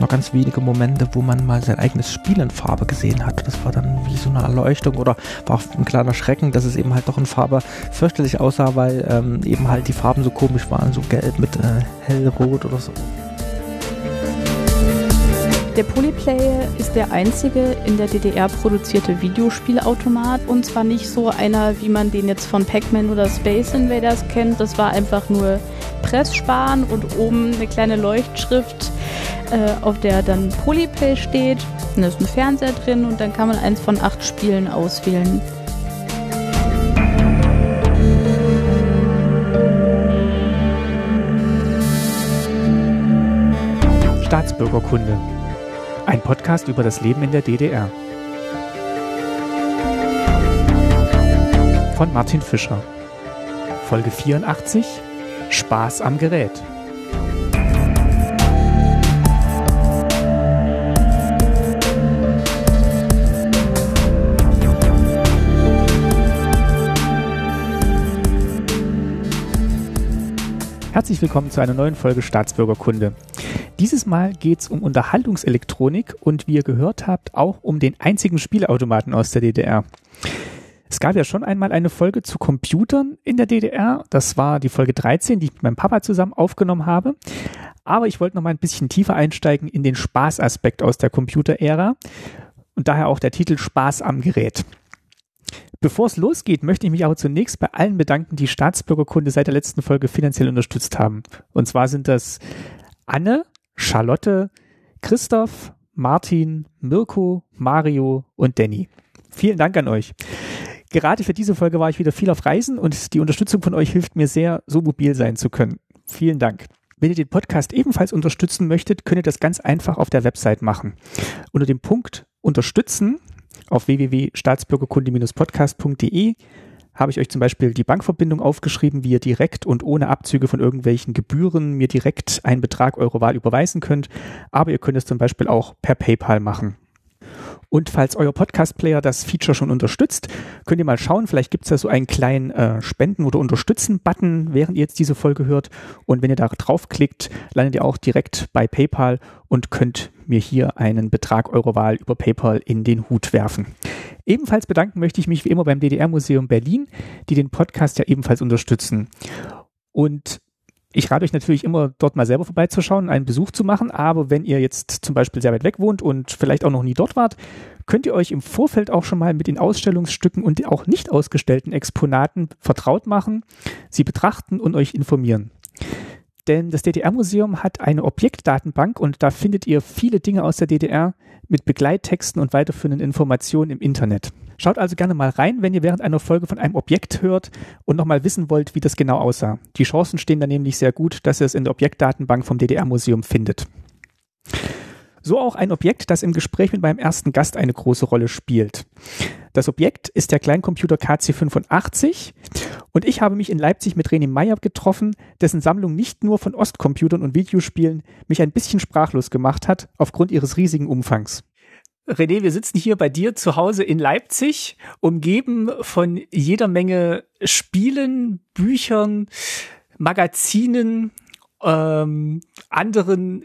noch ganz wenige Momente, wo man mal sein eigenes Spiel in Farbe gesehen hat. Das war dann wie so eine Erleuchtung oder war auch ein kleiner Schrecken, dass es eben halt doch in Farbe fürchterlich aussah, weil ähm, eben halt die Farben so komisch waren, so gelb mit äh, hellrot oder so. Der Polyplay ist der einzige in der DDR produzierte Videospielautomat und zwar nicht so einer, wie man den jetzt von Pac-Man oder Space Invaders kennt. Das war einfach nur Presssparen und oben eine kleine Leuchtschrift, äh, auf der dann Polyplay steht. Da ist ein Fernseher drin und dann kann man eins von acht Spielen auswählen. Staatsbürgerkunde ein Podcast über das Leben in der DDR. Von Martin Fischer. Folge 84 Spaß am Gerät. Herzlich willkommen zu einer neuen Folge Staatsbürgerkunde. Dieses Mal geht es um Unterhaltungselektronik und wie ihr gehört habt, auch um den einzigen Spielautomaten aus der DDR. Es gab ja schon einmal eine Folge zu Computern in der DDR. Das war die Folge 13, die ich mit meinem Papa zusammen aufgenommen habe. Aber ich wollte noch mal ein bisschen tiefer einsteigen in den Spaßaspekt aus der Computerära und daher auch der Titel Spaß am Gerät. Bevor es losgeht, möchte ich mich aber zunächst bei allen bedanken, die Staatsbürgerkunde seit der letzten Folge finanziell unterstützt haben. Und zwar sind das Anne, Charlotte, Christoph, Martin, Mirko, Mario und Danny. Vielen Dank an euch. Gerade für diese Folge war ich wieder viel auf Reisen und die Unterstützung von euch hilft mir sehr, so mobil sein zu können. Vielen Dank. Wenn ihr den Podcast ebenfalls unterstützen möchtet, könnt ihr das ganz einfach auf der Website machen. Unter dem Punkt Unterstützen auf www.staatsbürgerkunde-podcast.de habe ich euch zum Beispiel die Bankverbindung aufgeschrieben, wie ihr direkt und ohne Abzüge von irgendwelchen Gebühren mir direkt einen Betrag eurer Wahl überweisen könnt. Aber ihr könnt es zum Beispiel auch per PayPal machen. Und falls euer Podcast-Player das Feature schon unterstützt, könnt ihr mal schauen, vielleicht gibt es da so einen kleinen äh, Spenden- oder Unterstützen-Button, während ihr jetzt diese Folge hört. Und wenn ihr da draufklickt, landet ihr auch direkt bei PayPal und könnt mir hier einen Betrag eurer Wahl über PayPal in den Hut werfen. Ebenfalls bedanken möchte ich mich wie immer beim DDR-Museum Berlin, die den Podcast ja ebenfalls unterstützen. Und ich rate euch natürlich immer, dort mal selber vorbeizuschauen, einen Besuch zu machen. Aber wenn ihr jetzt zum Beispiel sehr weit weg wohnt und vielleicht auch noch nie dort wart, könnt ihr euch im Vorfeld auch schon mal mit den Ausstellungsstücken und auch nicht ausgestellten Exponaten vertraut machen, sie betrachten und euch informieren denn das DDR-Museum hat eine Objektdatenbank und da findet ihr viele Dinge aus der DDR mit Begleittexten und weiterführenden Informationen im Internet. Schaut also gerne mal rein, wenn ihr während einer Folge von einem Objekt hört und nochmal wissen wollt, wie das genau aussah. Die Chancen stehen da nämlich sehr gut, dass ihr es in der Objektdatenbank vom DDR-Museum findet. So auch ein Objekt, das im Gespräch mit meinem ersten Gast eine große Rolle spielt. Das Objekt ist der Kleincomputer KC85 und ich habe mich in Leipzig mit René Meyer getroffen, dessen Sammlung nicht nur von Ostcomputern und Videospielen mich ein bisschen sprachlos gemacht hat, aufgrund ihres riesigen Umfangs. René, wir sitzen hier bei dir zu Hause in Leipzig, umgeben von jeder Menge Spielen, Büchern, Magazinen, ähm, anderen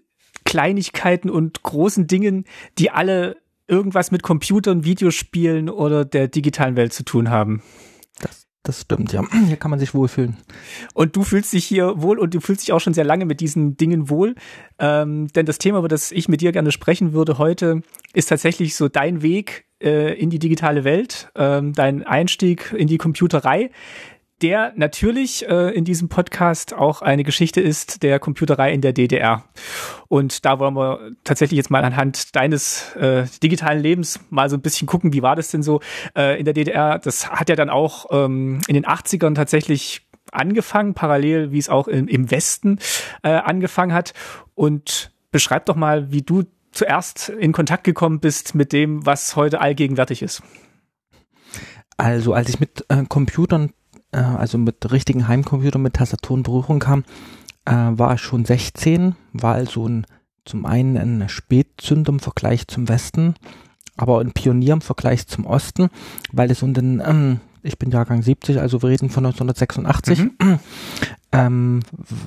Kleinigkeiten und großen Dingen, die alle irgendwas mit Computern, Videospielen oder der digitalen Welt zu tun haben. Das, das stimmt, ja. Hier kann man sich wohlfühlen. Und du fühlst dich hier wohl und du fühlst dich auch schon sehr lange mit diesen Dingen wohl. Ähm, denn das Thema, über das ich mit dir gerne sprechen würde heute, ist tatsächlich so dein Weg äh, in die digitale Welt, ähm, dein Einstieg in die Computerei der natürlich äh, in diesem Podcast auch eine Geschichte ist der Computerei in der DDR. Und da wollen wir tatsächlich jetzt mal anhand deines äh, digitalen Lebens mal so ein bisschen gucken, wie war das denn so äh, in der DDR? Das hat ja dann auch ähm, in den 80ern tatsächlich angefangen, parallel wie es auch im, im Westen äh, angefangen hat. Und beschreib doch mal, wie du zuerst in Kontakt gekommen bist mit dem, was heute allgegenwärtig ist. Also als ich mit äh, Computern äh, also mit richtigen Heimcomputer mit Tastatur in Berührung kam, äh, war ich schon 16, war also ein, zum einen ein Spätzünder im Vergleich zum Westen, aber ein Pionier im Vergleich zum Osten, weil es um den, ähm, ich bin Jahrgang 70, also wir reden von 1986, mhm. ähm,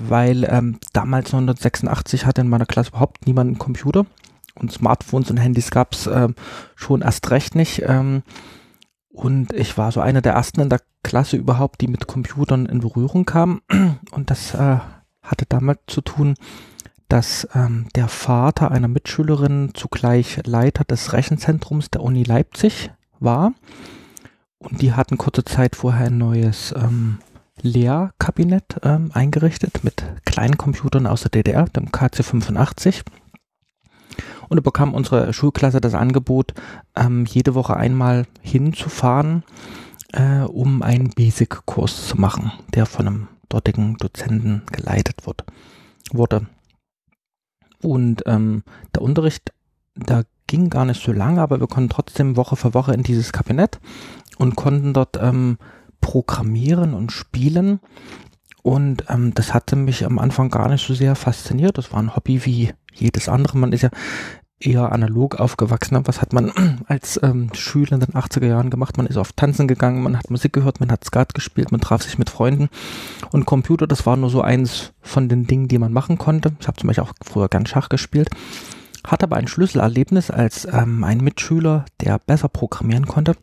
weil ähm, damals 1986 hatte in meiner Klasse überhaupt niemand einen Computer und Smartphones und Handys gab's ähm, schon erst recht nicht. Ähm, und ich war so einer der ersten in der Klasse überhaupt, die mit Computern in Berührung kam. Und das äh, hatte damit zu tun, dass ähm, der Vater einer Mitschülerin zugleich Leiter des Rechenzentrums der Uni Leipzig war. Und die hatten kurze Zeit vorher ein neues ähm, Lehrkabinett ähm, eingerichtet mit kleinen Computern aus der DDR, dem KC85. Und da bekam unsere Schulklasse das Angebot, ähm, jede Woche einmal hinzufahren, äh, um einen Basic-Kurs zu machen, der von einem dortigen Dozenten geleitet wird, wurde. Und ähm, der Unterricht, da ging gar nicht so lange, aber wir konnten trotzdem Woche für Woche in dieses Kabinett und konnten dort ähm, programmieren und spielen. Und ähm, das hatte mich am Anfang gar nicht so sehr fasziniert. Das war ein Hobby wie jedes andere. Man ist ja eher analog aufgewachsen. Was hat man als ähm, Schüler in den 80er Jahren gemacht? Man ist auf Tanzen gegangen, man hat Musik gehört, man hat Skat gespielt, man traf sich mit Freunden. Und Computer, das war nur so eins von den Dingen, die man machen konnte. Ich habe zum Beispiel auch früher gern Schach gespielt. Hatte aber ein Schlüsselerlebnis als ähm, ein Mitschüler, der besser programmieren konnte.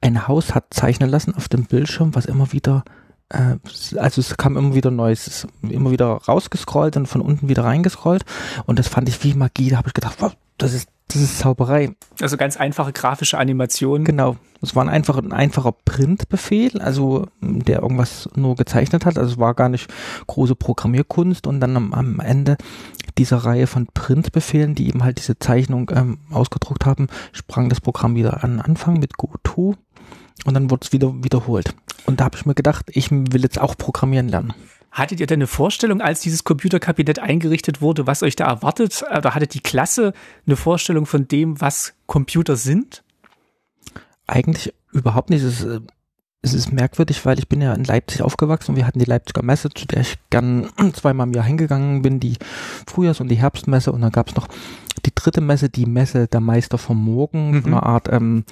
Ein Haus hat zeichnen lassen auf dem Bildschirm, was immer wieder also es kam immer wieder Neues, immer wieder rausgescrollt und von unten wieder reingescrollt und das fand ich wie Magie, da habe ich gedacht, wow, das ist das ist Zauberei. Also ganz einfache grafische Animationen. Genau. Es war ein einfacher, ein einfacher Printbefehl, also der irgendwas nur gezeichnet hat. Also es war gar nicht große Programmierkunst und dann am, am Ende dieser Reihe von Printbefehlen, die eben halt diese Zeichnung ähm, ausgedruckt haben, sprang das Programm wieder an Anfang mit GoTo und dann wurde es wieder wiederholt. Und da habe ich mir gedacht, ich will jetzt auch programmieren lernen. Hattet ihr denn eine Vorstellung, als dieses Computerkabinett eingerichtet wurde, was euch da erwartet? Oder hattet die Klasse eine Vorstellung von dem, was Computer sind? Eigentlich überhaupt nicht. Es ist, äh, es ist merkwürdig, weil ich bin ja in Leipzig aufgewachsen und wir hatten die Leipziger Messe, zu der ich gern zweimal im Jahr hingegangen bin, die Frühjahrs- und die Herbstmesse und dann gab es noch die dritte Messe, die Messe der Meister vom Morgen, mhm. eine Art ähm,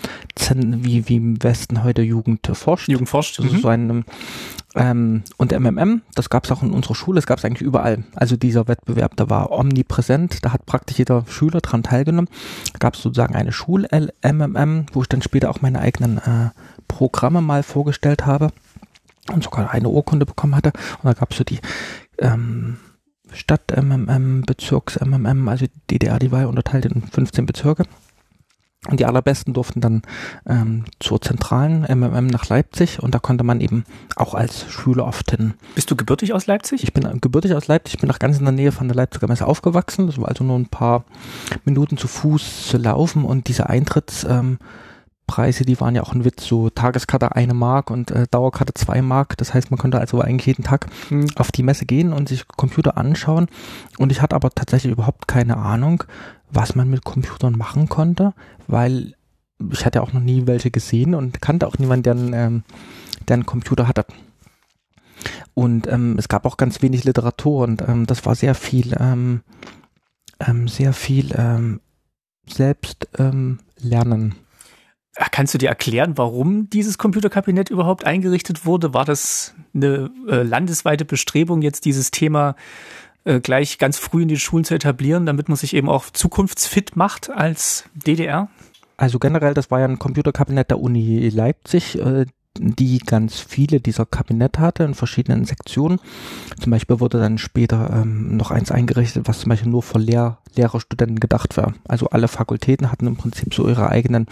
wie, wie im Westen heute Jugend forscht. Jugend forscht. Das ist mhm. so ein ähm, und MMM, das gab es auch in unserer Schule, das gab es eigentlich überall. Also dieser Wettbewerb, der war omnipräsent, da hat praktisch jeder Schüler dran teilgenommen. Da gab es sozusagen eine Schul-MMM, wo ich dann später auch meine eigenen äh, Programme mal vorgestellt habe und sogar eine Urkunde bekommen hatte. Und da gab es so die ähm, Stadt-MMM, Bezirks-MMM, also die DDR, die war ja unterteilt in 15 Bezirke. Und die allerbesten durften dann ähm, zur zentralen MMM nach Leipzig und da konnte man eben auch als Schüler oft hin. Bist du gebürtig aus Leipzig? Ich bin gebürtig aus Leipzig, ich bin noch ganz in der Nähe von der Leipziger Messe aufgewachsen. Das war also nur ein paar Minuten zu Fuß zu laufen und diese Eintritts... Ähm, Preise, die waren ja auch ein Witz, so Tageskarte eine Mark und äh, Dauerkarte zwei Mark. Das heißt, man konnte also eigentlich jeden Tag mhm. auf die Messe gehen und sich Computer anschauen. Und ich hatte aber tatsächlich überhaupt keine Ahnung, was man mit Computern machen konnte, weil ich hatte auch noch nie welche gesehen und kannte auch niemanden, der einen, ähm, der einen Computer hatte. Und ähm, es gab auch ganz wenig Literatur und ähm, das war sehr viel, ähm, ähm, sehr viel ähm, selbst ähm, lernen. Kannst du dir erklären, warum dieses Computerkabinett überhaupt eingerichtet wurde? War das eine äh, landesweite Bestrebung, jetzt dieses Thema äh, gleich ganz früh in die Schulen zu etablieren, damit man sich eben auch zukunftsfit macht als DDR? Also generell, das war ja ein Computerkabinett der Uni Leipzig. Äh, die ganz viele dieser Kabinette hatte in verschiedenen Sektionen. Zum Beispiel wurde dann später ähm, noch eins eingerichtet, was zum Beispiel nur für Lehr Lehrerstudenten gedacht war. Also alle Fakultäten hatten im Prinzip so ihre eigenen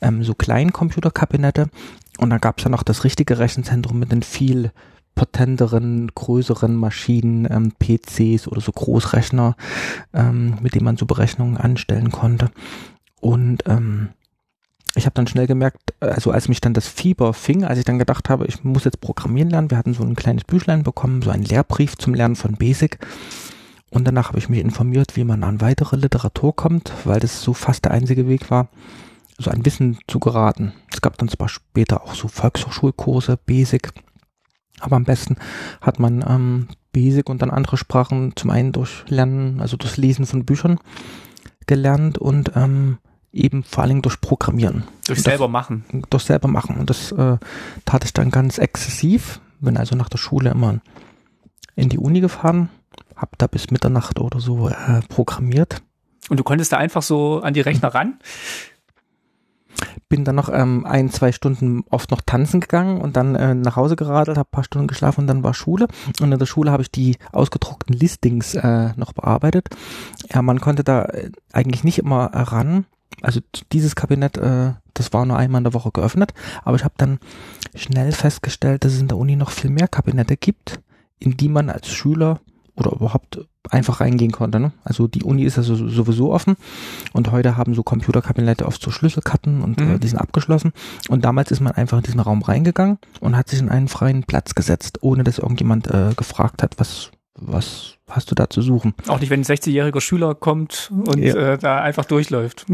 ähm, so kleinen Computerkabinette. Und dann gab es ja noch das richtige Rechenzentrum mit den viel potenteren, größeren Maschinen, ähm, PCs oder so Großrechner, ähm, mit denen man so Berechnungen anstellen konnte. Und ähm, ich habe dann schnell gemerkt, also als mich dann das Fieber fing, als ich dann gedacht habe, ich muss jetzt programmieren lernen, wir hatten so ein kleines Büchlein bekommen, so einen Lehrbrief zum Lernen von Basic. Und danach habe ich mich informiert, wie man an weitere Literatur kommt, weil das so fast der einzige Weg war, so ein Wissen zu geraten. Es gab dann zwar später auch so Volkshochschulkurse, Basic, aber am besten hat man ähm, Basic und dann andere Sprachen zum einen durch Lernen, also durch Lesen von Büchern gelernt und ähm, eben vor allem durch Programmieren. Durch selber machen. Durch selber machen. Und das äh, tat ich dann ganz exzessiv, Bin also nach der Schule immer in die Uni gefahren, hab da bis Mitternacht oder so äh, programmiert. Und du konntest da einfach so an die Rechner ran? Bin dann noch ähm, ein, zwei Stunden oft noch tanzen gegangen und dann äh, nach Hause geradelt, habe paar Stunden geschlafen und dann war Schule. Und in der Schule habe ich die ausgedruckten Listings äh, noch bearbeitet. Ja, man konnte da äh, eigentlich nicht immer ran. Also dieses Kabinett, äh, das war nur einmal in der Woche geöffnet, aber ich habe dann schnell festgestellt, dass es in der Uni noch viel mehr Kabinette gibt, in die man als Schüler oder überhaupt einfach reingehen konnte. Ne? Also die Uni ist also sowieso offen und heute haben so Computerkabinette oft so Schlüsselkarten und äh, mhm. äh, die sind abgeschlossen. Und damals ist man einfach in diesen Raum reingegangen und hat sich in einen freien Platz gesetzt, ohne dass irgendjemand äh, gefragt hat, was, was hast du da zu suchen. Auch nicht, wenn ein 60-jähriger Schüler kommt und ja. äh, da einfach durchläuft.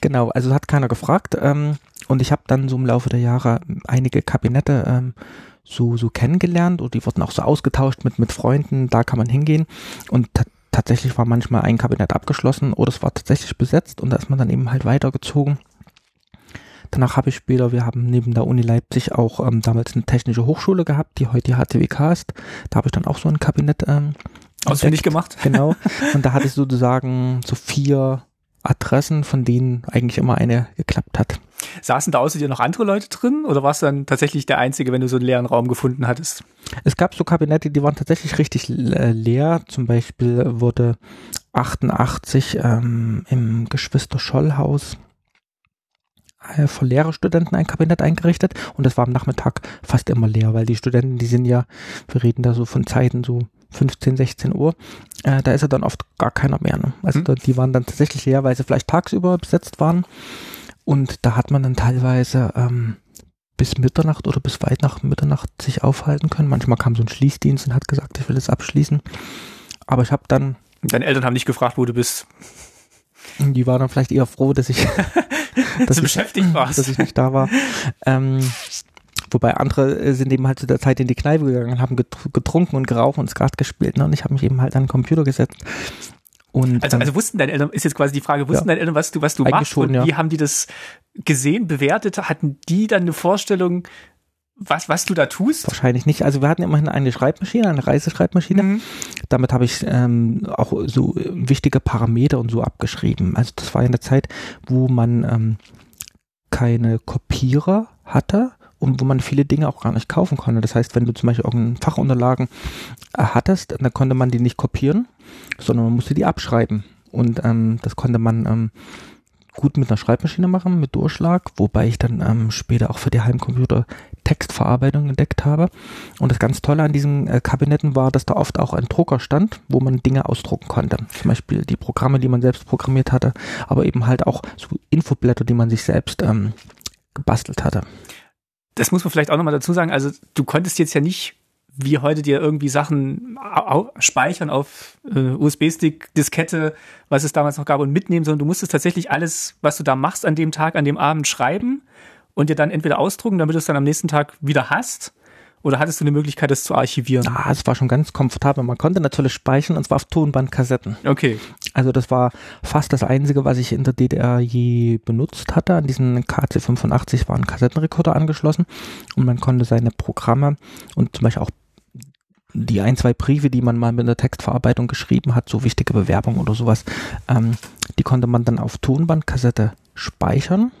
Genau, also hat keiner gefragt. Ähm, und ich habe dann so im Laufe der Jahre einige Kabinette ähm, so, so kennengelernt oder die wurden auch so ausgetauscht mit, mit Freunden, da kann man hingehen und tatsächlich war manchmal ein Kabinett abgeschlossen oder es war tatsächlich besetzt und da ist man dann eben halt weitergezogen. Danach habe ich später, wir haben neben der Uni Leipzig auch ähm, damals eine technische Hochschule gehabt, die heute die HTWK ist. Da habe ich dann auch so ein Kabinett ähm, ausfindig gemacht. Genau. Und da hatte ich sozusagen so vier Adressen, von denen eigentlich immer eine geklappt hat. Saßen da außer dir noch andere Leute drin oder warst du dann tatsächlich der Einzige, wenn du so einen leeren Raum gefunden hattest? Es gab so Kabinette, die waren tatsächlich richtig äh, leer. Zum Beispiel wurde 88 ähm, im Geschwister-Scholl-Haus äh, für leere Studenten ein Kabinett eingerichtet und das war am Nachmittag fast immer leer, weil die Studenten, die sind ja, wir reden da so von Zeiten so 15, 16 Uhr, äh, da ist ja dann oft gar keiner mehr. Ne? Also mhm. da, die waren dann tatsächlich leer, weil sie vielleicht tagsüber besetzt waren. Und da hat man dann teilweise ähm, bis Mitternacht oder bis weit nach Mitternacht sich aufhalten können. Manchmal kam so ein Schließdienst und hat gesagt, ich will es abschließen. Aber ich habe dann. Deine Eltern haben nicht gefragt, wo du bist. Die waren dann vielleicht eher froh, dass ich, dass, du beschäftigt warst. dass ich nicht da war. Ähm, Wobei andere äh, sind eben halt zu der Zeit in die Kneipe gegangen, haben getrunken und geraucht und Skat gespielt. Ne? Und ich habe mich eben halt an den Computer gesetzt. Und, also, also wussten deine Eltern, ist jetzt quasi die Frage, wussten ja, deine Eltern, was du, was du machst schon, und ja. wie haben die das gesehen, bewertet? Hatten die dann eine Vorstellung, was, was du da tust? Wahrscheinlich nicht. Also wir hatten immerhin eine Schreibmaschine, eine Reiseschreibmaschine. Mhm. Damit habe ich ähm, auch so wichtige Parameter und so abgeschrieben. Also das war in der Zeit, wo man ähm, keine Kopierer hatte und wo man viele Dinge auch gar nicht kaufen konnte. Das heißt, wenn du zum Beispiel irgendeine Fachunterlagen äh, hattest, dann konnte man die nicht kopieren, sondern man musste die abschreiben. Und ähm, das konnte man ähm, gut mit einer Schreibmaschine machen, mit Durchschlag, wobei ich dann ähm, später auch für die Heimcomputer Textverarbeitung entdeckt habe. Und das ganz Tolle an diesen äh, Kabinetten war, dass da oft auch ein Drucker stand, wo man Dinge ausdrucken konnte. Zum Beispiel die Programme, die man selbst programmiert hatte, aber eben halt auch so Infoblätter, die man sich selbst ähm, gebastelt hatte das muss man vielleicht auch nochmal dazu sagen. Also du konntest jetzt ja nicht wie heute dir irgendwie Sachen speichern auf äh, USB-Stick, Diskette, was es damals noch gab und mitnehmen, sondern du musstest tatsächlich alles, was du da machst an dem Tag, an dem Abend schreiben und dir dann entweder ausdrucken, damit du es dann am nächsten Tag wieder hast oder hattest du eine Möglichkeit, das zu archivieren? Ah, es war schon ganz komfortabel. Man konnte natürlich speichern und zwar auf Tonbandkassetten. Okay. Also das war fast das Einzige, was ich in der DDR je benutzt hatte. An diesen KC85 war ein Kassettenrekorder angeschlossen und man konnte seine Programme und zum Beispiel auch die ein, zwei Briefe, die man mal mit der Textverarbeitung geschrieben hat, so wichtige Bewerbungen oder sowas, ähm, die konnte man dann auf Tonbandkassette speichern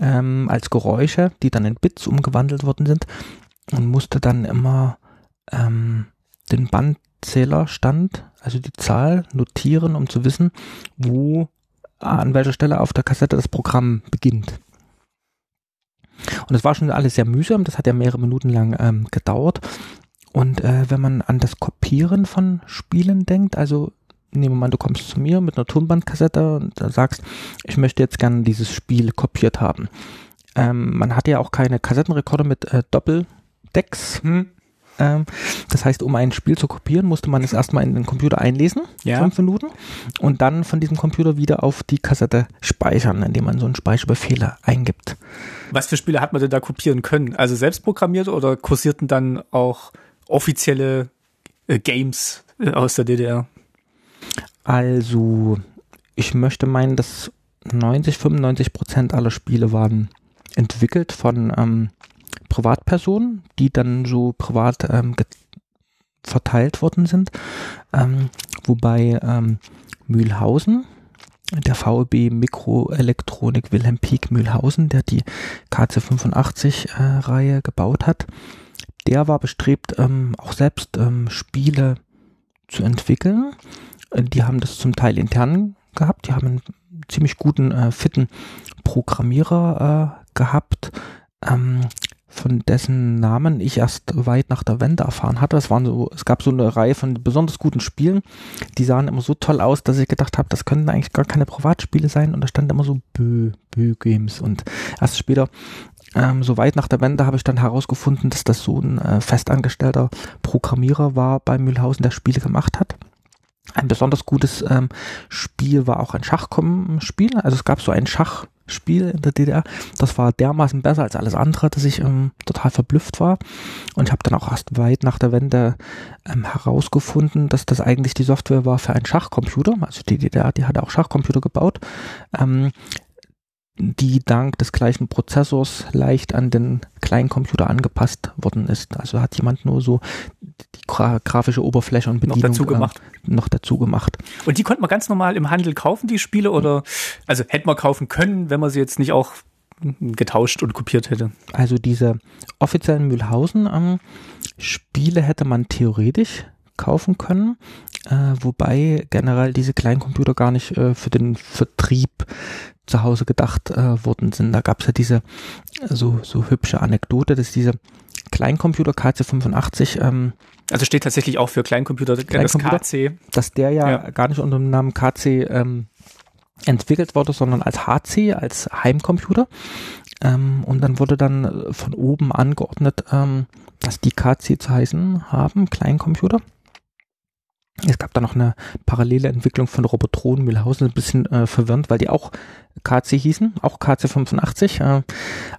ähm, als Geräusche, die dann in Bits umgewandelt worden sind und musste dann immer ähm, den Bandzählerstand, also die Zahl, notieren, um zu wissen, wo an welcher Stelle auf der Kassette das Programm beginnt. Und das war schon alles sehr mühsam, das hat ja mehrere Minuten lang ähm, gedauert. Und äh, wenn man an das Kopieren von Spielen denkt, also nehmen wir mal, du kommst zu mir mit einer Tonbandkassette und sagst, ich möchte jetzt gerne dieses Spiel kopiert haben. Ähm, man hat ja auch keine Kassettenrekorder mit äh, Doppel Decks. Hm. Ähm, das heißt, um ein Spiel zu kopieren, musste man es erstmal in den Computer einlesen, ja. fünf Minuten, und dann von diesem Computer wieder auf die Kassette speichern, indem man so einen Speicherbefehl eingibt. Was für Spiele hat man denn da kopieren können? Also selbst programmiert oder kursierten dann auch offizielle äh, Games äh, aus der DDR? Also, ich möchte meinen, dass 90, 95 Prozent aller Spiele waren entwickelt von ähm, Privatpersonen, die dann so privat ähm, verteilt worden sind. Ähm, wobei ähm, Mühlhausen, der VEB Mikroelektronik Wilhelm Pieck Mühlhausen, der die KC85-Reihe äh, gebaut hat, der war bestrebt, ähm, auch selbst ähm, Spiele zu entwickeln. Äh, die haben das zum Teil intern gehabt, die haben einen ziemlich guten, äh, fitten Programmierer äh, gehabt, ähm, von dessen Namen ich erst weit nach der Wende erfahren hatte. Es waren so, es gab so eine Reihe von besonders guten Spielen, die sahen immer so toll aus, dass ich gedacht habe, das könnten eigentlich gar keine Privatspiele sein und da stand immer so Bö, Bö Games und erst später ähm, so weit nach der Wende habe ich dann herausgefunden, dass das so ein äh, festangestellter Programmierer war bei Mühlhausen, der Spiele gemacht hat. Ein besonders gutes ähm, Spiel war auch ein Schachspiel. Also es gab so ein Schachspiel in der DDR. Das war dermaßen besser als alles andere, dass ich ähm, total verblüfft war. Und ich habe dann auch erst weit nach der Wende ähm, herausgefunden, dass das eigentlich die Software war für einen Schachcomputer. Also die DDR, die hatte auch Schachcomputer gebaut. Ähm, die dank des gleichen Prozessors leicht an den kleinen Computer angepasst worden ist. Also hat jemand nur so die gra grafische Oberfläche und Bedienung noch dazu gemacht. Äh, noch dazu gemacht. Und die konnte man ganz normal im Handel kaufen, die Spiele, oder also hätte man kaufen können, wenn man sie jetzt nicht auch getauscht und kopiert hätte. Also diese offiziellen Mühlhausen ähm, Spiele hätte man theoretisch kaufen können, äh, wobei generell diese Kleincomputer gar nicht äh, für den Vertrieb zu Hause gedacht äh, worden sind. Da gab es ja diese so, so hübsche Anekdote, dass diese Kleincomputer KC85 ähm, also steht tatsächlich auch für Kleincomputer, Kleincomputer das KC. Dass der ja, ja, gar nicht unter dem Namen KC ähm, entwickelt wurde, sondern als HC, als Heimcomputer. Ähm, und dann wurde dann von oben angeordnet, ähm, dass die KC zu heißen haben, Kleincomputer. Es gab da noch eine parallele Entwicklung von Robotron Mühlhausen, ein bisschen äh, verwirrend, weil die auch KC hießen, auch KC85. Äh,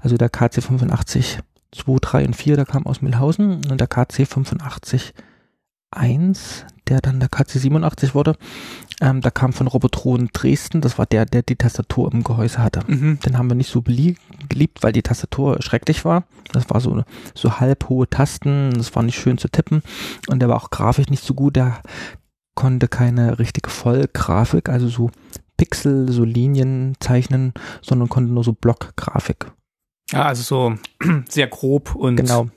also der KC85 2, 3 und 4, der kam aus Mühlhausen und der KC85 1, der dann der KC87 wurde, ähm, da kam von Robotron Dresden, das war der, der die Tastatur im Gehäuse hatte. Mhm. Den haben wir nicht so geliebt, weil die Tastatur schrecklich war. Das war so, so halb hohe Tasten, das war nicht schön zu tippen und der war auch grafisch nicht so gut, der konnte keine richtige Vollgrafik, also so Pixel, so Linien zeichnen, sondern konnte nur so Blockgrafik. Ja, also so sehr grob und genau.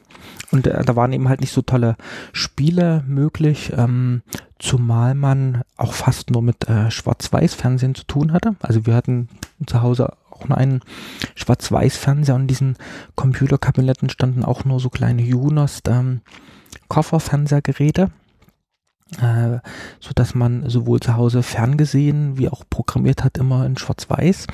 Und äh, da waren eben halt nicht so tolle Spiele möglich, ähm, zumal man auch fast nur mit äh, Schwarz-Weiß-Fernsehen zu tun hatte. Also wir hatten zu Hause auch nur einen Schwarz-Weiß-Fernseher und in diesen Computerkabinetten standen auch nur so kleine Junost ähm, Kofferfernsehgeräte äh, so dass man sowohl zu Hause ferngesehen wie auch programmiert hat immer in Schwarz-Weiß.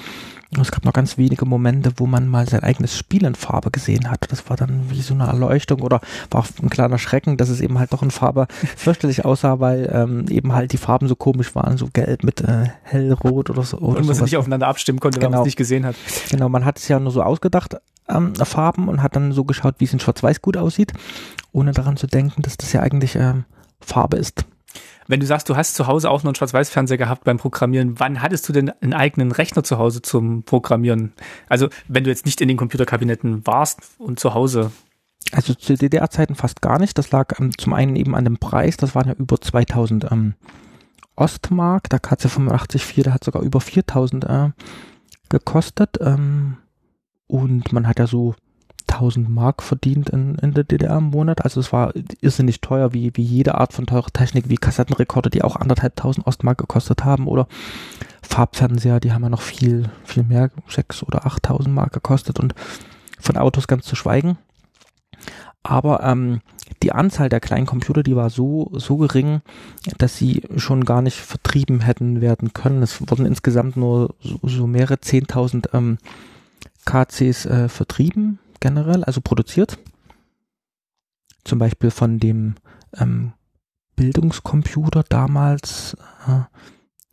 Es gab noch ganz wenige Momente, wo man mal sein eigenes Spiel in Farbe gesehen hat. Das war dann wie so eine Erleuchtung oder war auch ein kleiner Schrecken, dass es eben halt doch in Farbe fürchterlich aussah, weil ähm, eben halt die Farben so komisch waren, so gelb mit äh, hellrot oder so. Oder und man nicht aufeinander abstimmen konnte, genau. wenn man es nicht gesehen hat. Genau, man hat es ja nur so ausgedacht, ähm, Farben und hat dann so geschaut, wie es in Schwarz-Weiß gut aussieht, ohne daran zu denken, dass das ja eigentlich ähm, Farbe ist. Wenn du sagst, du hast zu Hause auch noch einen Schwarz-Weiß-Fernseher gehabt beim Programmieren, wann hattest du denn einen eigenen Rechner zu Hause zum Programmieren? Also, wenn du jetzt nicht in den Computerkabinetten warst und zu Hause. Also zu DDR-Zeiten fast gar nicht. Das lag ähm, zum einen eben an dem Preis. Das waren ja über 2000 ähm, Ostmark. Der KC854, der hat sogar über 4000 äh, gekostet. Ähm, und man hat ja so 1000 Mark verdient in, in der DDR im Monat. Also es war irrsinnig teuer, wie, wie jede Art von teurer Technik, wie Kassettenrekorder, die auch anderthalbtausend Ostmark gekostet haben oder Farbfernseher, die haben ja noch viel, viel mehr, sechs oder achttausend Mark gekostet und von Autos ganz zu schweigen. Aber ähm, die Anzahl der kleinen Computer, die war so, so gering, dass sie schon gar nicht vertrieben hätten werden können. Es wurden insgesamt nur so, so mehrere zehntausend ähm, KCs äh, vertrieben generell, also produziert. Zum Beispiel von dem ähm, Bildungscomputer damals, äh,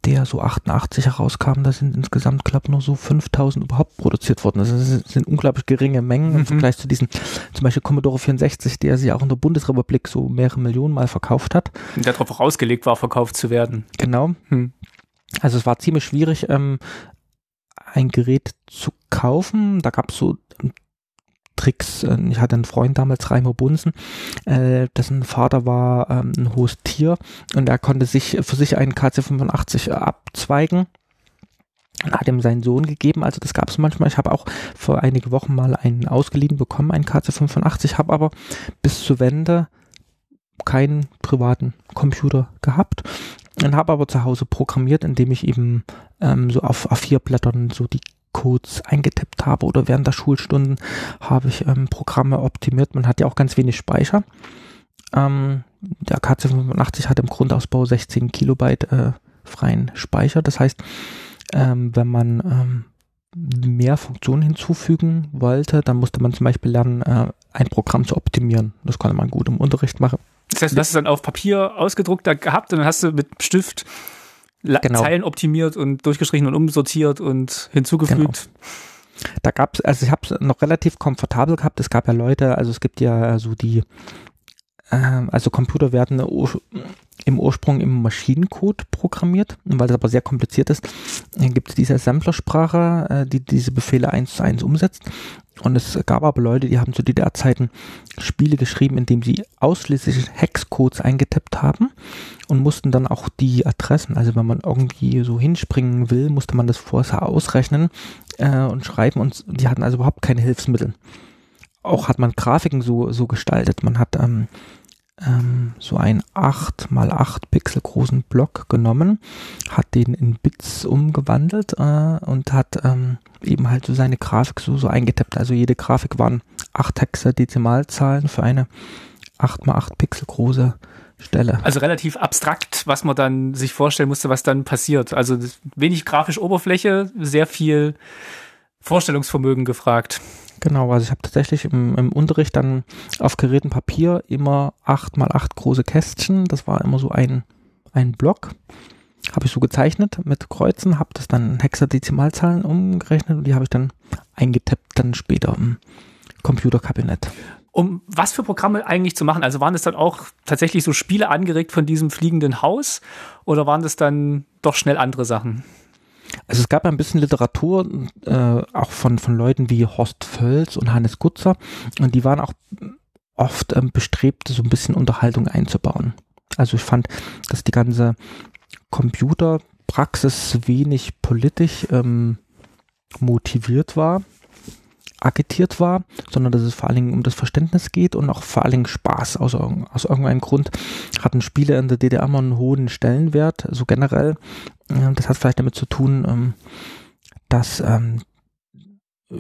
der so 88 herauskam, da sind insgesamt, glaube nur so 5000 überhaupt produziert worden. Das sind unglaublich geringe Mengen mhm. im Vergleich zu diesen, zum Beispiel Commodore 64, der sich auch in der Bundesrepublik so mehrere Millionen Mal verkauft hat. Und der darauf ausgelegt war, verkauft zu werden. Genau. Hm. Also es war ziemlich schwierig, ähm, ein Gerät zu kaufen. Da gab es so Tricks. Äh, ich hatte einen Freund damals, Reimer Bunsen, äh, dessen Vater war ähm, ein hohes Tier und er konnte sich für sich einen KC85 abzweigen und hat ihm seinen Sohn gegeben. Also das gab es manchmal. Ich habe auch vor einige Wochen mal einen ausgeliehen bekommen, einen KC85, habe aber bis zur Wende keinen privaten Computer gehabt und habe aber zu Hause programmiert, indem ich eben ähm, so auf A4-Blättern so die Codes eingetippt habe oder während der Schulstunden habe ich ähm, Programme optimiert. Man hat ja auch ganz wenig Speicher. Ähm, der KC85 hat im Grundausbau 16 Kilobyte äh, freien Speicher. Das heißt, ähm, wenn man ähm, mehr Funktionen hinzufügen wollte, dann musste man zum Beispiel lernen, äh, ein Programm zu optimieren. Das konnte man gut im Unterricht machen. Das heißt, du hast es dann auf Papier ausgedruckt da gehabt und dann hast du mit Stift genau. Zeilen optimiert und durchgestrichen und umsortiert und hinzugefügt. Genau. Da gab es, also ich habe es noch relativ komfortabel gehabt. Es gab ja Leute, also es gibt ja so die, äh, also Computer werden im Ursprung im Maschinencode programmiert, weil das aber sehr kompliziert ist, gibt es diese Assemblersprache, äh, die diese Befehle eins zu eins umsetzt. Und es gab aber Leute, die haben zu DDR-Zeiten Spiele geschrieben, indem sie ausschließlich Hexcodes eingetippt haben und mussten dann auch die Adressen, also wenn man irgendwie so hinspringen will, musste man das vorher ausrechnen äh, und schreiben und die hatten also überhaupt keine Hilfsmittel. Auch hat man Grafiken so, so gestaltet. Man hat ähm, ähm, so einen 8 mal 8 Pixel großen Block genommen, hat den in Bits umgewandelt äh, und hat ähm, eben halt so seine Grafik so, so eingetippt. Also jede Grafik waren 8 Hexadezimalzahlen für eine 8 mal 8 Pixel große Stelle. Also relativ abstrakt, was man dann sich vorstellen musste, was dann passiert. Also wenig grafisch Oberfläche, sehr viel Vorstellungsvermögen gefragt. Genau, also ich habe tatsächlich im, im Unterricht dann auf geräten Papier immer acht mal acht große Kästchen. Das war immer so ein, ein Block. Habe ich so gezeichnet mit Kreuzen, habe das dann in Hexadezimalzahlen umgerechnet und die habe ich dann eingetippt dann später im Computerkabinett. Um was für Programme eigentlich zu machen? Also waren das dann auch tatsächlich so Spiele angeregt von diesem fliegenden Haus oder waren das dann doch schnell andere Sachen? Also es gab ein bisschen Literatur, äh, auch von, von Leuten wie Horst Völz und Hannes Gutzer, und die waren auch oft ähm, bestrebt, so ein bisschen Unterhaltung einzubauen. Also ich fand, dass die ganze Computerpraxis wenig politisch ähm, motiviert war agitiert war, sondern dass es vor allen Dingen um das Verständnis geht und auch vor allen Dingen Spaß. Aus, aus irgendeinem Grund hatten Spiele in der DDR immer einen hohen Stellenwert, so generell. Das hat vielleicht damit zu tun, ähm, dass ähm,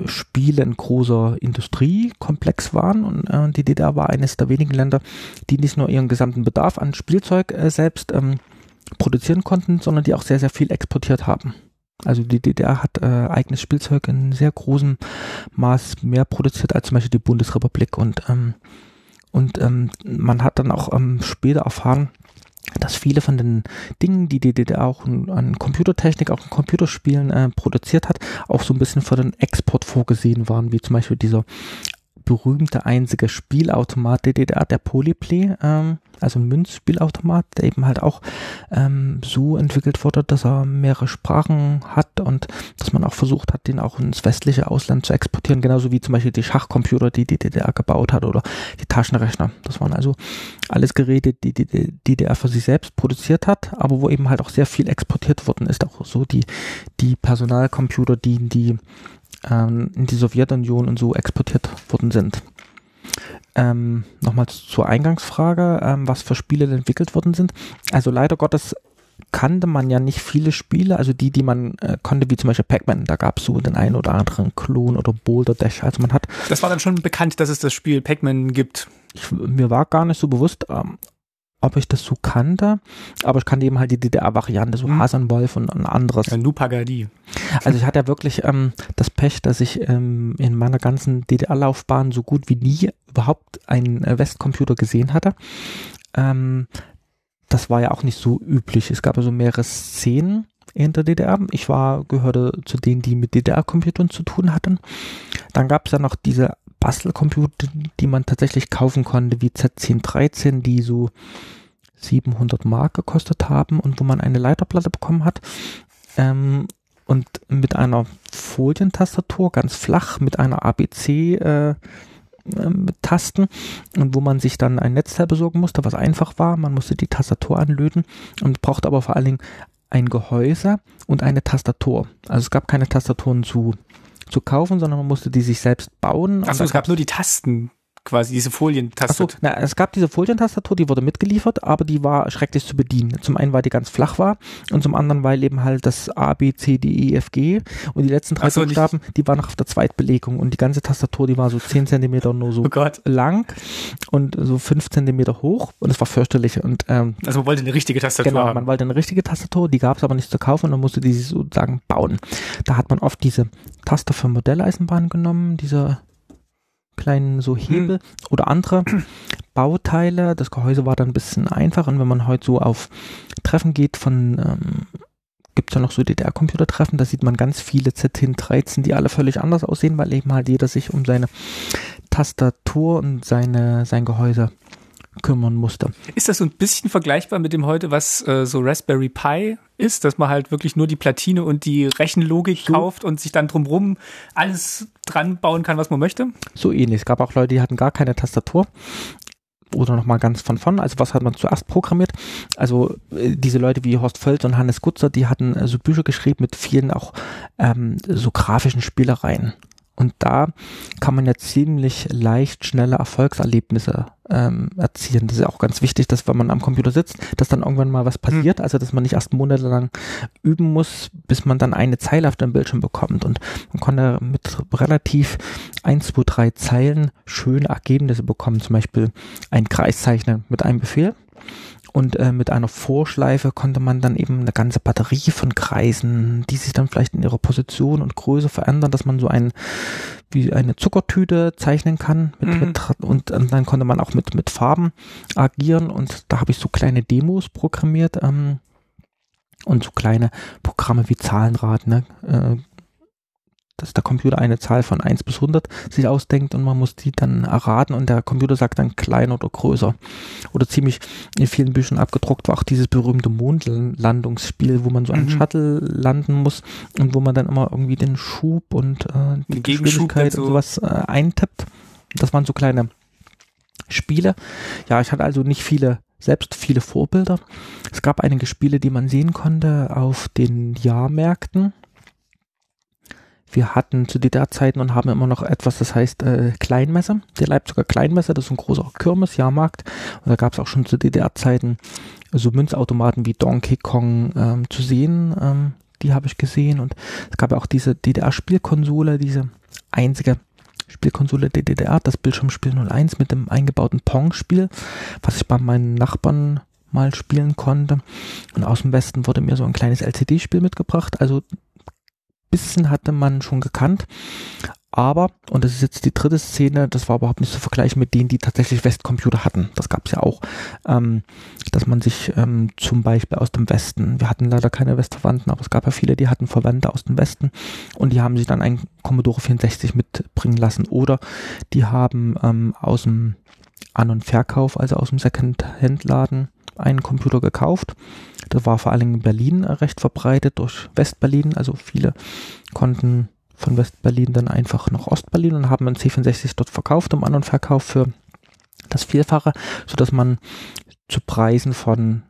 Spiele ein großer Industriekomplex waren und äh, die DDR war eines der wenigen Länder, die nicht nur ihren gesamten Bedarf an Spielzeug äh, selbst ähm, produzieren konnten, sondern die auch sehr, sehr viel exportiert haben. Also die DDR hat äh, eigenes Spielzeug in sehr großem Maß mehr produziert als zum Beispiel die Bundesrepublik und ähm, und ähm, man hat dann auch später erfahren, dass viele von den Dingen, die die DDR auch an Computertechnik, auch in Computerspielen äh, produziert hat, auch so ein bisschen für den Export vorgesehen waren, wie zum Beispiel dieser berühmte einzige Spielautomat der DDR, der Polyplay, ähm, also ein Münzspielautomat, der eben halt auch ähm, so entwickelt wurde, dass er mehrere Sprachen hat und dass man auch versucht hat, den auch ins westliche Ausland zu exportieren, genauso wie zum Beispiel die Schachcomputer, die die DDR gebaut hat oder die Taschenrechner. Das waren also alles Geräte, die die DDR für sich selbst produziert hat, aber wo eben halt auch sehr viel exportiert worden ist, auch so die, die Personalcomputer, die die ähm, in die Sowjetunion und so exportiert worden sind. Ähm, Nochmal zur Eingangsfrage, ähm, was für Spiele entwickelt worden sind. Also leider Gottes kannte man ja nicht viele Spiele, also die, die man äh, konnte, wie zum Beispiel Pac-Man, da gab es so den einen oder anderen Klon oder Boulder Dash, also man hat. Das war dann schon bekannt, dass es das Spiel Pac-Man gibt. Ich, mir war gar nicht so bewusst, ähm, ob ich das so kannte, aber ich kannte eben halt die DDR-Variante, so mhm. Hasenwolf und ein anderes. Ja, Nupagadi. Also ich hatte ja wirklich ähm, das Pech, dass ich ähm, in meiner ganzen DDR-Laufbahn so gut wie nie überhaupt einen äh, Westcomputer gesehen hatte. Ähm, das war ja auch nicht so üblich. Es gab also mehrere Szenen in der DDR. Ich war, gehörte zu denen, die mit DDR-Computern zu tun hatten. Dann gab es ja noch diese Bastelcomputer, die man tatsächlich kaufen konnte, wie Z1013, die so 700 Mark gekostet haben und wo man eine Leiterplatte bekommen hat. Ähm, und mit einer Folientastatur, ganz flach, mit einer ABC äh, ähm, Tasten und wo man sich dann ein Netzteil besorgen musste, was einfach war. Man musste die Tastatur anlöten und brauchte aber vor allen Dingen ein Gehäuse und eine Tastatur. Also es gab keine Tastaturen zu, zu kaufen, sondern man musste die sich selbst bauen. Achso, es gab nur die Tasten quasi diese Folientastatur. So, na, es gab diese Folientastatur, die wurde mitgeliefert, aber die war schrecklich zu bedienen. Zum einen, weil die ganz flach war und zum anderen, weil eben halt das A, B, C, D, E, F, G und die letzten drei so, Buchstaben, die waren noch auf der Zweitbelegung und die ganze Tastatur, die war so 10 Zentimeter nur so oh lang und so 5 Zentimeter hoch und es war fürchterlich. Und, ähm, also man wollte eine richtige Tastatur genau, haben. man wollte eine richtige Tastatur, die gab es aber nicht zu kaufen und man musste die sozusagen bauen. Da hat man oft diese Taste für Modelleisenbahn genommen, diese kleinen so Hebel hm. oder andere Bauteile. Das Gehäuse war dann ein bisschen einfach und wenn man heute so auf Treffen geht von ähm, gibt es ja noch so DDR-Computertreffen, da sieht man ganz viele ZIN-13, die alle völlig anders aussehen, weil eben halt jeder sich um seine Tastatur und seine, sein Gehäuse kümmern musste. Ist das so ein bisschen vergleichbar mit dem heute, was äh, so Raspberry Pi ist, dass man halt wirklich nur die Platine und die Rechenlogik so. kauft und sich dann drumrum alles dran bauen kann, was man möchte? So ähnlich. Es gab auch Leute, die hatten gar keine Tastatur oder nochmal ganz von vorn. Also was hat man zuerst programmiert? Also äh, diese Leute wie Horst Völz und Hannes Gutzer, die hatten äh, so Bücher geschrieben mit vielen auch ähm, so grafischen Spielereien. Und da kann man ja ziemlich leicht schnelle Erfolgserlebnisse ähm, erzielen. Das ist ja auch ganz wichtig, dass wenn man am Computer sitzt, dass dann irgendwann mal was passiert. Mhm. Also dass man nicht erst monatelang üben muss, bis man dann eine Zeile auf dem Bildschirm bekommt. Und man konnte mit relativ ein, zwei, drei Zeilen schöne Ergebnisse bekommen. Zum Beispiel ein Kreis zeichnen mit einem Befehl und äh, mit einer Vorschleife konnte man dann eben eine ganze Batterie von Kreisen, die sich dann vielleicht in ihrer Position und Größe verändern, dass man so ein wie eine Zuckertüte zeichnen kann mit, mhm. mit, und, und, dann konnte man auch mit mit Farben agieren und da habe ich so kleine Demos programmiert ähm, und so kleine Programme wie Zahlenrad, ne, äh, dass der Computer eine Zahl von 1 bis 100 sich ausdenkt und man muss die dann erraten und der Computer sagt dann kleiner oder größer. Oder ziemlich in vielen Büchern abgedruckt war auch dieses berühmte Mondlandungsspiel, wo man so einen mhm. Shuttle landen muss und wo man dann immer irgendwie den Schub und äh, die, Geschwindigkeit so. und sowas äh, eintippt. Das waren so kleine Spiele. Ja, ich hatte also nicht viele selbst viele Vorbilder. Es gab einige Spiele, die man sehen konnte auf den Jahrmärkten wir hatten zu DDR-Zeiten und haben immer noch etwas, das heißt äh, Kleinmesser, der Leipziger Kleinmesser, das ist ein großer Kirmes-Jahrmarkt. Und da gab es auch schon zu DDR-Zeiten so Münzautomaten wie Donkey Kong ähm, zu sehen. Ähm, die habe ich gesehen. Und es gab ja auch diese DDR-Spielkonsole, diese einzige Spielkonsole der DDR, das Bildschirmspiel 01 mit dem eingebauten Pong-Spiel, was ich bei meinen Nachbarn mal spielen konnte. Und aus dem Westen wurde mir so ein kleines LCD-Spiel mitgebracht. Also bisschen hatte man schon gekannt. Aber, und das ist jetzt die dritte Szene, das war überhaupt nicht zu vergleichen mit denen, die tatsächlich Westcomputer hatten. Das gab es ja auch, ähm, dass man sich ähm, zum Beispiel aus dem Westen, wir hatten leider keine Westverwandten, aber es gab ja viele, die hatten Verwandte aus dem Westen und die haben sich dann ein Commodore 64 mitbringen lassen. Oder die haben ähm, aus dem An- und Verkauf, also aus dem Second-Hand-Laden, einen Computer gekauft. Das war vor allem in Berlin recht verbreitet durch Westberlin. Also viele konnten von Westberlin dann einfach nach Ostberlin und haben einen C64 dort verkauft im An- und Verkauf für das Vielfache, sodass man zu Preisen von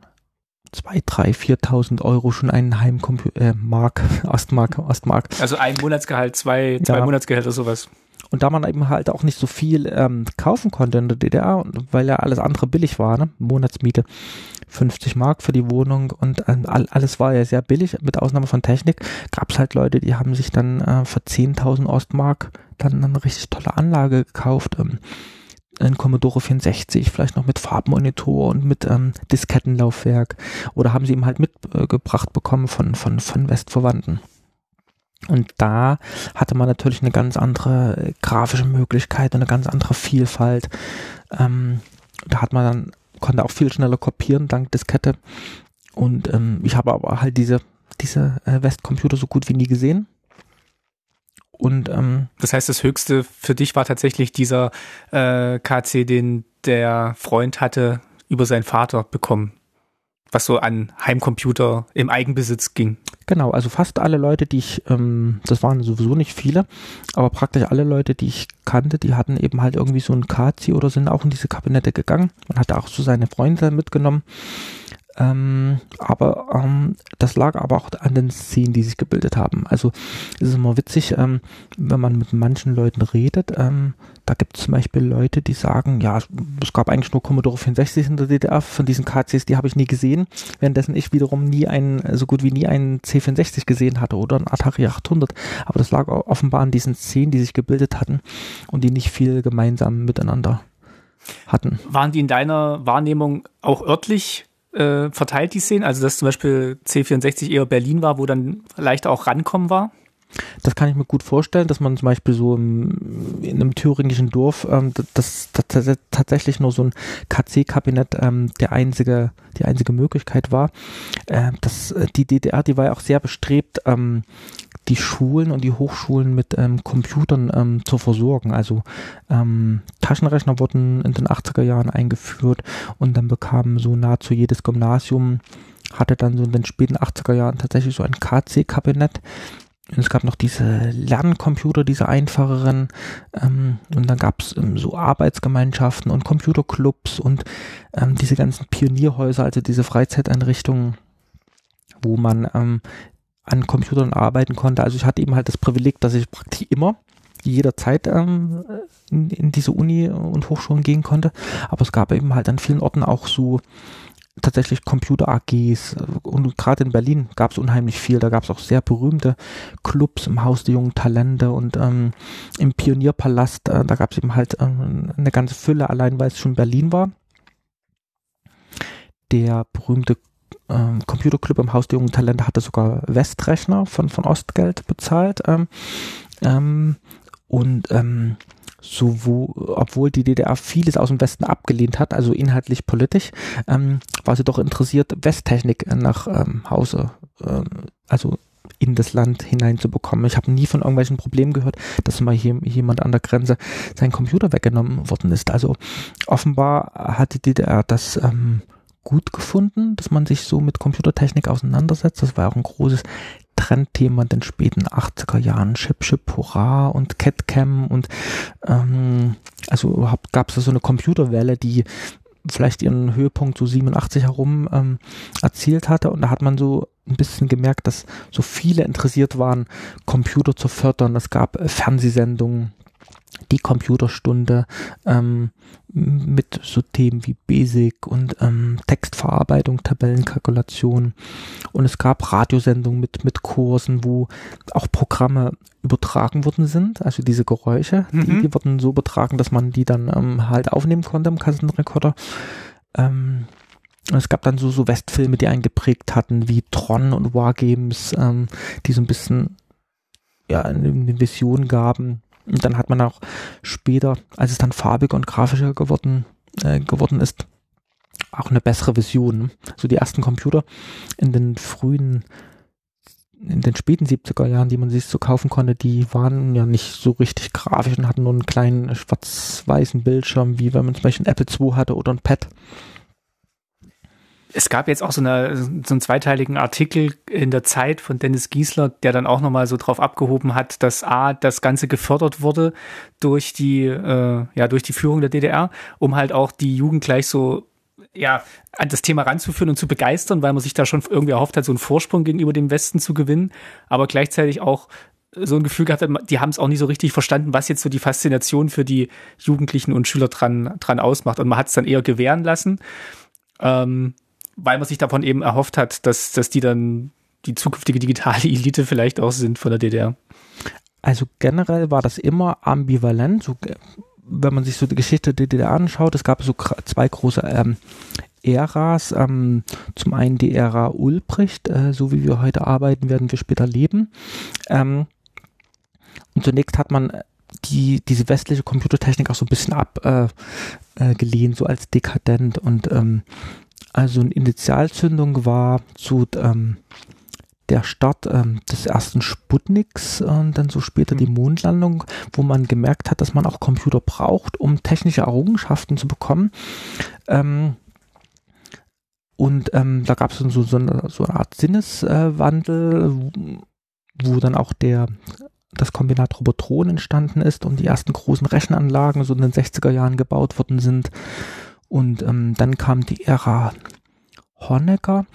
2, 3, 4.000 Euro schon einen Heimcomputer, äh, Mark, Ostmark, Ostmark. Also ein Monatsgehalt, zwei, zwei ja. Monatsgehälter, sowas. Und da man eben halt auch nicht so viel ähm, kaufen konnte in der DDR, weil ja alles andere billig war, ne? Monatsmiete 50 Mark für die Wohnung und ähm, alles war ja sehr billig, mit Ausnahme von Technik, gab es halt Leute, die haben sich dann äh, für 10.000 Ostmark dann eine richtig tolle Anlage gekauft. Ähm, ein Commodore 64, vielleicht noch mit Farbmonitor und mit ähm, Diskettenlaufwerk oder haben sie ihm halt mitgebracht äh, bekommen von, von, von Westverwandten. Und da hatte man natürlich eine ganz andere äh, grafische Möglichkeit und eine ganz andere Vielfalt. Ähm, da hat man dann, konnte auch viel schneller kopieren dank Diskette. Und ähm, ich habe aber halt diese, diese äh, Westcomputer so gut wie nie gesehen. Und ähm, das heißt, das Höchste für dich war tatsächlich dieser äh, KC, den der Freund hatte über seinen Vater bekommen, was so an Heimcomputer im Eigenbesitz ging. Genau, also fast alle Leute, die ich, ähm, das waren sowieso nicht viele, aber praktisch alle Leute, die ich kannte, die hatten eben halt irgendwie so ein Kazi oder sind auch in diese Kabinette gegangen. Man hatte auch so seine Freunde mitgenommen. Ähm, aber ähm, das lag aber auch an den Szenen, die sich gebildet haben. Also es ist immer witzig, ähm, wenn man mit manchen Leuten redet. Ähm, da gibt es zum Beispiel Leute, die sagen, ja, es gab eigentlich nur Commodore 64 in der DDR, von diesen KCs, die habe ich nie gesehen, währenddessen ich wiederum nie einen, so gut wie nie einen C64 gesehen hatte oder einen Atari 800. Aber das lag offenbar an diesen Szenen, die sich gebildet hatten und die nicht viel gemeinsam miteinander hatten. Waren die in deiner Wahrnehmung auch örtlich äh, verteilt, die Szenen? Also, dass zum Beispiel C64 eher Berlin war, wo dann leichter auch rankommen war? Das kann ich mir gut vorstellen, dass man zum Beispiel so im, in einem thüringischen Dorf, ähm, das, das, tatsächlich nur so ein KC-Kabinett ähm, der einzige, die einzige Möglichkeit war. Äh, das, die DDR, die war ja auch sehr bestrebt, ähm, die Schulen und die Hochschulen mit ähm, Computern ähm, zu versorgen. Also ähm, Taschenrechner wurden in den 80er Jahren eingeführt und dann bekam so nahezu jedes Gymnasium hatte dann so in den späten 80er Jahren tatsächlich so ein KC-Kabinett. Es gab noch diese Lerncomputer, diese einfacheren. Ähm, und dann gab es ähm, so Arbeitsgemeinschaften und Computerclubs und ähm, diese ganzen Pionierhäuser, also diese Freizeiteinrichtungen, wo man ähm, an Computern arbeiten konnte. Also ich hatte eben halt das Privileg, dass ich praktisch immer jederzeit ähm, in, in diese Uni und Hochschulen gehen konnte. Aber es gab eben halt an vielen Orten auch so tatsächlich Computer-AGs und gerade in Berlin gab es unheimlich viel. Da gab es auch sehr berühmte Clubs im Haus der jungen Talente und ähm, im Pionierpalast. Äh, da gab es eben halt ähm, eine ganze Fülle, allein weil es schon Berlin war. Der berühmte ähm, Computerclub im Haus der jungen Talente hatte sogar Westrechner von, von Ostgeld bezahlt. Ähm, ähm, und ähm, so wo, obwohl die DDR vieles aus dem Westen abgelehnt hat, also inhaltlich politisch, ähm, war sie doch interessiert, Westtechnik nach ähm, Hause, ähm, also in das Land hineinzubekommen. Ich habe nie von irgendwelchen Problemen gehört, dass mal hier jemand an der Grenze sein Computer weggenommen worden ist. Also offenbar hat die DDR das ähm, gut gefunden, dass man sich so mit Computertechnik auseinandersetzt. Das war auch ein großes Trendthema in den späten 80er Jahren. Chip, Chip, Hurra und CatCam und ähm, also überhaupt gab es so eine Computerwelle, die vielleicht ihren Höhepunkt so 87 herum ähm, erzielt hatte und da hat man so ein bisschen gemerkt, dass so viele interessiert waren, Computer zu fördern. Es gab äh, Fernsehsendungen, die Computerstunde ähm, mit so Themen wie Basic und ähm, Textverarbeitung, Tabellenkalkulation. Und es gab Radiosendungen mit, mit Kursen, wo auch Programme übertragen worden sind. Also diese Geräusche, mhm. die, die, wurden so übertragen, dass man die dann ähm, halt aufnehmen konnte im Kassettenrekorder. Ähm, und es gab dann so, so Westfilme, die einen geprägt hatten, wie Tron und Wargames, ähm, die so ein bisschen ja, eine Vision gaben und dann hat man auch später, als es dann farbiger und grafischer geworden, äh, geworden ist, auch eine bessere Vision. So die ersten Computer in den frühen, in den späten 70er Jahren, die man sich so kaufen konnte, die waren ja nicht so richtig grafisch und hatten nur einen kleinen schwarz-weißen Bildschirm, wie wenn man zum Beispiel ein Apple II hatte oder ein Pad es gab jetzt auch so, eine, so einen zweiteiligen Artikel in der Zeit von Dennis Giesler, der dann auch nochmal so drauf abgehoben hat, dass A, das Ganze gefördert wurde durch die, äh, ja, durch die Führung der DDR, um halt auch die Jugend gleich so ja, an das Thema ranzuführen und zu begeistern, weil man sich da schon irgendwie erhofft hat, so einen Vorsprung gegenüber dem Westen zu gewinnen, aber gleichzeitig auch so ein Gefühl gehabt hat, die haben es auch nicht so richtig verstanden, was jetzt so die Faszination für die Jugendlichen und Schüler dran, dran ausmacht. Und man hat es dann eher gewähren lassen. Ähm, weil man sich davon eben erhofft hat, dass, dass die dann die zukünftige digitale Elite vielleicht auch sind von der DDR. Also generell war das immer ambivalent. So, wenn man sich so die Geschichte der DDR anschaut, es gab so zwei große ähm, Äras. Ähm, zum einen die Ära Ulbricht, äh, so wie wir heute arbeiten, werden wir später leben. Ähm, und zunächst hat man die, diese westliche Computertechnik auch so ein bisschen abgelehnt, äh, äh, so als dekadent und ähm, also eine Initialzündung war zu ähm, der Start ähm, des ersten Sputniks und dann so später mhm. die Mondlandung, wo man gemerkt hat, dass man auch Computer braucht, um technische Errungenschaften zu bekommen. Ähm, Und ähm, da gab es so, so, eine, so eine Art Sinneswandel, wo, wo dann auch der das Kombinat Robotron entstanden ist und die ersten großen Rechenanlagen so in den 60er Jahren gebaut worden sind. Und ähm, dann kam die Ära Honecker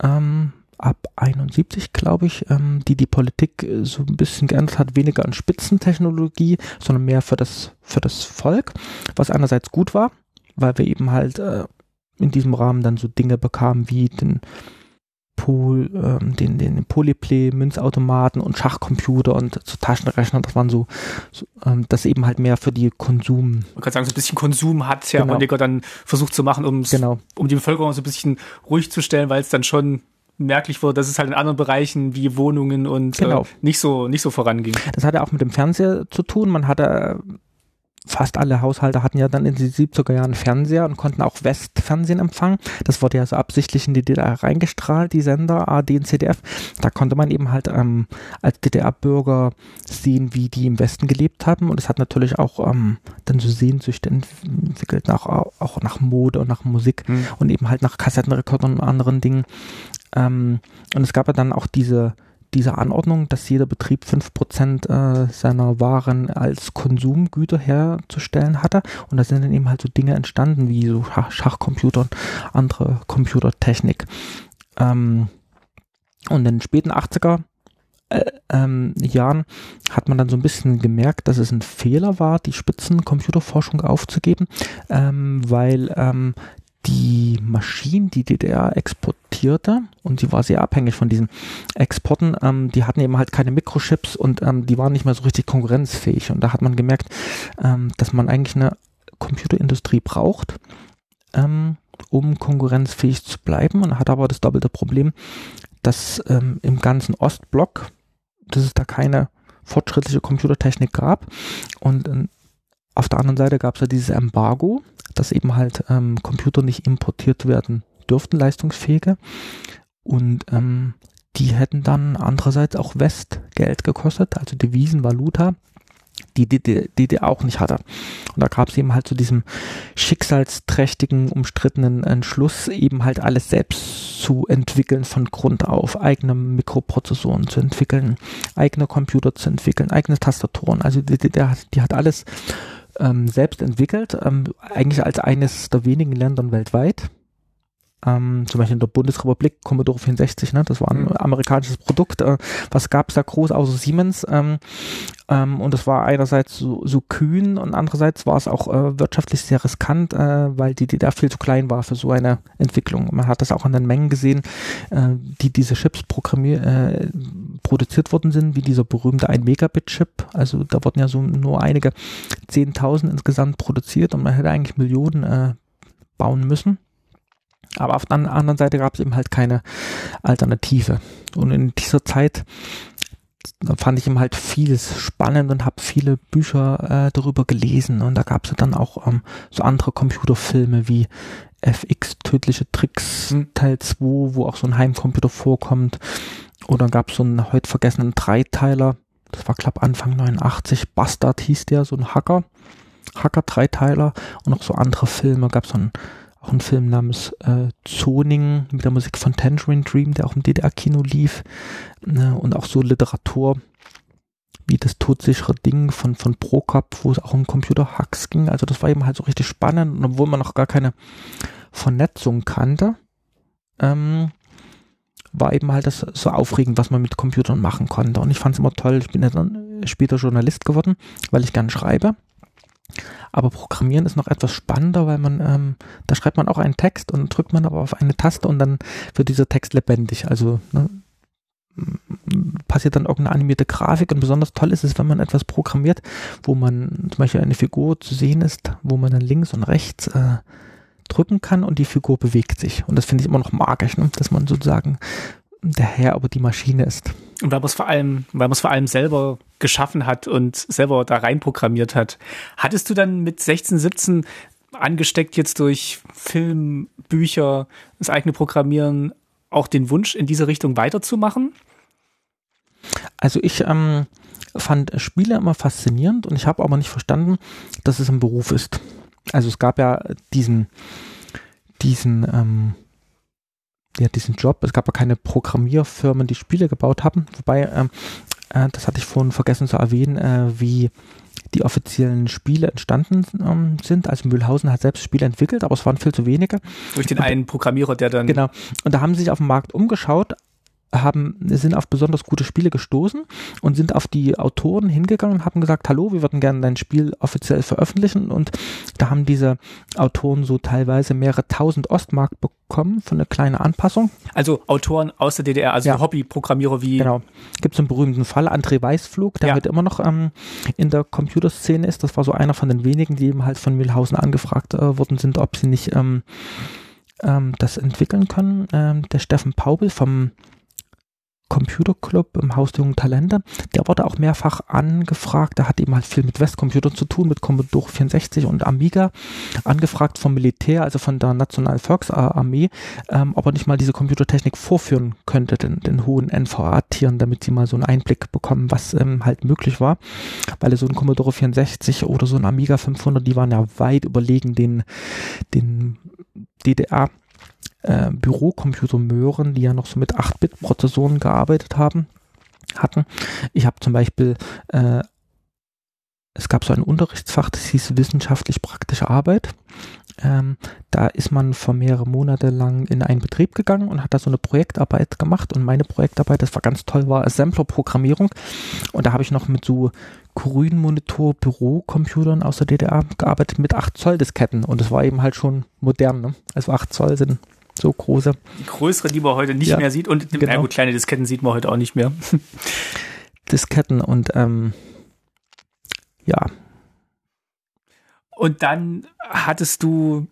ähm, ab 71, glaube ich, ähm, die die Politik äh, so ein bisschen geändert hat, weniger an Spitzentechnologie, sondern mehr für das, für das Volk, was einerseits gut war, weil wir eben halt äh, in diesem Rahmen dann so Dinge bekamen wie den Pol, ähm, den, den Polyplay, Münzautomaten und Schachcomputer und so Taschenrechner, das waren so, so ähm, das eben halt mehr für die Konsum. Man kann sagen, so ein bisschen Konsum hat ja Genau. Honecker dann versucht zu machen, um's, Genau. um die Bevölkerung so ein bisschen ruhig zu stellen, weil es dann schon merklich wurde, dass es halt in anderen Bereichen wie Wohnungen und Genau. äh, nicht so nicht so voranging. Das hatte auch mit dem Fernseher zu tun. Man hatte fast alle Haushalte hatten ja dann in den 70er Jahren Fernseher und konnten auch Westfernsehen empfangen. Das wurde ja so absichtlich in die DDR reingestrahlt, die Sender AD und CDF. Da konnte man eben halt ähm, als DDR-Bürger sehen, wie die im Westen gelebt haben. Und es hat natürlich auch ähm, dann so Sehnsüchte entwickelt, nach, auch nach Mode und nach Musik Hm. und eben halt nach Kassettenrekordern und anderen Dingen. Ähm, und es gab ja dann auch diese, diese Anordnung, dass jeder Betrieb 5% äh, seiner Waren als Konsumgüter herzustellen hatte. Und da sind dann eben halt so Dinge entstanden, wie so Schach Schachcomputer und andere Computertechnik. Ähm, und in den späten 80er äh, ähm, Jahren hat man dann so ein bisschen gemerkt, dass es ein Fehler war, die Spitzencomputerforschung aufzugeben, ähm, weil ähm, die Maschinen, die DDR exportierte, und sie war sehr abhängig von diesen Exporten, ähm, die hatten eben halt keine Mikrochips und ähm, die waren nicht mehr so richtig konkurrenzfähig. Und da hat man gemerkt, ähm, dass man eigentlich eine Computerindustrie braucht, ähm, um konkurrenzfähig zu bleiben. Und hat aber das doppelte Problem, dass ähm, im ganzen Ostblock, dass es da keine fortschrittliche Computertechnik gab. Und ähm, auf der anderen Seite gab es ja dieses Embargo, dass eben halt ähm, Computer nicht importiert werden dürften, leistungsfähige. Und ähm, die hätten dann andererseits auch Westgeld gekostet, also Devisen, Valuta, die die die auch nicht hatte. Und da gab es eben halt zu diesem schicksalsträchtigen, umstrittenen Entschluss, eben halt alles selbst zu entwickeln von Grund auf, eigene Mikroprozessoren zu entwickeln, eigene Computer zu entwickeln, eigene Tastaturen. Also die DDR, die hat alles ähm, selbst entwickelt, ähm, eigentlich als eines der wenigen Ländern weltweit. Ähm, zum Beispiel in der Bundesrepublik Commodore 64, ne? das war ein Mhm. amerikanisches Produkt. Äh, was gab es da groß außer Siemens? Ähm, ähm, und es war einerseits so, so kühn und andererseits war es auch äh, wirtschaftlich sehr riskant, äh, weil die DDR viel zu klein war für so eine Entwicklung. Man hat das auch an den Mengen gesehen, äh, die diese Chips programmier äh, produziert worden sind, wie dieser berühmte 1 Megabit Chip. Also da wurden ja so nur einige 10.000 insgesamt produziert und man hätte eigentlich Millionen äh, bauen müssen. Aber auf der anderen Seite gab es eben halt keine Alternative. Und in dieser Zeit fand ich eben halt vieles spannend und habe viele Bücher äh, darüber gelesen. Und da gab es dann auch ähm, so andere Computerfilme wie FX Tödliche Tricks Hm. Teil 2, wo auch so ein Heimcomputer vorkommt. Oder gab es so einen heute vergessenen Dreiteiler, das war glaube Anfang 89, Bastard hieß der, so ein Hacker, Hacker-Dreiteiler und noch so andere Filme. Gab es so einen, auch einen Film namens äh, Zoning mit der Musik von Tangerine Dream, der auch im DDR-Kino lief. Ne, und auch so Literatur wie das todsichere Ding von, von Prokop, wo es auch um Computer-Hacks ging. Also das war eben halt so richtig spannend und obwohl man noch gar keine Vernetzung kannte, ähm, war eben halt das so aufregend, was man mit Computern machen konnte. Und ich fand es immer toll. Ich bin ja dann später Journalist geworden, weil ich gern schreibe. Aber Programmieren ist noch etwas spannender, weil man, ähm, da schreibt man auch einen Text und drückt man aber auf eine Taste und dann wird dieser Text lebendig. Also ne, m- passiert dann irgendeine animierte Grafik und besonders toll ist es, wenn man etwas programmiert, wo man zum Beispiel eine Figur zu sehen ist, wo man dann links und rechts äh, drücken kann und die Figur bewegt sich. Und das finde ich immer noch magisch, ne? dass man sozusagen der Herr über die Maschine ist. Und weil man es vor allem, weil man es vor allem selber geschaffen hat und selber da rein programmiert hat. Hattest du dann mit 16, 17 angesteckt jetzt durch Film, Bücher, das eigene Programmieren auch den Wunsch in diese Richtung weiterzumachen? Also ich ähm, fand Spiele immer faszinierend und ich habe aber nicht verstanden, dass es ein Beruf ist. Also es gab ja diesen, diesen, ähm, ja, diesen Job. Es gab ja keine Programmierfirmen, die Spiele gebaut haben. Wobei, ähm, äh, das hatte ich vorhin vergessen zu erwähnen, äh, wie die offiziellen Spiele entstanden ähm, sind. Also Mühlhausen hat selbst Spiele entwickelt, aber es waren viel zu wenige. Durch den einen Programmierer, der dann. Genau. Und da haben sie sich auf dem Markt umgeschaut, haben, sind auf besonders gute Spiele gestoßen und sind auf die Autoren hingegangen und haben gesagt, hallo, wir würden gerne dein Spiel offiziell veröffentlichen und da haben diese Autoren so teilweise mehrere tausend Ostmark bekommen für eine kleine Anpassung. Also Autoren aus der DDR, also ja. Hobbyprogrammierer wie... Genau. Gibt es einen berühmten Fall, André Weißflug, der ja. heute immer noch ähm, in der Computerszene ist. Das war so einer von den wenigen, die eben halt von Mühlhausen angefragt äh, worden sind, ob sie nicht ähm, ähm, das entwickeln können. Ähm, der Steffen Paubel vom Computer Club im Haus der jungen Talente. Der wurde auch mehrfach angefragt. Der hat eben halt viel mit Westcomputern zu tun, mit Commodore 64 und Amiga. Angefragt vom Militär, also von der National Volksarmee, ähm, ob er nicht mal diese Computertechnik vorführen könnte, den, den hohen NVA-Tieren, damit sie mal so einen Einblick bekommen, was ähm, halt möglich war. Weil so ein Commodore 64 oder so ein Amiga 500, die waren ja weit überlegen den, den DDR äh, Bürocomputer-Möhren, die ja noch so mit 8-Bit-Prozessoren gearbeitet haben, hatten. Ich habe zum Beispiel, äh, es gab so ein Unterrichtsfach, das hieß wissenschaftlich praktische Arbeit. Ähm, da ist man vor mehrere Monate lang in einen Betrieb gegangen und hat da so eine Projektarbeit gemacht. Und meine Projektarbeit, das war ganz toll, war Assembler-Programmierung. Und da habe ich noch mit so Grünmonitor-Bürocomputern aus der DDR gearbeitet mit 8 Zoll Disketten. Und das war eben halt schon modern. Ne? Also 8 Zoll sind so große. Die größere, die man heute nicht ja, mehr sieht. Und genau. na gut, kleine Disketten sieht man heute auch nicht mehr. Disketten und ähm, ja. Und dann hattest du,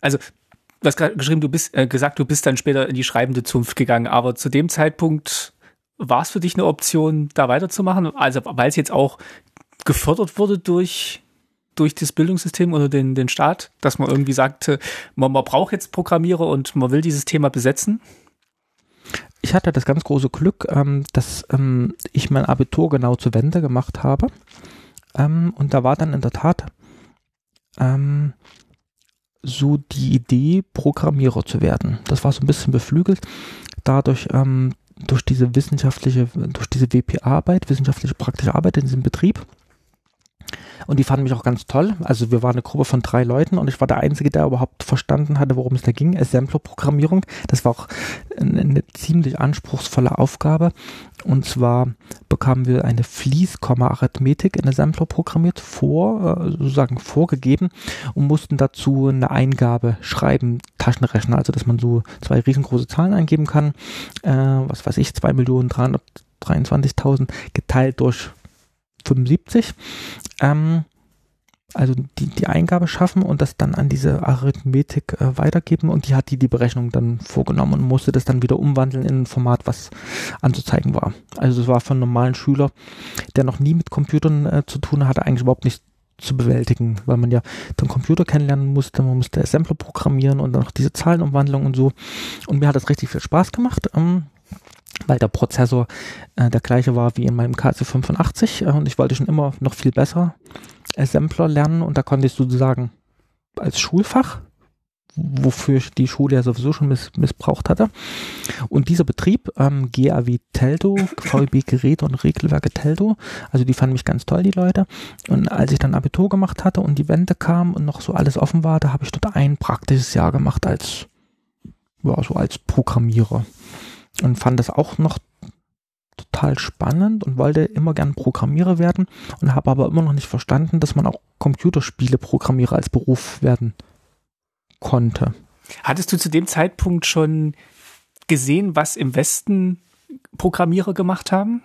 also du hast gerade geschrieben, du bist äh, gesagt, du bist dann später in die schreibende Zunft gegangen, aber zu dem Zeitpunkt war es für dich eine Option, da weiterzumachen? Also weil es jetzt auch gefördert wurde durch durch das Bildungssystem oder den, den Staat, dass man irgendwie sagt, man, man braucht jetzt Programmierer und man will dieses Thema besetzen? Ich hatte das ganz große Glück, ähm, dass ähm, ich mein Abitur genau zur Wende gemacht habe. Ähm, und da war dann in der Tat ähm, so die Idee, Programmierer zu werden. Das war so ein bisschen beflügelt dadurch, ähm, durch diese wissenschaftliche, durch diese WPA-Arbeit, wissenschaftliche praktische Arbeit in diesem Betrieb und die fanden mich auch ganz toll. Also wir waren eine Gruppe von drei Leuten und ich war der Einzige, der überhaupt verstanden hatte, worum es da ging. Assembler-Programmierung. Das war auch eine, ziemlich anspruchsvolle Aufgabe. Und zwar bekamen wir eine Fließkomma-Arithmetik in Assembler programmiert vor, äh, sozusagen vorgegeben und mussten dazu eine Eingabe schreiben, Taschenrechner, also dass man so zwei riesengroße Zahlen eingeben kann, äh, was weiß ich, 2.323.000 geteilt durch 75. Ähm, also die, die Eingabe schaffen und das dann an diese Arithmetik äh, weitergeben und die hat die die Berechnung dann vorgenommen und musste das dann wieder umwandeln in ein Format, was anzuzeigen war. Also es war für einen normalen Schüler, der noch nie mit Computern äh, zu tun hatte, eigentlich überhaupt nicht zu bewältigen, weil man ja den Computer kennenlernen musste, man musste Assembler programmieren und dann noch diese Zahlenumwandlung und so. Und mir hat das richtig viel Spaß gemacht. Ähm, weil der Prozessor äh, der gleiche war wie in meinem KC85 äh, und ich wollte schon immer noch viel besser Assembler lernen und da konnte ich sozusagen als Schulfach, wofür ich die Schule ja sowieso schon miss missbraucht hatte. Und dieser Betrieb, ähm, GAW Teldo, VB Geräte und Regelwerke Teldo, also die fanden mich ganz toll, die Leute. Und als ich dann Abitur gemacht hatte und die Wende kam und noch so alles offen war, da habe ich dort ein praktisches Jahr gemacht als, ja, so als Programmierer und fand das auch noch total spannend und wollte immer gern Programmierer werden und habe aber immer noch nicht verstanden, dass man auch Computerspiele-Programmierer als Beruf werden konnte. Hattest du zu dem Zeitpunkt schon gesehen, was im Westen Programmierer gemacht haben?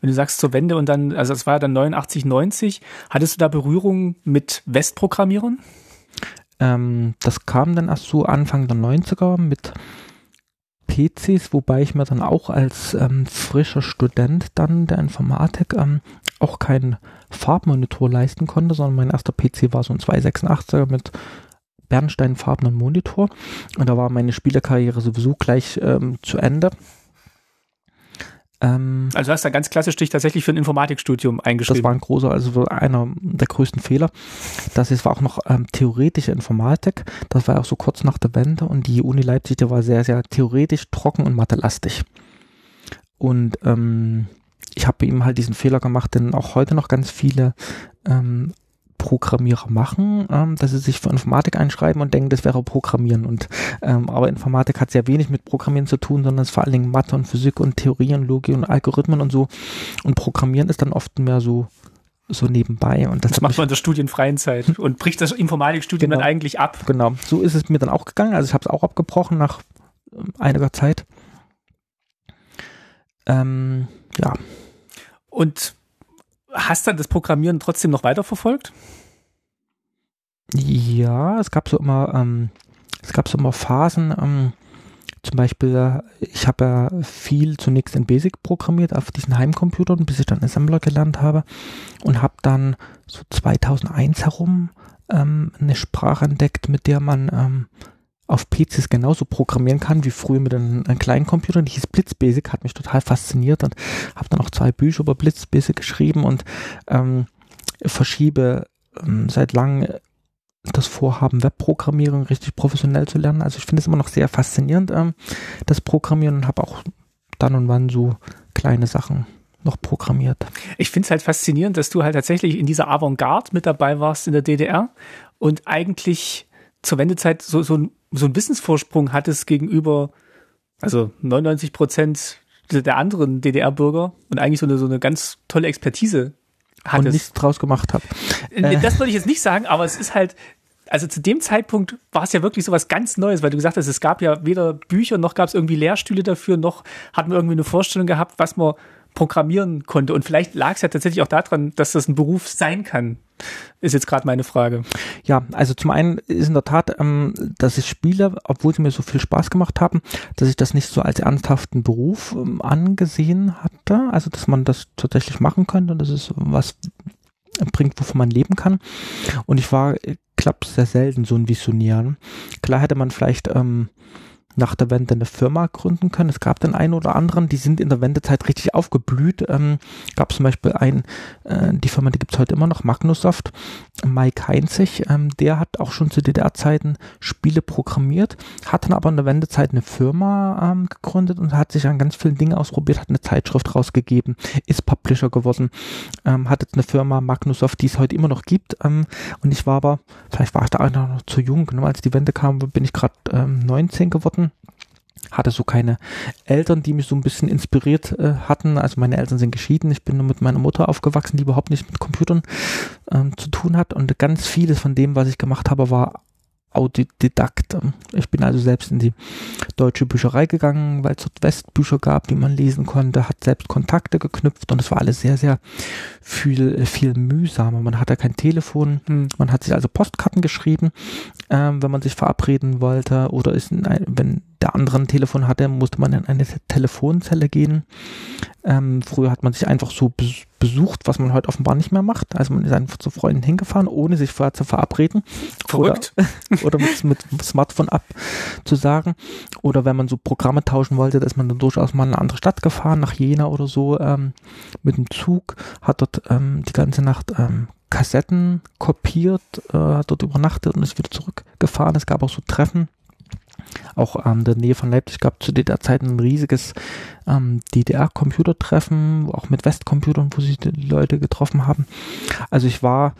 Wenn du sagst zur Wende und dann, also es war dann 89, 90, hattest du da Berührung mit Westprogrammierern? Ähm, das kam dann erst so Anfang der 90er mit PCs, wobei ich mir dann auch als ähm, frischer Student dann der Informatik ähm, auch keinen Farbmonitor leisten konnte, sondern mein erster PC war so ein 286er mit bernsteinfarbenen Monitor und da war meine Spielerkarriere sowieso gleich ähm, zu Ende. Ähm, also hast du da ganz klassisch dich tatsächlich für ein Informatikstudium eingeschrieben. Das war ein großer, also einer der größten Fehler. Das ist, war auch noch ähm, theoretische Informatik. Das war auch so kurz nach der Wende und die Uni Leipzig, die war sehr, sehr theoretisch, trocken und mathelastig. Und ähm, ich habe eben halt diesen Fehler gemacht, den auch heute noch ganz viele ähm, Programmierer machen, ähm, dass sie sich für Informatik einschreiben und denken, das wäre Programmieren. Und ähm, aber Informatik hat sehr wenig mit Programmieren zu tun, sondern es ist vor allen Dingen Mathe und Physik und Theorie und Logik und Algorithmen und so. Und Programmieren ist dann oft mehr so so nebenbei. Und das, das macht man in der studienfreien Zeit und bricht das Informatikstudium genau, dann eigentlich ab. Genau, so ist es mir dann auch gegangen. Also ich habe es auch abgebrochen nach ähm, einiger Zeit. Ähm, ja. Und hast dann das Programmieren trotzdem noch weiterverfolgt? Ja, es gab so immer, ähm, es gab so immer Phasen, ähm, zum Beispiel, ich habe ja viel zunächst in Basic programmiert auf diesen Heimcomputern, bis ich dann Assembler gelernt habe und habe dann so 2001 herum ähm, eine Sprache entdeckt, mit der man ähm, auf PCs genauso programmieren kann wie früher mit einem, einem kleinen Computer. Die hieß Blitzbasic, hat mich total fasziniert und habe dann auch zwei Bücher über Blitzbasic geschrieben und ähm, verschiebe ähm, seit langem das Vorhaben, Webprogrammierung richtig professionell zu lernen. Also ich finde es immer noch sehr faszinierend, ähm, das Programmieren und habe auch dann und wann so kleine Sachen noch programmiert. Ich finde es halt faszinierend, dass du halt tatsächlich in dieser Avantgarde mit dabei warst in der DDR und eigentlich zur Wendezeit so, so, so einen Wissensvorsprung hattest gegenüber, also 99 Prozent der anderen DDR-Bürger und eigentlich so eine, so eine ganz tolle Expertise hattest. Und nichts draus gemacht habe. Äh, das würde ich jetzt nicht sagen, aber es ist halt, also zu dem Zeitpunkt war es ja wirklich so was ganz Neues, weil du gesagt hast, es gab ja weder Bücher, noch gab es irgendwie Lehrstühle dafür, noch hatten wir irgendwie eine Vorstellung gehabt, was man programmieren konnte. Und vielleicht lag es ja tatsächlich auch daran, dass das ein Beruf sein kann. Ist jetzt gerade meine Frage. Ja, also zum einen ist in der Tat, ähm, dass ich spiele, obwohl sie mir so viel Spaß gemacht haben, dass ich das nicht so als ernsthaften Beruf ähm, angesehen hatte. Also dass man das tatsächlich machen könnte und das ist was bringt, wovon man leben kann. Und ich war, klappt sehr selten so ein Visionär. Klar hätte man vielleicht ähm, nach der Wende eine Firma gründen können. Es gab den einen oder anderen, die sind in der Wendezeit richtig aufgeblüht. Ähm, gab zum Beispiel ein, äh, die Firma, die gibt's heute immer noch, Magnusoft, Mike Heinzig, ähm, der hat auch schon zu DDR-Zeiten Spiele programmiert, hat dann aber in der Wendezeit eine Firma ähm, gegründet und hat sich an ganz vielen Dingen ausprobiert, hat eine Zeitschrift rausgegeben, ist Publisher geworden, ähm, hat jetzt eine Firma Magnusoft, die es heute immer noch gibt. Ähm, und ich war aber, vielleicht war ich da auch noch zu jung, ne? als die Wende kam, bin ich gerade ähm, 19 geworden hatte so keine Eltern, die mich so ein bisschen inspiriert äh, hatten. Also meine Eltern sind geschieden. Ich bin nur mit meiner Mutter aufgewachsen, die überhaupt nichts mit Computern ähm, zu tun hat. Und ganz vieles von dem, was ich gemacht habe, war Autodidakt. Ich bin also selbst in die deutsche Bücherei gegangen, weil es dort Westbücher gab, die man lesen konnte, hat selbst Kontakte geknüpft und es war alles sehr, sehr viel, viel mühsamer. Man hatte kein Telefon, hm. man hat sich also Postkarten geschrieben, ähm, wenn man sich verabreden wollte oder ist, ein, wenn der andere ein Telefon hatte, musste man in eine Telefonzelle gehen. Ähm, früher hat man sich einfach so besucht, was man heute offenbar nicht mehr macht. Also man ist einfach zu Freunden hingefahren, ohne sich vorher zu verabreden. Verrückt. Oder, oder mit, mit Smartphone abzusagen. Oder wenn man so Programme tauschen wollte, da ist man dann durchaus mal in eine andere Stadt gefahren, nach Jena oder so, ähm, mit dem Zug, hat dort ähm, die ganze Nacht ähm, Kassetten kopiert, äh, hat dort übernachtet und ist wieder zurückgefahren. Es gab auch so Treffen auch ähm, der Nähe von Leipzig gab zu der Zeit ein riesiges ähm, DDR-Computertreffen, auch mit Westcomputern, wo sich die Leute getroffen haben. Also ich war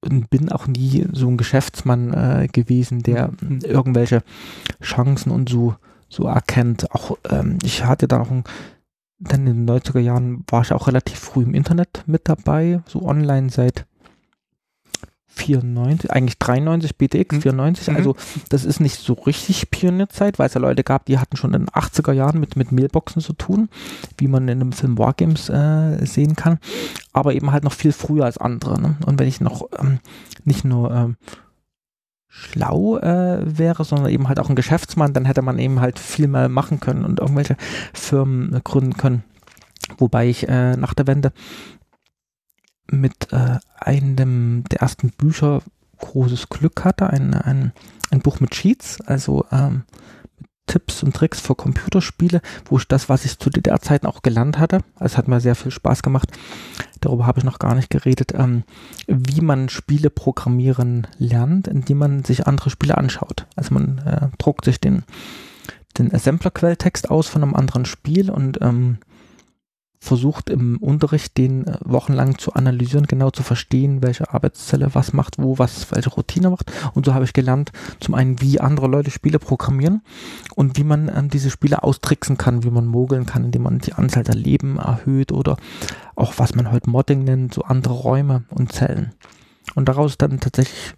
und bin auch nie so ein Geschäftsmann äh, gewesen, der mhm. irgendwelche Chancen und so so erkennt. Auch ähm, ich hatte da noch ein dann in den 90er Jahren war ich auch relativ früh im Internet mit dabei, so online seit 94, eigentlich 93, BTX mhm. 94, also das ist nicht so richtig Pionierzeit, weil es ja Leute gab, die hatten schon in den 80er Jahren mit, mit Mailboxen zu tun, wie man in dem Film Wargames äh, sehen kann, aber eben halt noch viel früher als andere. Ne? Und wenn ich noch ähm, nicht nur ähm, schlau äh, wäre, sondern eben halt auch ein Geschäftsmann, dann hätte man eben halt viel mehr machen können und irgendwelche Firmen gründen können. Wobei ich äh, nach der Wende mit äh, einem der ersten Bücher großes Glück hatte, ein, ein, ein Buch mit Cheats, also ähm, Tipps und Tricks für Computerspiele, wo ich das, was ich zu DDR-Zeiten auch gelernt hatte, also hat mir sehr viel Spaß gemacht, darüber habe ich noch gar nicht geredet, ähm, wie man Spiele programmieren lernt, indem man sich andere Spiele anschaut. Also man äh, druckt sich den, den Assembler-Quelltext aus von einem anderen Spiel und ähm, versucht im Unterricht den äh, wochenlang zu analysieren, genau zu verstehen, welche Arbeitszelle was macht, wo was, welche Routine macht. Und so habe ich gelernt, zum einen, wie andere Leute Spiele programmieren und wie man ähm, diese Spiele austricksen kann, wie man mogeln kann, indem man die Anzahl der Leben erhöht oder auch was man heute Modding nennt, so andere Räume und Zellen. Und daraus ist dann tatsächlich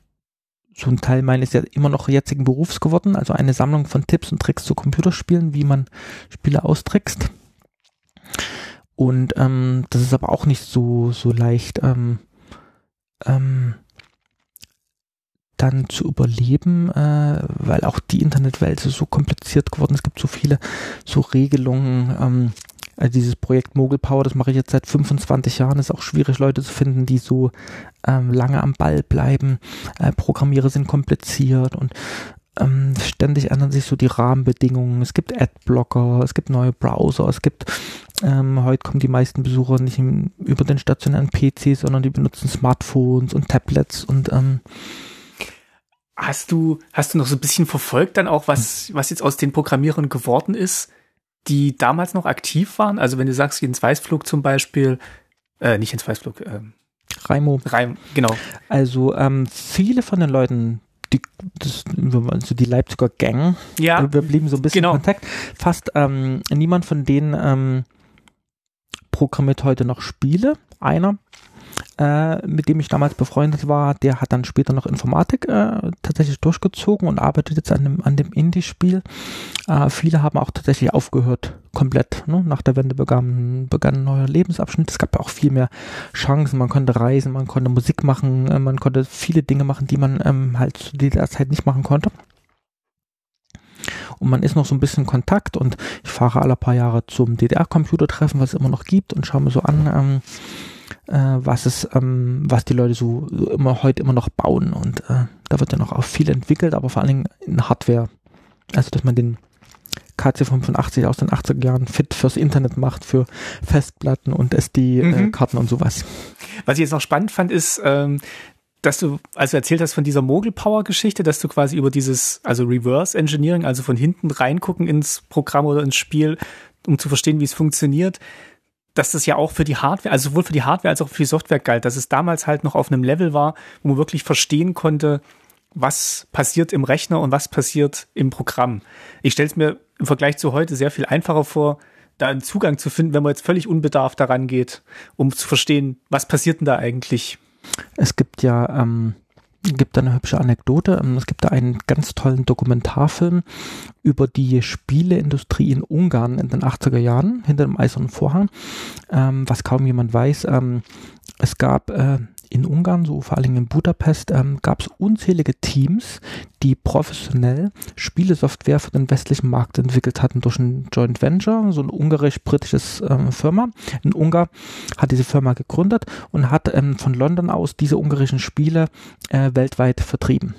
so ein Teil meines ja immer noch jetzigen Berufs geworden, also eine Sammlung von Tipps und Tricks zu Computerspielen, wie man Spiele austrickst. Und ähm, das ist aber auch nicht so, so leicht ähm, ähm, dann zu überleben, äh, weil auch die Internetwelt ist so kompliziert geworden. Es gibt so viele so Regelungen. Ähm, also dieses Projekt Mogul Power, das mache ich jetzt seit 25 Jahren. Es ist auch schwierig, Leute zu finden, die so ähm, lange am Ball bleiben. Äh, Programmierer sind kompliziert und ähm, ständig ändern sich so die Rahmenbedingungen. Es gibt Adblocker, es gibt neue Browser, es gibt ähm, heute kommen die meisten Besucher nicht im, über den stationären PC, sondern die benutzen Smartphones und Tablets und ähm, Hast du, hast du noch so ein bisschen verfolgt dann auch, was, was jetzt aus den Programmierern geworden ist, die damals noch aktiv waren? Also wenn du sagst, Jens Weißflug zum Beispiel, äh, nicht Jens Weißflug, äh, Raimo. Reim, genau. Also ähm, viele von den Leuten, die, das, also die Leipziger Gang, Ja, wir blieben so ein bisschen genau. in Kontakt. Fast ähm, niemand von denen ähm, programmiert heute noch Spiele. Einer, äh, mit dem ich damals befreundet war, der hat dann später noch Informatik äh, tatsächlich durchgezogen und arbeitet jetzt an dem, an dem Indie-Spiel. Äh, viele haben auch tatsächlich aufgehört, komplett. Ne? Nach der Wende begann, begann ein neuer Lebensabschnitt. Es gab auch viel mehr Chancen. Man konnte reisen, man konnte Musik machen, äh, man konnte viele Dinge machen, die man ähm, halt zu dieser Zeit nicht machen konnte. Und man ist noch so ein bisschen in Kontakt und ich fahre alle paar Jahre zum DDR-Computertreffen, was es immer noch gibt und schaue mir so an, ähm, äh, was es, ähm, was die Leute so, so immer heute immer noch bauen. Und äh, da wird ja noch auch viel entwickelt, aber vor allen Dingen in Hardware. Also dass man den KC85 aus den 80er Jahren fit fürs Internet macht, für Festplatten und Mhm. SD-Karten und sowas. Was ich jetzt noch spannend fand, ist, ähm, dass du, also erzählt hast von dieser Mogel-Power-Geschichte, dass du quasi über dieses, also Reverse Engineering, also von hinten reingucken ins Programm oder ins Spiel, um zu verstehen, wie es funktioniert, dass das ja auch für die Hardware, also sowohl für die Hardware als auch für die Software galt, dass es damals halt noch auf einem Level war, wo man wirklich verstehen konnte, was passiert im Rechner und was passiert im Programm. Ich stelle es mir im Vergleich zu heute sehr viel einfacher vor, da einen Zugang zu finden, wenn man jetzt völlig unbedarft daran geht, um zu verstehen, was passiert denn da eigentlich. Es gibt ja, ähm, gibt eine hübsche Anekdote. Ähm, Es gibt da einen ganz tollen Dokumentarfilm über die Spieleindustrie in Ungarn in den 80er Jahren, hinter dem eisernen Vorhang, ähm, was kaum jemand weiß. Ähm, es gab äh, in Ungarn, so vor Dingen in Budapest, ähm, gab es unzählige Teams, die professionell Spielesoftware für den westlichen Markt entwickelt hatten durch ein Joint Venture, so ein ungarisch-britisches ähm, Firma. Ein Ungar hat diese Firma gegründet und hat ähm, von London aus diese ungarischen Spiele äh, weltweit vertrieben.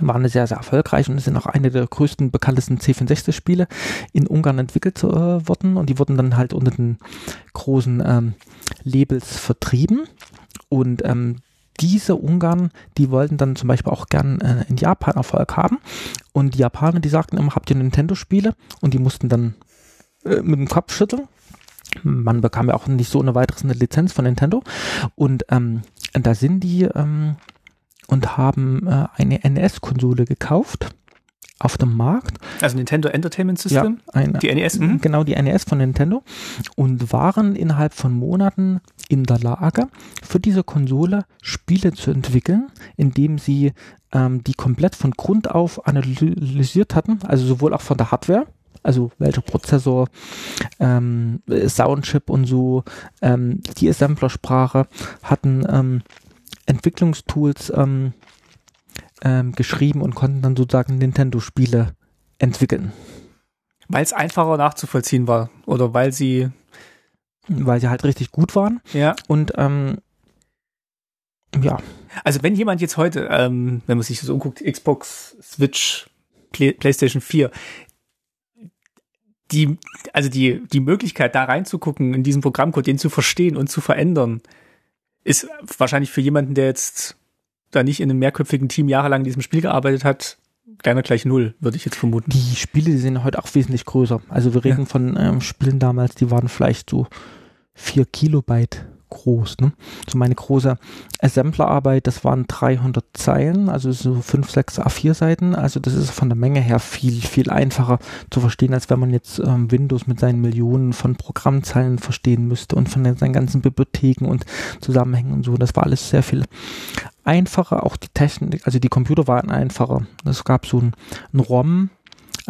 Waren sehr, sehr erfolgreich und sind auch eine der größten, bekanntesten C64-Spiele in Ungarn entwickelt äh, worden und die wurden dann halt unter den großen ähm, Labels vertrieben und ähm, diese Ungarn, die wollten dann zum Beispiel auch gern äh, in Japan Erfolg haben. Und die Japaner, die sagten immer, habt ihr Nintendo-Spiele? Und die mussten dann äh, mit dem Kopf schütteln. Man bekam ja auch nicht so ohne weiteres eine Lizenz von Nintendo. Und ähm, da sind die ähm, und haben äh, eine NES-Konsole gekauft auf dem Markt. Also Nintendo Entertainment System? ein, Die NES? Mhm. Genau, die NES von Nintendo. Und waren innerhalb von Monaten in der Lage, für diese Konsole Spiele zu entwickeln, indem sie ähm, die komplett von Grund auf analysiert hatten, also sowohl auch von der Hardware, also welcher Prozessor, ähm, Soundchip und so, ähm, die Assemblersprache, hatten ähm, Entwicklungstools ähm, ähm, geschrieben und konnten dann sozusagen Nintendo-Spiele entwickeln, Weil es einfacher nachzuvollziehen war. Oder weil sie, weil sie halt richtig gut waren. ja. Und ähm, ja, Also wenn jemand jetzt heute, ähm, wenn man sich das umguckt, Xbox, Switch, Play, PlayStation 4, die, also die, die Möglichkeit, da reinzugucken, in diesen Programmcode, den zu verstehen und zu verändern, ist wahrscheinlich für jemanden, der jetzt da nicht in einem mehrköpfigen Team jahrelang in diesem Spiel gearbeitet hat, kleiner gleich null, würde ich jetzt vermuten. Die Spiele, die sind heute auch wesentlich größer. Also wir reden ja. von ähm, Spielen damals, die waren vielleicht so vier Kilobyte groß. Ne? So meine große Assemblerarbeit, das waren 300 Zeilen, also so 5, 6 A4 Seiten. Also das ist von der Menge her viel, viel einfacher zu verstehen, als wenn man jetzt ähm, Windows mit seinen Millionen von Programmzeilen verstehen müsste und von seinen ganzen Bibliotheken und Zusammenhängen und so. Das war alles sehr viel einfacher. Auch die Technik, also die Computer waren einfacher. Es gab so ein, ein ROM,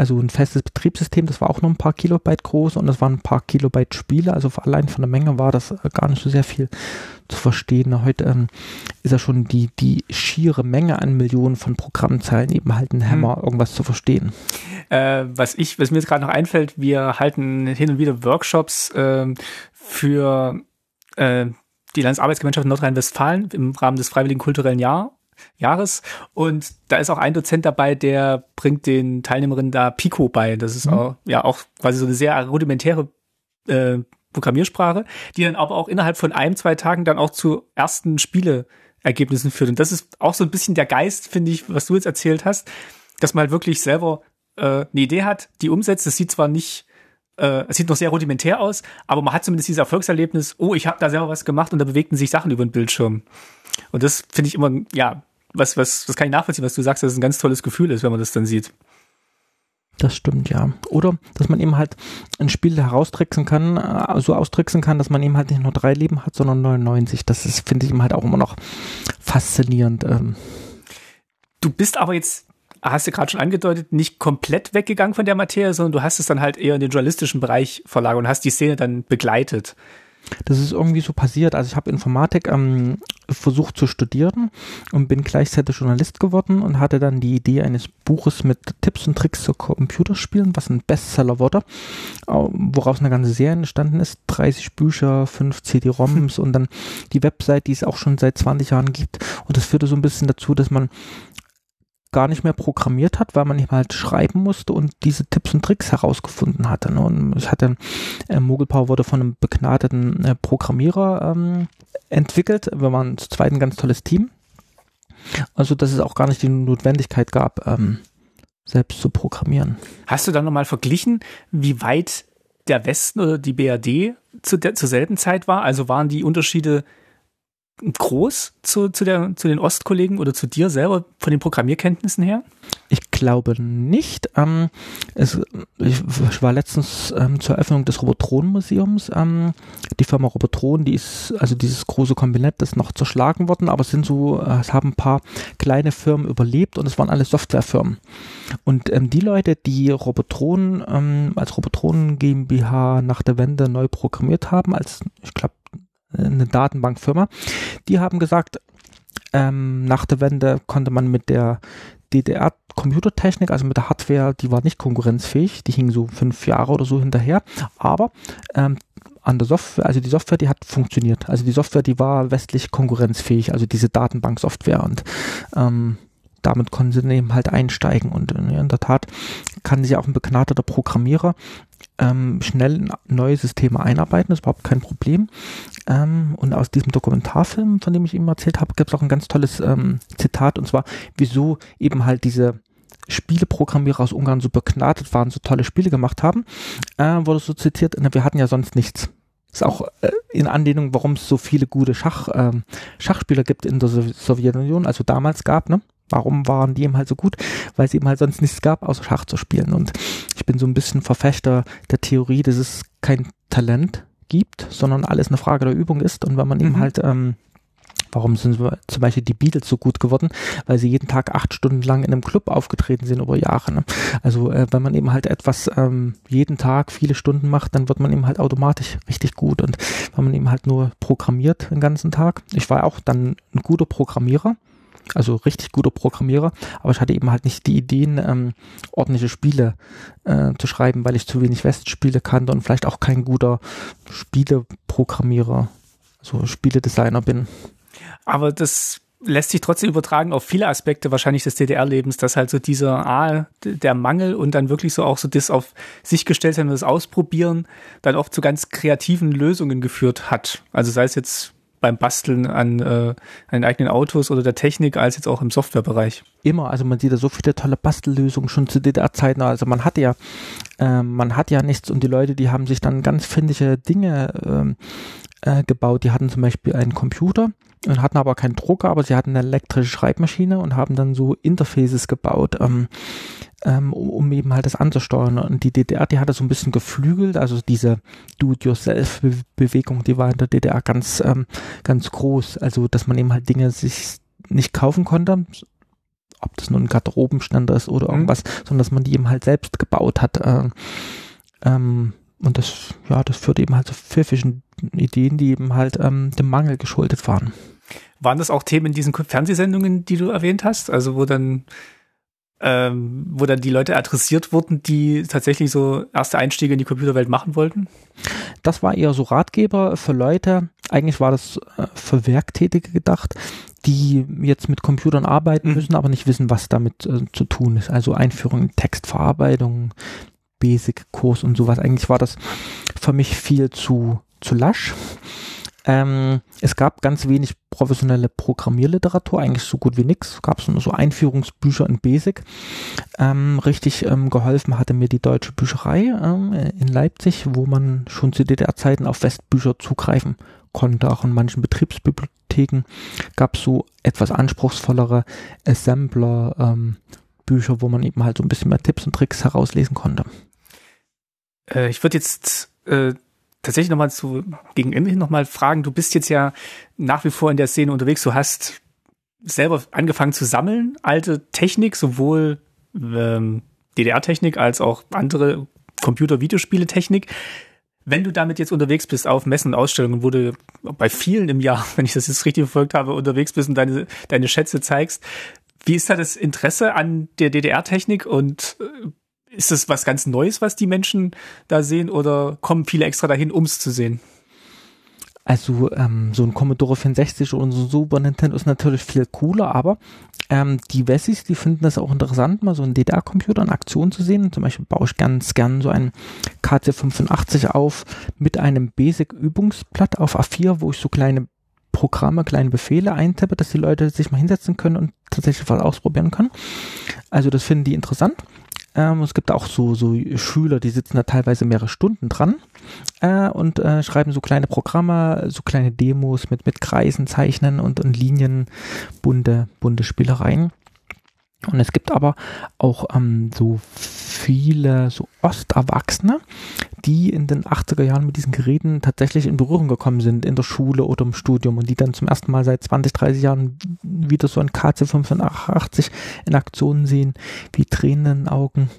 also ein festes Betriebssystem, das war auch nur ein paar Kilobyte groß und das waren ein paar Kilobyte Spiele, also allein von der Menge war das äh, gar nicht so sehr viel zu verstehen. Heute ähm, ist ja schon die, die schiere Menge an Millionen von Programmzeilen eben halt ein Hammer, hm. irgendwas zu verstehen. Äh, was ich, was mir jetzt gerade noch einfällt, wir halten hin und wieder Workshops äh, für äh, die Landesarbeitsgemeinschaft Nordrhein-Westfalen im Rahmen des Freiwilligen Kulturellen Jahr Jahres. Und da ist auch ein Dozent dabei, der bringt den Teilnehmerinnen da Pico bei. Das ist mhm. auch, ja, auch quasi so eine sehr rudimentäre äh, Programmiersprache, die dann aber auch innerhalb von ein, zwei Tagen dann auch zu ersten Spieleergebnissen führt. Und das ist auch so ein bisschen der Geist, finde ich, was du jetzt erzählt hast, dass man halt wirklich selber äh, eine Idee hat, die umsetzt. Das sieht zwar nicht äh, es sieht noch sehr rudimentär aus, aber man hat zumindest dieses Erfolgserlebnis, oh, ich habe da selber was gemacht und da bewegten sich Sachen über den Bildschirm. Und das finde ich immer, ja, was, was, das kann ich nachvollziehen, was du sagst, dass es ein ganz tolles Gefühl ist, wenn man das dann sieht. Das stimmt, ja. Oder, dass man eben halt ein Spiel heraustricksen kann, äh, so austricksen kann, dass man eben halt nicht nur drei Leben hat, sondern 99. Das ist, finde ich, eben halt auch immer noch faszinierend. Ähm. Du bist aber jetzt, hast du gerade schon angedeutet, nicht komplett weggegangen von der Materie, sondern du hast es dann halt eher in den journalistischen Bereich verlagert und hast die Szene dann begleitet. Das ist irgendwie so passiert. Also ich habe Informatik ähm, versucht zu studieren und bin gleichzeitig Journalist geworden und hatte dann die Idee eines Buches mit Tipps und Tricks zu Computerspielen, was ein Bestseller wurde, woraus eine ganze Serie entstanden ist. 30 Bücher, 5 CD-ROMs und dann die Website, die es auch schon seit 20 Jahren gibt. Und das führte so ein bisschen dazu, dass man gar nicht mehr programmiert hat, weil man eben halt schreiben musste und diese Tipps und Tricks herausgefunden hatte. Ne? Und ich hatte, äh, Mogelpower wurde von einem begnadeten äh, Programmierer ähm, entwickelt. Wir waren zu zweit ein ganz tolles Team. Also, dass es auch gar nicht die Notwendigkeit gab, ähm, selbst zu programmieren. Hast du dann nochmal verglichen, wie weit der Westen oder die BRD zu der, zur selben Zeit war? Also waren die Unterschiede groß zu, zu, der, zu den Ostkollegen oder zu dir selber von den Programmierkenntnissen her? Ich glaube nicht. Ähm, es, ich, war letztens ähm, zur Eröffnung des Robotron-Museums. Ähm, die Firma Robotron, die ist, also dieses große Kombinett, ist noch zerschlagen worden, aber es sind so, äh, es haben ein paar kleine Firmen überlebt und es waren alle Softwarefirmen. Und ähm, die Leute, die Robotron ähm, als Robotron GmbH nach der Wende neu programmiert haben, als ich glaube eine Datenbankfirma, die haben gesagt, ähm, nach der Wende konnte man mit der DDR-Computertechnik, also mit der Hardware, die war nicht konkurrenzfähig, die hing so fünf Jahre oder so hinterher, aber ähm, an der Software, also die Software, die hat funktioniert. Also die Software, die war westlich konkurrenzfähig, also diese Datenbanksoftware. Und ähm, damit konnten sie dann eben halt einsteigen und äh, in der Tat kann sich auch ein begnadeter Programmierer ähm, schnell neue Systeme einarbeiten, das ist überhaupt kein Problem. Ähm, und aus diesem Dokumentarfilm, von dem ich eben erzählt habe, gibt es auch ein ganz tolles ähm, Zitat und zwar, wieso eben halt diese Spieleprogrammierer aus Ungarn so begnadet waren, so tolle Spiele gemacht haben, äh, wurde so zitiert, wir hatten ja sonst nichts. Ist auch äh, in Anlehnung, warum es so viele gute Schach, äh, Schachspieler gibt in der Sowjetunion, also damals gab, ne? Warum waren die eben halt so gut? Weil es eben halt sonst nichts gab, außer Schach zu spielen. Und ich bin so ein bisschen Verfechter der Theorie, dass es kein Talent gibt, sondern alles eine Frage der Übung ist. Und wenn man mhm. eben halt, ähm, warum sind zum Beispiel die Beatles so gut geworden? Weil sie jeden Tag acht Stunden lang in einem Club aufgetreten sind über Jahre. Ne? Also äh, wenn man eben halt etwas ähm, jeden Tag viele Stunden macht, dann wird man eben halt automatisch richtig gut. Und wenn man eben halt nur programmiert den ganzen Tag, ich war auch dann ein guter Programmierer, also richtig guter Programmierer, aber ich hatte eben halt nicht die Ideen, ähm, ordentliche Spiele äh, zu schreiben, weil ich zu wenig Westspiele kannte und vielleicht auch kein guter Spieleprogrammierer, also Spieledesigner bin. Aber das lässt sich trotzdem übertragen auf viele Aspekte wahrscheinlich des DDR-Lebens, dass halt so dieser A, der Mangel und dann wirklich so auch so das auf sich gestellt sein und das Ausprobieren dann oft zu ganz kreativen Lösungen geführt hat. Also sei es jetzt beim Basteln an, äh, an eigenen Autos oder der Technik, als jetzt auch im Softwarebereich. Immer, also man sieht da so viele tolle Bastellösungen schon zu DDR-Zeiten. Also man hat ja, äh, man hat ja nichts und die Leute, die haben sich dann ganz findige Dinge ähm, äh, gebaut. Die hatten zum Beispiel einen Computer und hatten aber keinen Drucker, aber sie hatten eine elektrische Schreibmaschine und haben dann so Interfaces gebaut, ähm, ähm, um eben halt das anzusteuern. Und die DDR, die hatte so ein bisschen geflügelt, also diese Do-it-yourself-Bewegung, die war in der DDR ganz, ähm, ganz groß. Also, dass man eben halt Dinge sich nicht kaufen konnte, ob das nun ein Garderobenständer ist oder mhm. irgendwas, mhm. sondern dass man die eben halt selbst gebaut hat. Ähm, ähm, und das, ja, das führt eben halt zu pfiffischen Ideen, die eben halt ähm, dem Mangel geschuldet waren. Waren das auch Themen in diesen Fernsehsendungen, die du erwähnt hast? Also wo dann, ähm, wo dann die Leute adressiert wurden, die tatsächlich so erste Einstiege in die Computerwelt machen wollten? Das war eher so Ratgeber für Leute. Eigentlich war das äh, für Werktätige gedacht, die jetzt mit Computern arbeiten mhm. müssen, aber nicht wissen, was damit äh, zu tun ist. Also Einführung in Textverarbeitung, Basic-Kurs und sowas. Eigentlich war das für mich viel zu, zu lasch. Ähm, es gab ganz wenig professionelle Programmierliteratur, eigentlich so gut wie nix. Gab es nur so Einführungsbücher in Basic. Ähm, richtig ähm, geholfen hatte mir die Deutsche Bücherei ähm, in Leipzig, wo man schon zu DDR-Zeiten auf Westbücher zugreifen konnte. Auch in manchen Betriebsbibliotheken gab es so etwas anspruchsvollere Assembler, ähm, Bücher, wo man eben halt so ein bisschen mehr Tipps und Tricks herauslesen konnte. Äh, ich würde jetzt äh, tatsächlich nochmal zu gegen Ende nochmal fragen. Du bist jetzt ja nach wie vor in der Szene unterwegs. Du hast selber angefangen zu sammeln, alte Technik, sowohl ähm, DDR-Technik als auch andere Computer-Videospiele-Technik. Wenn du damit jetzt unterwegs bist auf Messen und Ausstellungen, wo du bei vielen im Jahr, wenn ich das jetzt richtig verfolgt habe, unterwegs bist und deine, deine Schätze zeigst, wie ist da das Interesse an der DDR-Technik und äh, ist das was ganz Neues, was die Menschen da sehen oder kommen viele extra dahin, um es zu sehen? Also ähm, so ein Commodore 64 oder so ein Super Nintendo ist natürlich viel cooler, aber ähm, die Wessis, die finden das auch interessant, mal so einen DDR-Computer in Aktion zu sehen. Zum Beispiel baue ich ganz gern so einen KC85 auf mit einem Basic-Übungsblatt auf A4, wo ich so kleine Programme, kleine Befehle eintippe, dass die Leute sich mal hinsetzen können und tatsächlich was ausprobieren können. Also das finden die interessant. Ähm, es gibt auch so, so Schüler, die sitzen da teilweise mehrere Stunden dran äh, und äh, schreiben so kleine Programme, so kleine Demos mit, mit Kreisen, Zeichnen und, und Linien, bunte, bunte Spielereien. Und es gibt aber auch ähm, so viele so Osterwachsene, die in den 80er Jahren mit diesen Geräten tatsächlich in Berührung gekommen sind, in der Schule oder im Studium und die dann zum ersten Mal seit 20, 30 Jahren wieder so ein KC85 in Aktion sehen, wie Tränen in den Augen.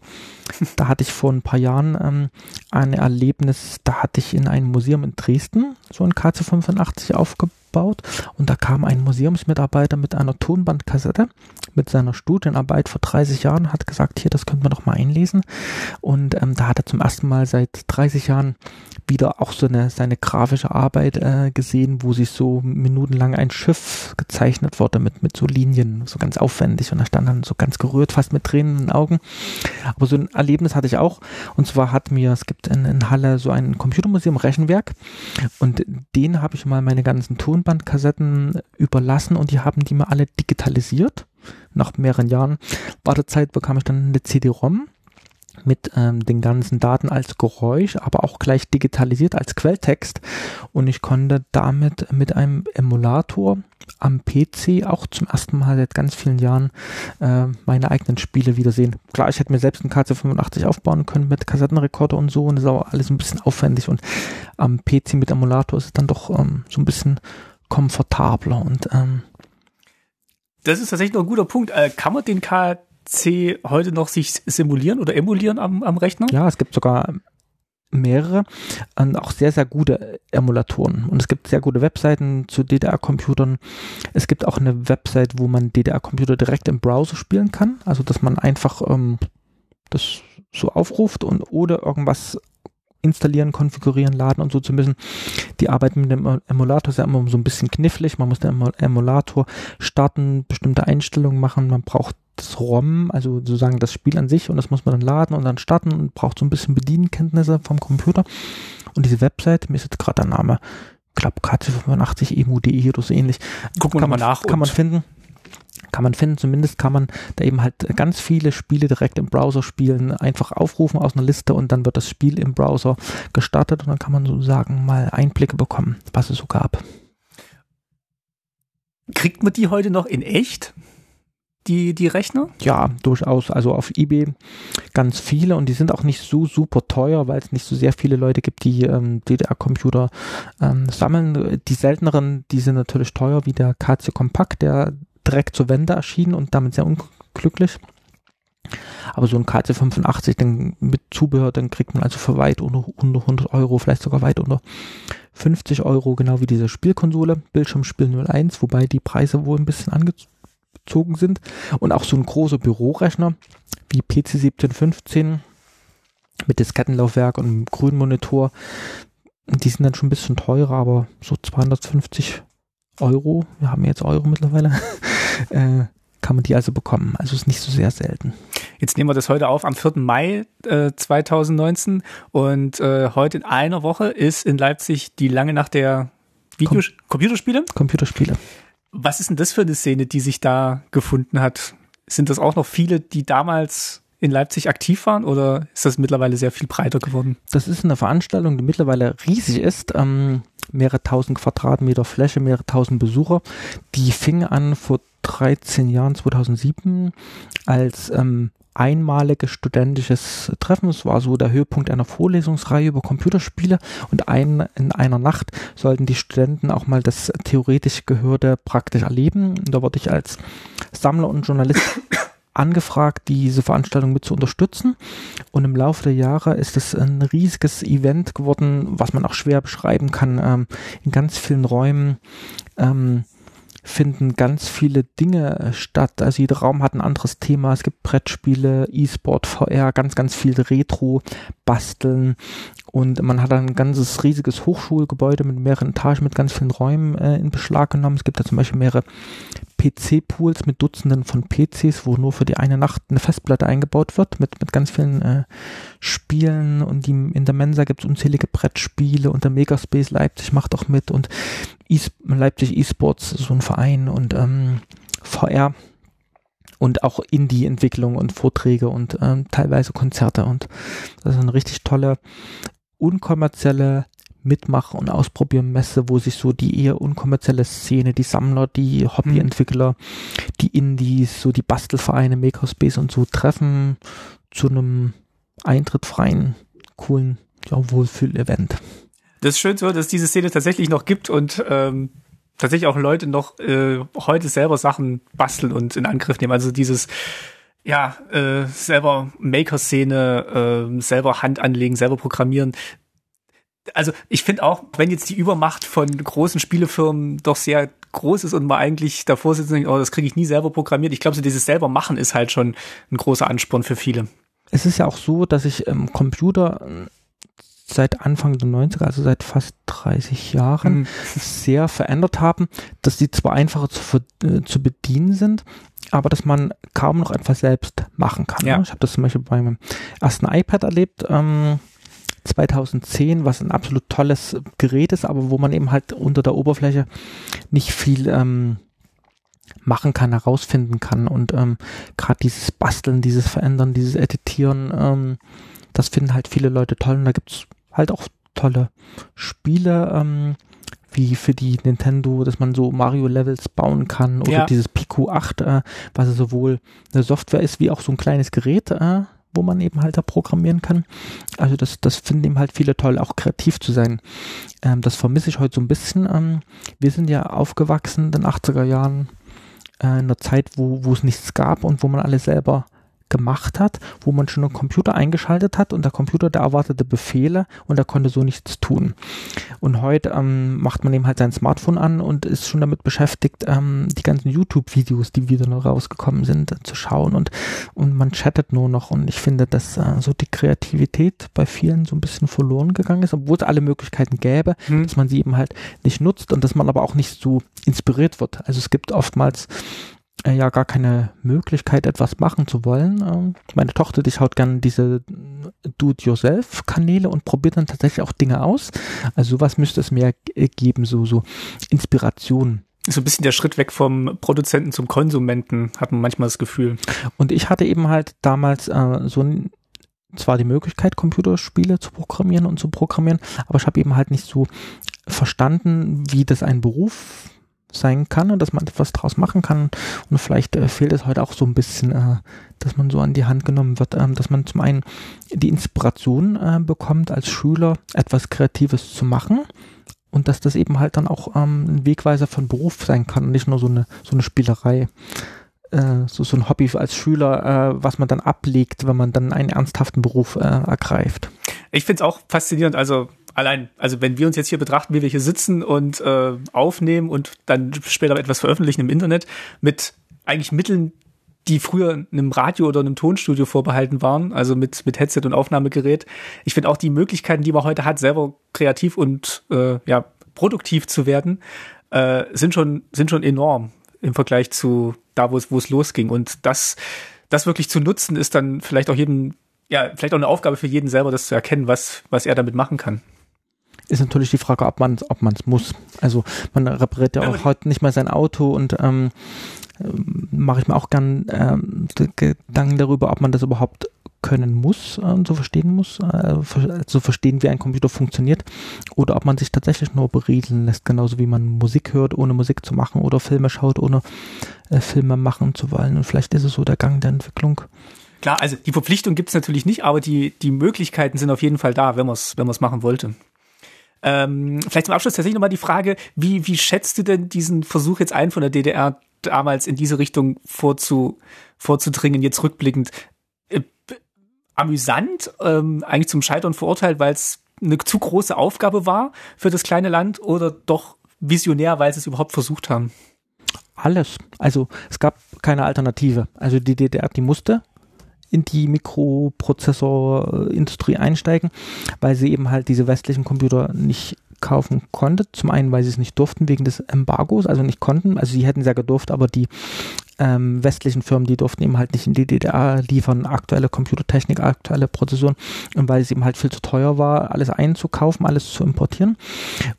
Da hatte ich vor ein paar Jahren ähm, ein Erlebnis, da hatte ich in einem Museum in Dresden so ein KC85 aufgebaut aufgebaut und da kam ein Museumsmitarbeiter mit einer Tonbandkassette mit seiner Studienarbeit vor 30 Jahren, hat gesagt, hier, das könnte man doch mal einlesen und ähm, da hat er zum ersten Mal seit 30 Jahren wieder auch so eine seine grafische Arbeit äh, gesehen, wo sich so minutenlang ein Schiff gezeichnet wurde mit mit so Linien, so ganz aufwendig und er stand dann so ganz gerührt, fast mit Tränen in den Augen. Aber so ein Erlebnis hatte ich auch und zwar hat mir, es gibt in, in Halle so ein Computermuseum Rechenwerk und den habe ich mal meine ganzen Tonbandkassetten überlassen und die haben die mir alle digitalisiert. Nach mehreren Jahren Wartezeit bekam ich dann eine CD-ROM mit ähm, den ganzen Daten als Geräusch, aber auch gleich digitalisiert als Quelltext. Und ich konnte damit mit einem Emulator am PC auch zum ersten Mal seit ganz vielen Jahren äh, meine eigenen Spiele wiedersehen. Klar, ich hätte mir selbst einen KC85 aufbauen können mit Kassettenrekorder und so und das ist auch alles ein bisschen aufwendig und am PC mit Emulator ist es dann doch ähm, so ein bisschen komfortabler und ähm, das ist tatsächlich noch ein guter Punkt. Äh, kann man den K C heute noch sich simulieren oder emulieren am, am Rechner? Ja, es gibt sogar mehrere und auch sehr, sehr gute Emulatoren. Und es gibt sehr gute Webseiten zu DDR-Computern. Es gibt auch eine Website, wo man DDR-Computer direkt im Browser spielen kann. Also, dass man einfach ähm, das so aufruft und oder irgendwas installieren, konfigurieren, laden und so zu müssen. Die Arbeit mit dem Emulator ist ja immer so ein bisschen knifflig. Man muss den Emulator starten, bestimmte Einstellungen machen. Man braucht das ROM, also sozusagen das Spiel an sich und das muss man dann laden und dann starten und braucht so ein bisschen Bedienkenntnisse vom Computer. Und diese Website, mir ist jetzt gerade der Name, ich glaube KC85 emu.de oder so ähnlich. Gucken wir mal nach. Kann man finden kann man finden, zumindest kann man da eben halt ganz viele Spiele direkt im Browser spielen, einfach aufrufen aus einer Liste und dann wird das Spiel im Browser gestartet und dann kann man sozusagen mal Einblicke bekommen, was es so gab. Kriegt man die heute noch in echt? Die, die Rechner? Ja, durchaus. Also auf eBay ganz viele und die sind auch nicht so super teuer, weil es nicht so sehr viele Leute gibt, die ähm, DDR-Computer ähm, sammeln. Die selteneren, die sind natürlich teuer, wie der KC Kompakt, der direkt zur Wende erschienen und damit sehr unglücklich. Aber so ein KC85 dann mit Zubehör, dann kriegt man also für weit unter, unter 100 Euro, vielleicht sogar weit unter 50 Euro, genau wie diese Spielkonsole, Bildschirmspiel 01, wobei die Preise wohl ein bisschen angezogen sind. Und auch so ein großer Bürorechner wie PC 1715 mit Diskettenlaufwerk und grünen Monitor. Die sind dann schon ein bisschen teurer, aber so 250 Euro, wir haben jetzt Euro mittlerweile, äh, kann man die also bekommen. Also ist nicht so sehr selten. Jetzt nehmen wir das heute auf am 4. Mai äh, 2019 und äh, heute in einer Woche ist in Leipzig die lange Nacht der Video Com Computerspiele. Computerspiele. Was ist denn das für eine Szene, die sich da gefunden hat? Sind das auch noch viele, die damals in Leipzig aktiv waren oder ist das mittlerweile sehr viel breiter geworden? Das ist eine Veranstaltung, die mittlerweile riesig ist. Ähm, mehrere tausend Quadratmeter Fläche, mehrere tausend Besucher. Die fing an vor 13 Jahren, 2007, als ähm, einmaliges studentisches Treffen. Es war so der Höhepunkt einer Vorlesungsreihe über Computerspiele und ein, in einer Nacht sollten die Studenten auch mal das theoretisch Gehörte praktisch erleben. Da wurde ich als Sammler und Journalist angefragt, diese Veranstaltung mit zu unterstützen. Und im Laufe der Jahre ist es ein riesiges Event geworden, was man auch schwer beschreiben kann. Ähm, in ganz vielen Räumen ähm, finden ganz viele Dinge äh, statt. Also jeder Raum hat ein anderes Thema. Es gibt Brettspiele, E-Sport, VR, ganz, ganz viel Retro, Basteln. Und man hat ein ganzes riesiges Hochschulgebäude mit mehreren Etagen, mit ganz vielen Räumen äh, in Beschlag genommen. Es gibt da zum Beispiel mehrere PC-Pools mit Dutzenden von PCs, wo nur für die eine Nacht eine Festplatte eingebaut wird, mit, mit ganz vielen äh, Spielen. Und die, in der Mensa gibt es unzählige Brettspiele und der Megaspace Leipzig macht auch mit und e Leipzig eSports, so ein Verein und ähm, VR und auch Indie-Entwicklung und Vorträge und ähm, teilweise Konzerte und das ist eine richtig tolle unkommerzielle Mitmachen und Ausprobieren Messe, wo sich so die eher unkommerzielle Szene, die Sammler, die Hobbyentwickler, die Indies, so die Bastelvereine, Makerspace und so treffen zu einem eintrittfreien, coolen ja, Wohlfühl-Event. Das ist schön so, dass diese Szene tatsächlich noch gibt und ähm, tatsächlich auch Leute noch äh, heute selber Sachen basteln und in Angriff nehmen. Also dieses ja, äh, selber Maker-Szene, äh, selber Hand anlegen, selber programmieren. Also ich finde auch, wenn jetzt die Übermacht von großen Spielefirmen doch sehr groß ist und man eigentlich davor sitzt und denkt, oh, das kriege ich nie selber programmiert. Ich glaube, so dieses selber machen ist halt schon ein großer Ansporn für viele. Es ist ja auch so, dass ich im Computer seit Anfang der 90er, also seit fast 30 Jahren, mhm. sehr verändert haben, dass die zwar einfacher zu, äh, zu bedienen sind, aber dass man kaum noch etwas selbst machen kann. Ja. Ne? Ich habe das zum Beispiel bei meinem ersten iPad erlebt. Ähm, 2010, was ein absolut tolles Gerät ist, aber wo man eben halt unter der Oberfläche nicht viel ähm, machen kann, herausfinden kann. Und ähm, gerade dieses Basteln, dieses Verändern, dieses Editieren, ähm, das finden halt viele Leute toll. Und da gibt's halt auch tolle Spiele, ähm, wie für die Nintendo, dass man so Mario-Levels bauen kann oder ja. dieses Pico 8, äh, was sowohl eine Software ist wie auch so ein kleines Gerät, äh, wo man eben halt da programmieren kann. Also das, das finden eben halt viele toll, auch kreativ zu sein. Ähm, das vermisse ich heute so ein bisschen. Ähm, wir sind ja aufgewachsen in den 80er Jahren, äh, in einer Zeit, wo, wo es nichts gab und wo man alles selber gemacht hat, wo man schon einen Computer eingeschaltet hat und der Computer, der erwartete Befehle und er konnte so nichts tun. Und heute ähm, macht man eben halt sein Smartphone an und ist schon damit beschäftigt, ähm, die ganzen YouTube-Videos, die wieder noch rausgekommen sind, zu schauen und, und man chattet nur noch und ich finde, dass äh, so die Kreativität bei vielen so ein bisschen verloren gegangen ist, obwohl es alle Möglichkeiten gäbe, hm. dass man sie eben halt nicht nutzt und dass man aber auch nicht so inspiriert wird. Also es gibt oftmals äh, ja gar keine Möglichkeit, etwas machen zu wollen. Ähm, meine Tochter, die schaut gerne diese Do-it-yourself-Kanäle und probiert dann tatsächlich auch Dinge aus. Also sowas müsste es mehr geben, so, so Inspiration. So ein bisschen der Schritt weg vom Produzenten zum Konsumenten, hat man manchmal das Gefühl. Und ich hatte eben halt damals äh, so ein zwar die Möglichkeit, Computerspiele zu programmieren und zu programmieren, aber ich habe eben halt nicht so verstanden, wie das ein Beruf sein kann und dass man etwas draus machen kann. Und vielleicht äh, fehlt es heute auch so ein bisschen, äh, dass man so an die Hand genommen wird, äh, dass man zum einen die Inspiration äh, bekommt, als Schüler etwas Kreatives zu machen und dass das eben halt dann auch ähm, ein Wegweiser von Beruf sein kann und nicht nur so eine, so eine Spielerei. Äh, so, so ein Hobby als Schüler, äh, was man dann ablegt, wenn man dann einen ernsthaften Beruf ergreift. Ich finde es auch faszinierend. Also allein, also wenn wir uns jetzt hier betrachten, wie wir hier sitzen und äh, aufnehmen und dann später etwas veröffentlichen im Internet mit eigentlich Mitteln, die früher einem Radio oder einem Tonstudio vorbehalten waren, also mit, mit Headset und Aufnahmegerät. Ich finde auch die Möglichkeiten, die man heute hat, selber kreativ und äh, ja, produktiv zu werden, äh, sind schon, sind schon enorm im Vergleich zu da, wo es, wo es losging. Und das, das wirklich zu nutzen, ist dann vielleicht auch jedem, ja, vielleicht auch eine Aufgabe für jeden selber, das zu erkennen, was, was er damit machen kann ist natürlich die Frage, ob man es ob man's muss. Also man repariert ja auch heute nicht mal sein Auto und ähm, mache ich mir auch gern ähm, Gedanken darüber, ob man das überhaupt können muss, äh, so verstehen muss, äh, so verstehen, wie ein Computer funktioniert, oder ob man sich tatsächlich nur berieseln lässt, genauso wie man Musik hört, ohne Musik zu machen, oder Filme schaut, ohne äh, Filme machen zu wollen. Und vielleicht ist es so der Gang der Entwicklung. Klar, also die Verpflichtung gibt es natürlich nicht, aber die, die Möglichkeiten sind auf jeden Fall da, wenn man es wenn machen wollte. Ähm, vielleicht zum Abschluss tatsächlich nochmal die Frage, wie, wie schätzt du denn diesen Versuch jetzt ein von der DDR damals in diese Richtung vorzu, vorzudringen, jetzt rückblickend? Äh, amüsant, ähm, eigentlich zum Scheitern verurteilt, weil es eine zu große Aufgabe war für das kleine Land oder doch visionär, weil sie es überhaupt versucht haben? Alles. Also es gab keine Alternative. Also die DDR, die musste in die Mikroprozessorindustrie einsteigen, weil sie eben halt diese westlichen Computer nicht kaufen konnte. Zum einen, weil sie es nicht durften wegen des Embargos, also nicht konnten. Also sie hätten es ja gedurft, aber die ähm, westlichen Firmen, die durften eben halt nicht in die DDR liefern, aktuelle Computertechnik, aktuelle Prozessoren, und weil es eben halt viel zu teuer war, alles einzukaufen, alles zu importieren.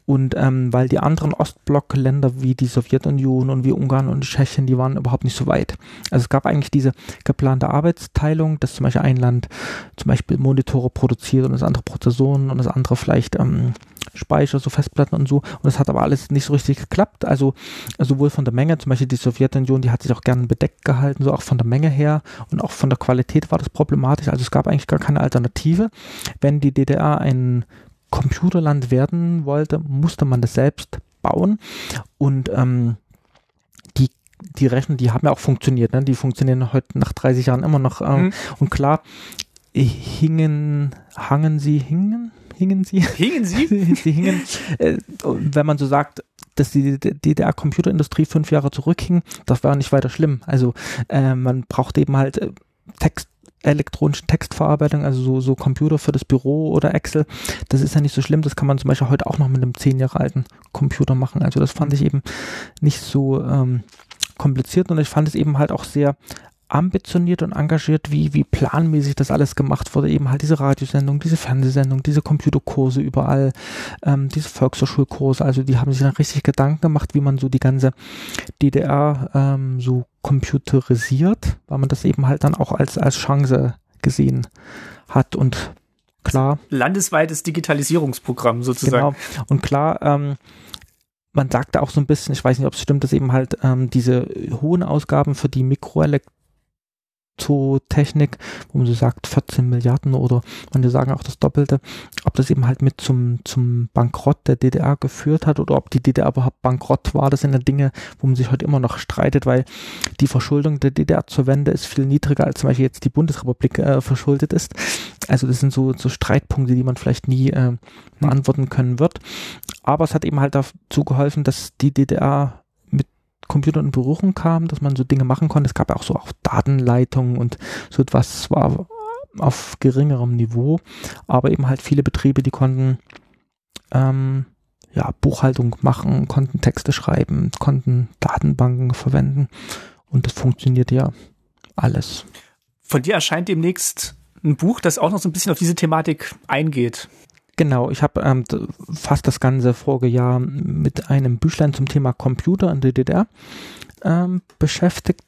Und ähm, weil die anderen Ostblockländer wie die Sowjetunion und wie Ungarn und Tschechien, die waren überhaupt nicht so weit. Also es gab eigentlich diese geplante Arbeitsteilung, dass zum Beispiel ein Land zum Beispiel Monitore produziert und das andere Prozessoren und das andere vielleicht ähm, Speicher, so Festplatten und so. Und das hat aber alles nicht so richtig geklappt. Also sowohl von der Menge, zum Beispiel die Sowjetunion, die hat sich auch gern bedeckt gehalten, so auch von der Menge her und auch von der Qualität war das problematisch. Also es gab eigentlich gar keine Alternative. Wenn die DDR ein Computerland werden wollte, musste man das selbst bauen. Und ähm, die die Rechner, die haben ja auch funktioniert, ne? die funktionieren heute nach 30 Jahren immer noch. Ähm, mhm. Und klar, hingen, hangen sie, hingen, hingen sie. Hingen sie? sie hingen, äh, wenn man so sagt, dass die DDR-Computerindustrie fünf Jahre zurückhing, das war nicht weiter schlimm. Also äh, man braucht eben halt äh, Text elektronischen Textverarbeitung, also so, so Computer für das Büro oder Excel, das ist ja nicht so schlimm, das kann man zum Beispiel heute auch noch mit einem zehn Jahre alten Computer machen. Also das fand ich eben nicht so ähm, kompliziert und ich fand es eben halt auch sehr ambitioniert und engagiert, wie, wie planmäßig das alles gemacht wurde. Eben halt diese Radiosendung, diese Fernsehsendung, diese Computerkurse überall, ähm, diese Volkshochschulkurse. Also die haben sich dann richtig Gedanken gemacht, wie man so die ganze DDR ähm, so computerisiert, weil man das eben halt dann auch als, als Chance gesehen hat und klar. Landesweites Digitalisierungsprogramm sozusagen. Genau. Und klar, ähm, man sagte auch so ein bisschen, ich weiß nicht, ob es stimmt, dass eben halt ähm, diese hohen Ausgaben für die Mikroelektronik Kryptotechnik, wo man so sagt 14 Milliarden oder manche sagen auch das Doppelte, ob das eben halt mit zum, zum Bankrott der DDR geführt hat oder ob die DDR überhaupt bankrott war. Das sind ja Dinge, wo man sich heute immer noch streitet, weil die Verschuldung der DDR zur Wende ist viel niedriger als zum Beispiel jetzt die Bundesrepublik äh, verschuldet ist. Also das sind so, so Streitpunkte, die man vielleicht nie äh, beantworten können wird. Aber es hat eben halt dazu geholfen, dass die DDR Computer in Berührung kam, dass man so Dinge machen konnte. Es gab ja auch so auch Datenleitungen und so etwas war auf geringerem Niveau, aber eben halt viele Betriebe, die konnten ähm, ja, Buchhaltung machen, konnten Texte schreiben, konnten Datenbanken verwenden und das funktioniert ja alles. Von dir erscheint demnächst ein Buch, das auch noch so ein bisschen auf diese Thematik eingeht. Genau, ich habe ähm, fast das ganze Folgejahr mit einem Büchlein zum Thema Computer in der DDR ähm, beschäftigt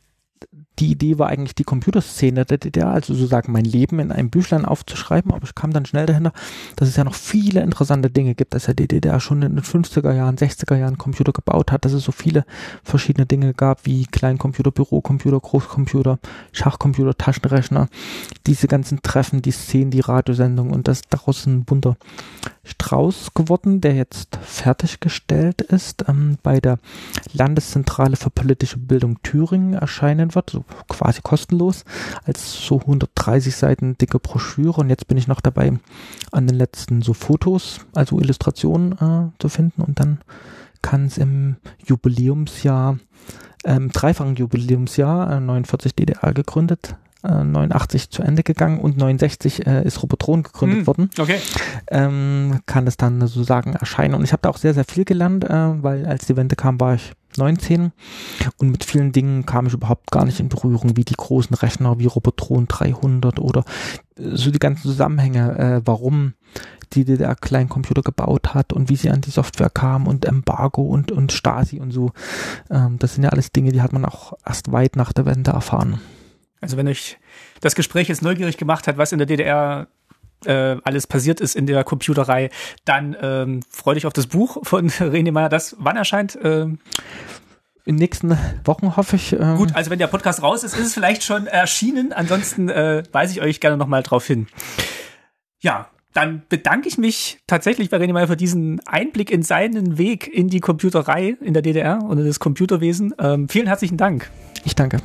die Idee war eigentlich die Computerszene der DDR, also sozusagen mein Leben in einem Büchlein aufzuschreiben, aber ich kam dann schnell dahinter, dass es ja noch viele interessante Dinge gibt, dass ja die DDR schon in den 50er Jahren, 60er Jahren Computer gebaut hat, dass es so viele verschiedene Dinge gab, wie Kleincomputer, Bürocomputer, Großcomputer, Schachcomputer, Taschenrechner, diese ganzen Treffen, die Szenen, die Radiosendungen und das daraus ein bunter Strauß geworden, der jetzt fertiggestellt ist, ähm, bei der Landeszentrale für politische Bildung Thüringen erscheinen wird, so quasi kostenlos, als so 130 Seiten dicke Broschüre. Und jetzt bin ich noch dabei, an den letzten so Fotos, also Illustrationen äh, zu finden. Und dann kann es im Jubiläumsjahr, ähm, dreifachen Jubiläumsjahr, äh, 49 DDR gegründet, 89 äh, zu Ende gegangen und 69 äh, ist Robotron gegründet hm, worden. Okay. Ähm, kann es dann sozusagen erscheinen. Und ich habe da auch sehr, sehr viel gelernt, äh, weil als die Wende kam, war ich 19 und mit vielen Dingen kam ich überhaupt gar nicht in Berührung, wie die großen Rechner, wie Robotron 300 oder äh, so die ganzen Zusammenhänge, äh, warum die DDR Kleincomputer gebaut hat und wie sie an die Software kam und Embargo und, und Stasi und so. Ähm, das sind ja alles Dinge, die hat man auch erst weit nach der Wende erfahren. Also wenn euch das Gespräch jetzt neugierig gemacht hat, was in der DDR äh, alles passiert ist in der Computerei, dann ähm, freut euch auf das Buch von René Meyer. Das wann erscheint? Ähm in den nächsten Wochen hoffe ich. Äh Gut, also wenn der Podcast raus ist, ist es vielleicht schon erschienen. Ansonsten äh, weise ich euch gerne nochmal drauf hin. Ja, dann bedanke ich mich tatsächlich bei René Meyer für diesen Einblick in seinen Weg in die Computerei in der DDR und in das Computerwesen. Ähm, vielen herzlichen Dank. Ich danke.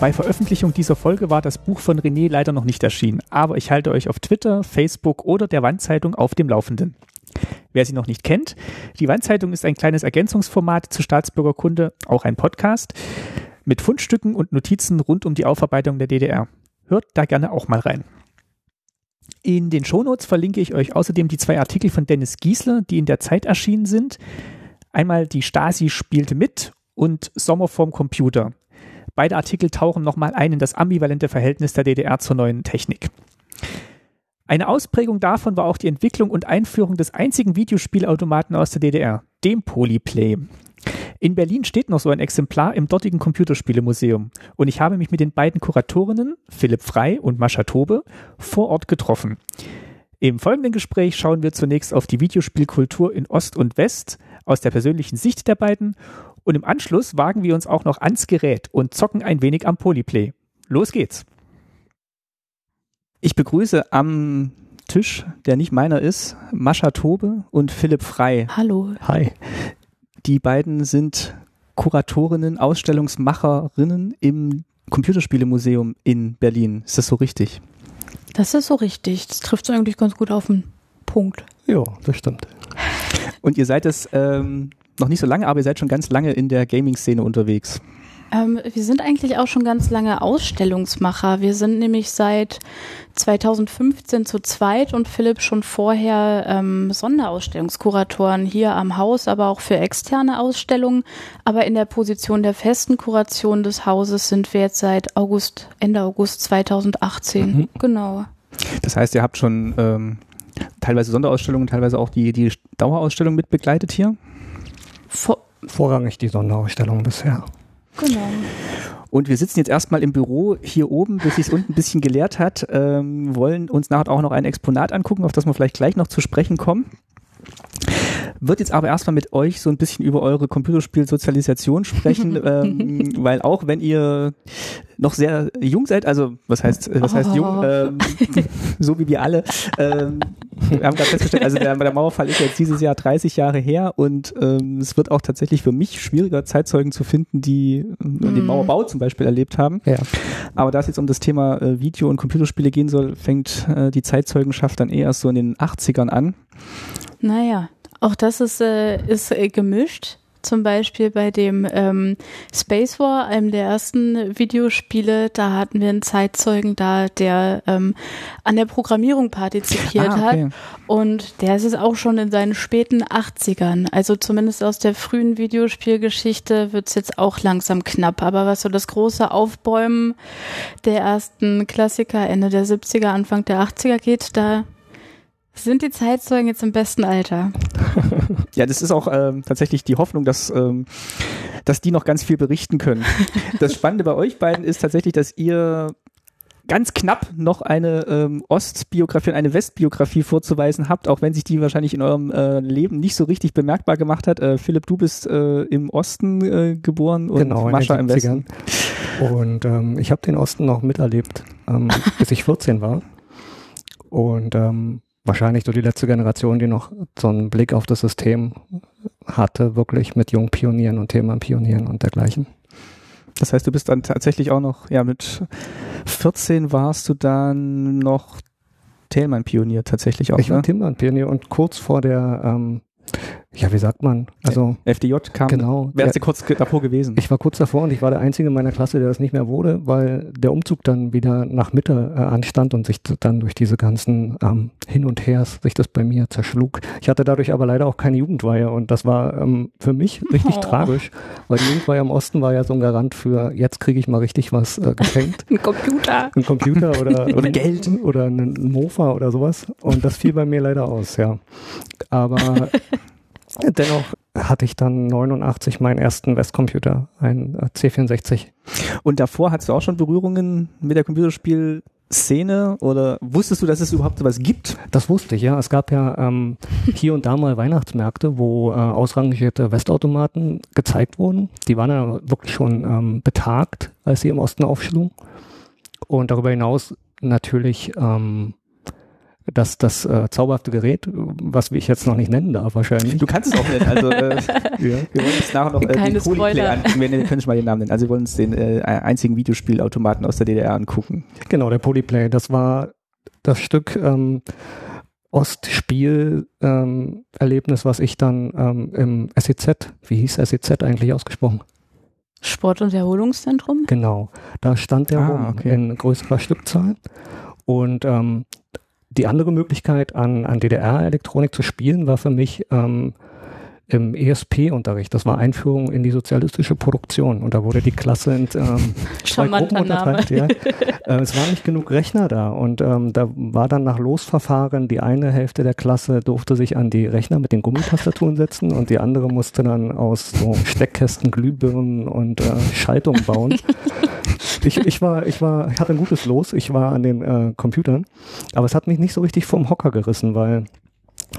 Bei Veröffentlichung dieser Folge war das Buch von René leider noch nicht erschienen, aber ich halte euch auf Twitter, Facebook oder der Wandzeitung auf dem Laufenden. Wer sie noch nicht kennt, die Wandzeitung ist ein kleines Ergänzungsformat zu Staatsbürgerkunde, auch ein Podcast, mit Fundstücken und Notizen rund um die Aufarbeitung der DDR. Hört da gerne auch mal rein. In den Shownotes verlinke ich euch außerdem die zwei Artikel von Dennis Giesler, die in der Zeit erschienen sind. Einmal die Stasi spielte mit und Sommer vorm Computer. Beide Artikel tauchen nochmal ein in das ambivalente Verhältnis der DDR zur neuen Technik. Eine Ausprägung davon war auch die Entwicklung und Einführung des einzigen Videospielautomaten aus der DDR, dem Polyplay. In Berlin steht noch so ein Exemplar im dortigen Computerspielemuseum und ich habe mich mit den beiden Kuratorinnen, Philipp Frei und Mascha Tobe, vor Ort getroffen. Im folgenden Gespräch schauen wir zunächst auf die Videospielkultur in Ost und West aus der persönlichen Sicht der beiden und im Anschluss wagen wir uns auch noch ans Gerät und zocken ein wenig am Polyplay. Los geht's. Ich begrüße am Tisch, der nicht meiner ist, Mascha Tobe und Philipp Frei. Hallo. Hi. Die beiden sind Kuratorinnen, Ausstellungsmacherinnen im Computerspielemuseum in Berlin. Ist das so richtig? Das ist so richtig. Das trifft eigentlich ganz gut auf den Punkt. Ja, das stimmt. Und ihr seid es ähm, noch nicht so lange, aber ihr seid schon ganz lange in der Gaming-Szene unterwegs. Ähm, wir sind eigentlich auch schon ganz lange Ausstellungsmacher. Wir sind nämlich seit 2015 zu zweit und Philipp schon vorher ähm, Sonderausstellungskuratoren hier am Haus, aber auch für externe Ausstellungen. Aber in der Position der festen Kuration des Hauses sind wir jetzt seit August, Ende August 2018. Mhm. Genau. Das heißt, ihr habt schon ähm, teilweise Sonderausstellungen, teilweise auch die, die Dauerausstellung mit begleitet hier? Vor Vorrangig die Sonderausstellung bisher. Genau. Und wir sitzen jetzt erstmal im Büro hier oben, bis sich unten ein bisschen geleert hat, ähm, wollen uns nachher auch noch ein Exponat angucken, auf das wir vielleicht gleich noch zu sprechen kommen. Wird jetzt aber erstmal mit euch so ein bisschen über eure Computerspielsozialisation sprechen, ähm, weil auch wenn ihr noch sehr jung seid, also was heißt, was heißt jung, Oh. ähm, so wie wir alle, ähm, wir haben gerade festgestellt, also der, der Mauerfall ist jetzt dieses Jahr 30 Jahre her und ähm, es wird auch tatsächlich für mich schwieriger, Zeitzeugen zu finden, die äh, den Mm. Mauerbau zum Beispiel erlebt haben. Ja. Aber da es jetzt um das Thema äh, Video- und Computerspiele gehen soll, fängt äh, die Zeitzeugenschaft dann eher so in den 80ern an. Naja, auch das ist, äh, ist äh, gemischt. Zum Beispiel bei dem ähm, Space War, einem der ersten Videospiele, da hatten wir einen Zeitzeugen da, der ähm, an der Programmierung partizipiert Ah, okay. hat. Und der ist es auch schon in seinen späten 80ern. Also zumindest aus der frühen Videospielgeschichte wird's jetzt auch langsam knapp. Aber was so das große Aufbäumen der ersten Klassiker Ende der 70er, Anfang der 80er geht, da sind die Zeitzeugen jetzt im besten Alter. Ja, das ist auch ähm, tatsächlich die Hoffnung, dass, ähm, dass die noch ganz viel berichten können. Das Spannende bei euch beiden ist tatsächlich, dass ihr ganz knapp noch eine ähm, Ostbiografie und eine Westbiografie vorzuweisen habt, auch wenn sich die wahrscheinlich in eurem äh, Leben nicht so richtig bemerkbar gemacht hat. Äh, Philipp, du bist äh, im Osten äh, geboren und genau, Mascha in im den Westen. 70ern. Und ähm, ich habe den Osten noch miterlebt, ähm, bis ich 14 war. Und ähm, wahrscheinlich so die letzte Generation, die noch so einen Blick auf das System hatte, wirklich mit jungen Pionieren und Themenpionieren und dergleichen. Das heißt, du bist dann tatsächlich auch noch, ja, mit 14 warst du dann noch Thälmann-Pionier tatsächlich auch, ich war ne? Timmerpionier und kurz vor der, ähm, ja, wie sagt man, also FDJ kam, genau, wärst du kurz davor gewesen. ich war kurz davor und ich war der Einzige in meiner Klasse, der das nicht mehr wurde, weil der Umzug dann wieder nach Mitte äh, anstand und sich dann durch diese ganzen ähm, Hin und Hers sich das bei mir zerschlug. Ich hatte dadurch aber leider auch keine Jugendweihe und das war ähm, für mich richtig Oh. tragisch, weil die Jugendweihe im Osten war ja so ein Garant für, jetzt kriege ich mal richtig was äh, geschenkt. Ein Computer. Ein Computer oder, Oder Geld. oder ein Mofa oder sowas. Und das fiel bei mir leider aus, ja. Aber dennoch hatte ich dann 89 meinen ersten Westcomputer, ein äh, C64. Und davor hattest du auch schon Berührungen mit der Computerspielszene oder wusstest du, dass es überhaupt sowas gibt? Das wusste ich, ja. Es gab ja ähm, hier und da mal Weihnachtsmärkte, wo äh, ausrangierte Westautomaten gezeigt wurden. Die waren ja wirklich schon ähm, betagt, als sie im Osten aufschlugen. Und darüber hinaus natürlich ähm, das, das äh, zauberhafte Gerät, was ich jetzt noch nicht nennen darf wahrscheinlich. Du kannst es auch nennen. Also äh, Ja. wir wollen uns nachher noch äh, Keine den Spoiler. angucken. Wir, können schon mal den Namen nennen. Also wir wollen uns den äh, einzigen Videospielautomaten aus der DDR angucken. Genau, der Polyplay. Das war das Stück ähm, Ostspiel-Erlebnis, was ich dann ähm, im SEZ, wie hieß SEZ eigentlich ausgesprochen? Sport- und Erholungszentrum? Genau, da stand der Ah, rum okay. in größerer Stückzahl. Und ähm, die andere Möglichkeit, an, an DDR-Elektronik zu spielen, war für mich ähm, im ESP-Unterricht. Das war Einführung in die sozialistische Produktion. Und da wurde die Klasse in ähm, zwei Gruppen unterteilt. Ja. Äh, es waren nicht genug Rechner da. Und ähm, da war dann nach Losverfahren, die eine Hälfte der Klasse durfte sich an die Rechner mit den Gummitastaturen setzen und die andere musste dann aus so Steckkästen, Glühbirnen und äh, Schaltungen bauen. Ich, ich war, ich war, ich hatte ein gutes Los. Ich war an den äh, Computern, aber es hat mich nicht so richtig vom Hocker gerissen, weil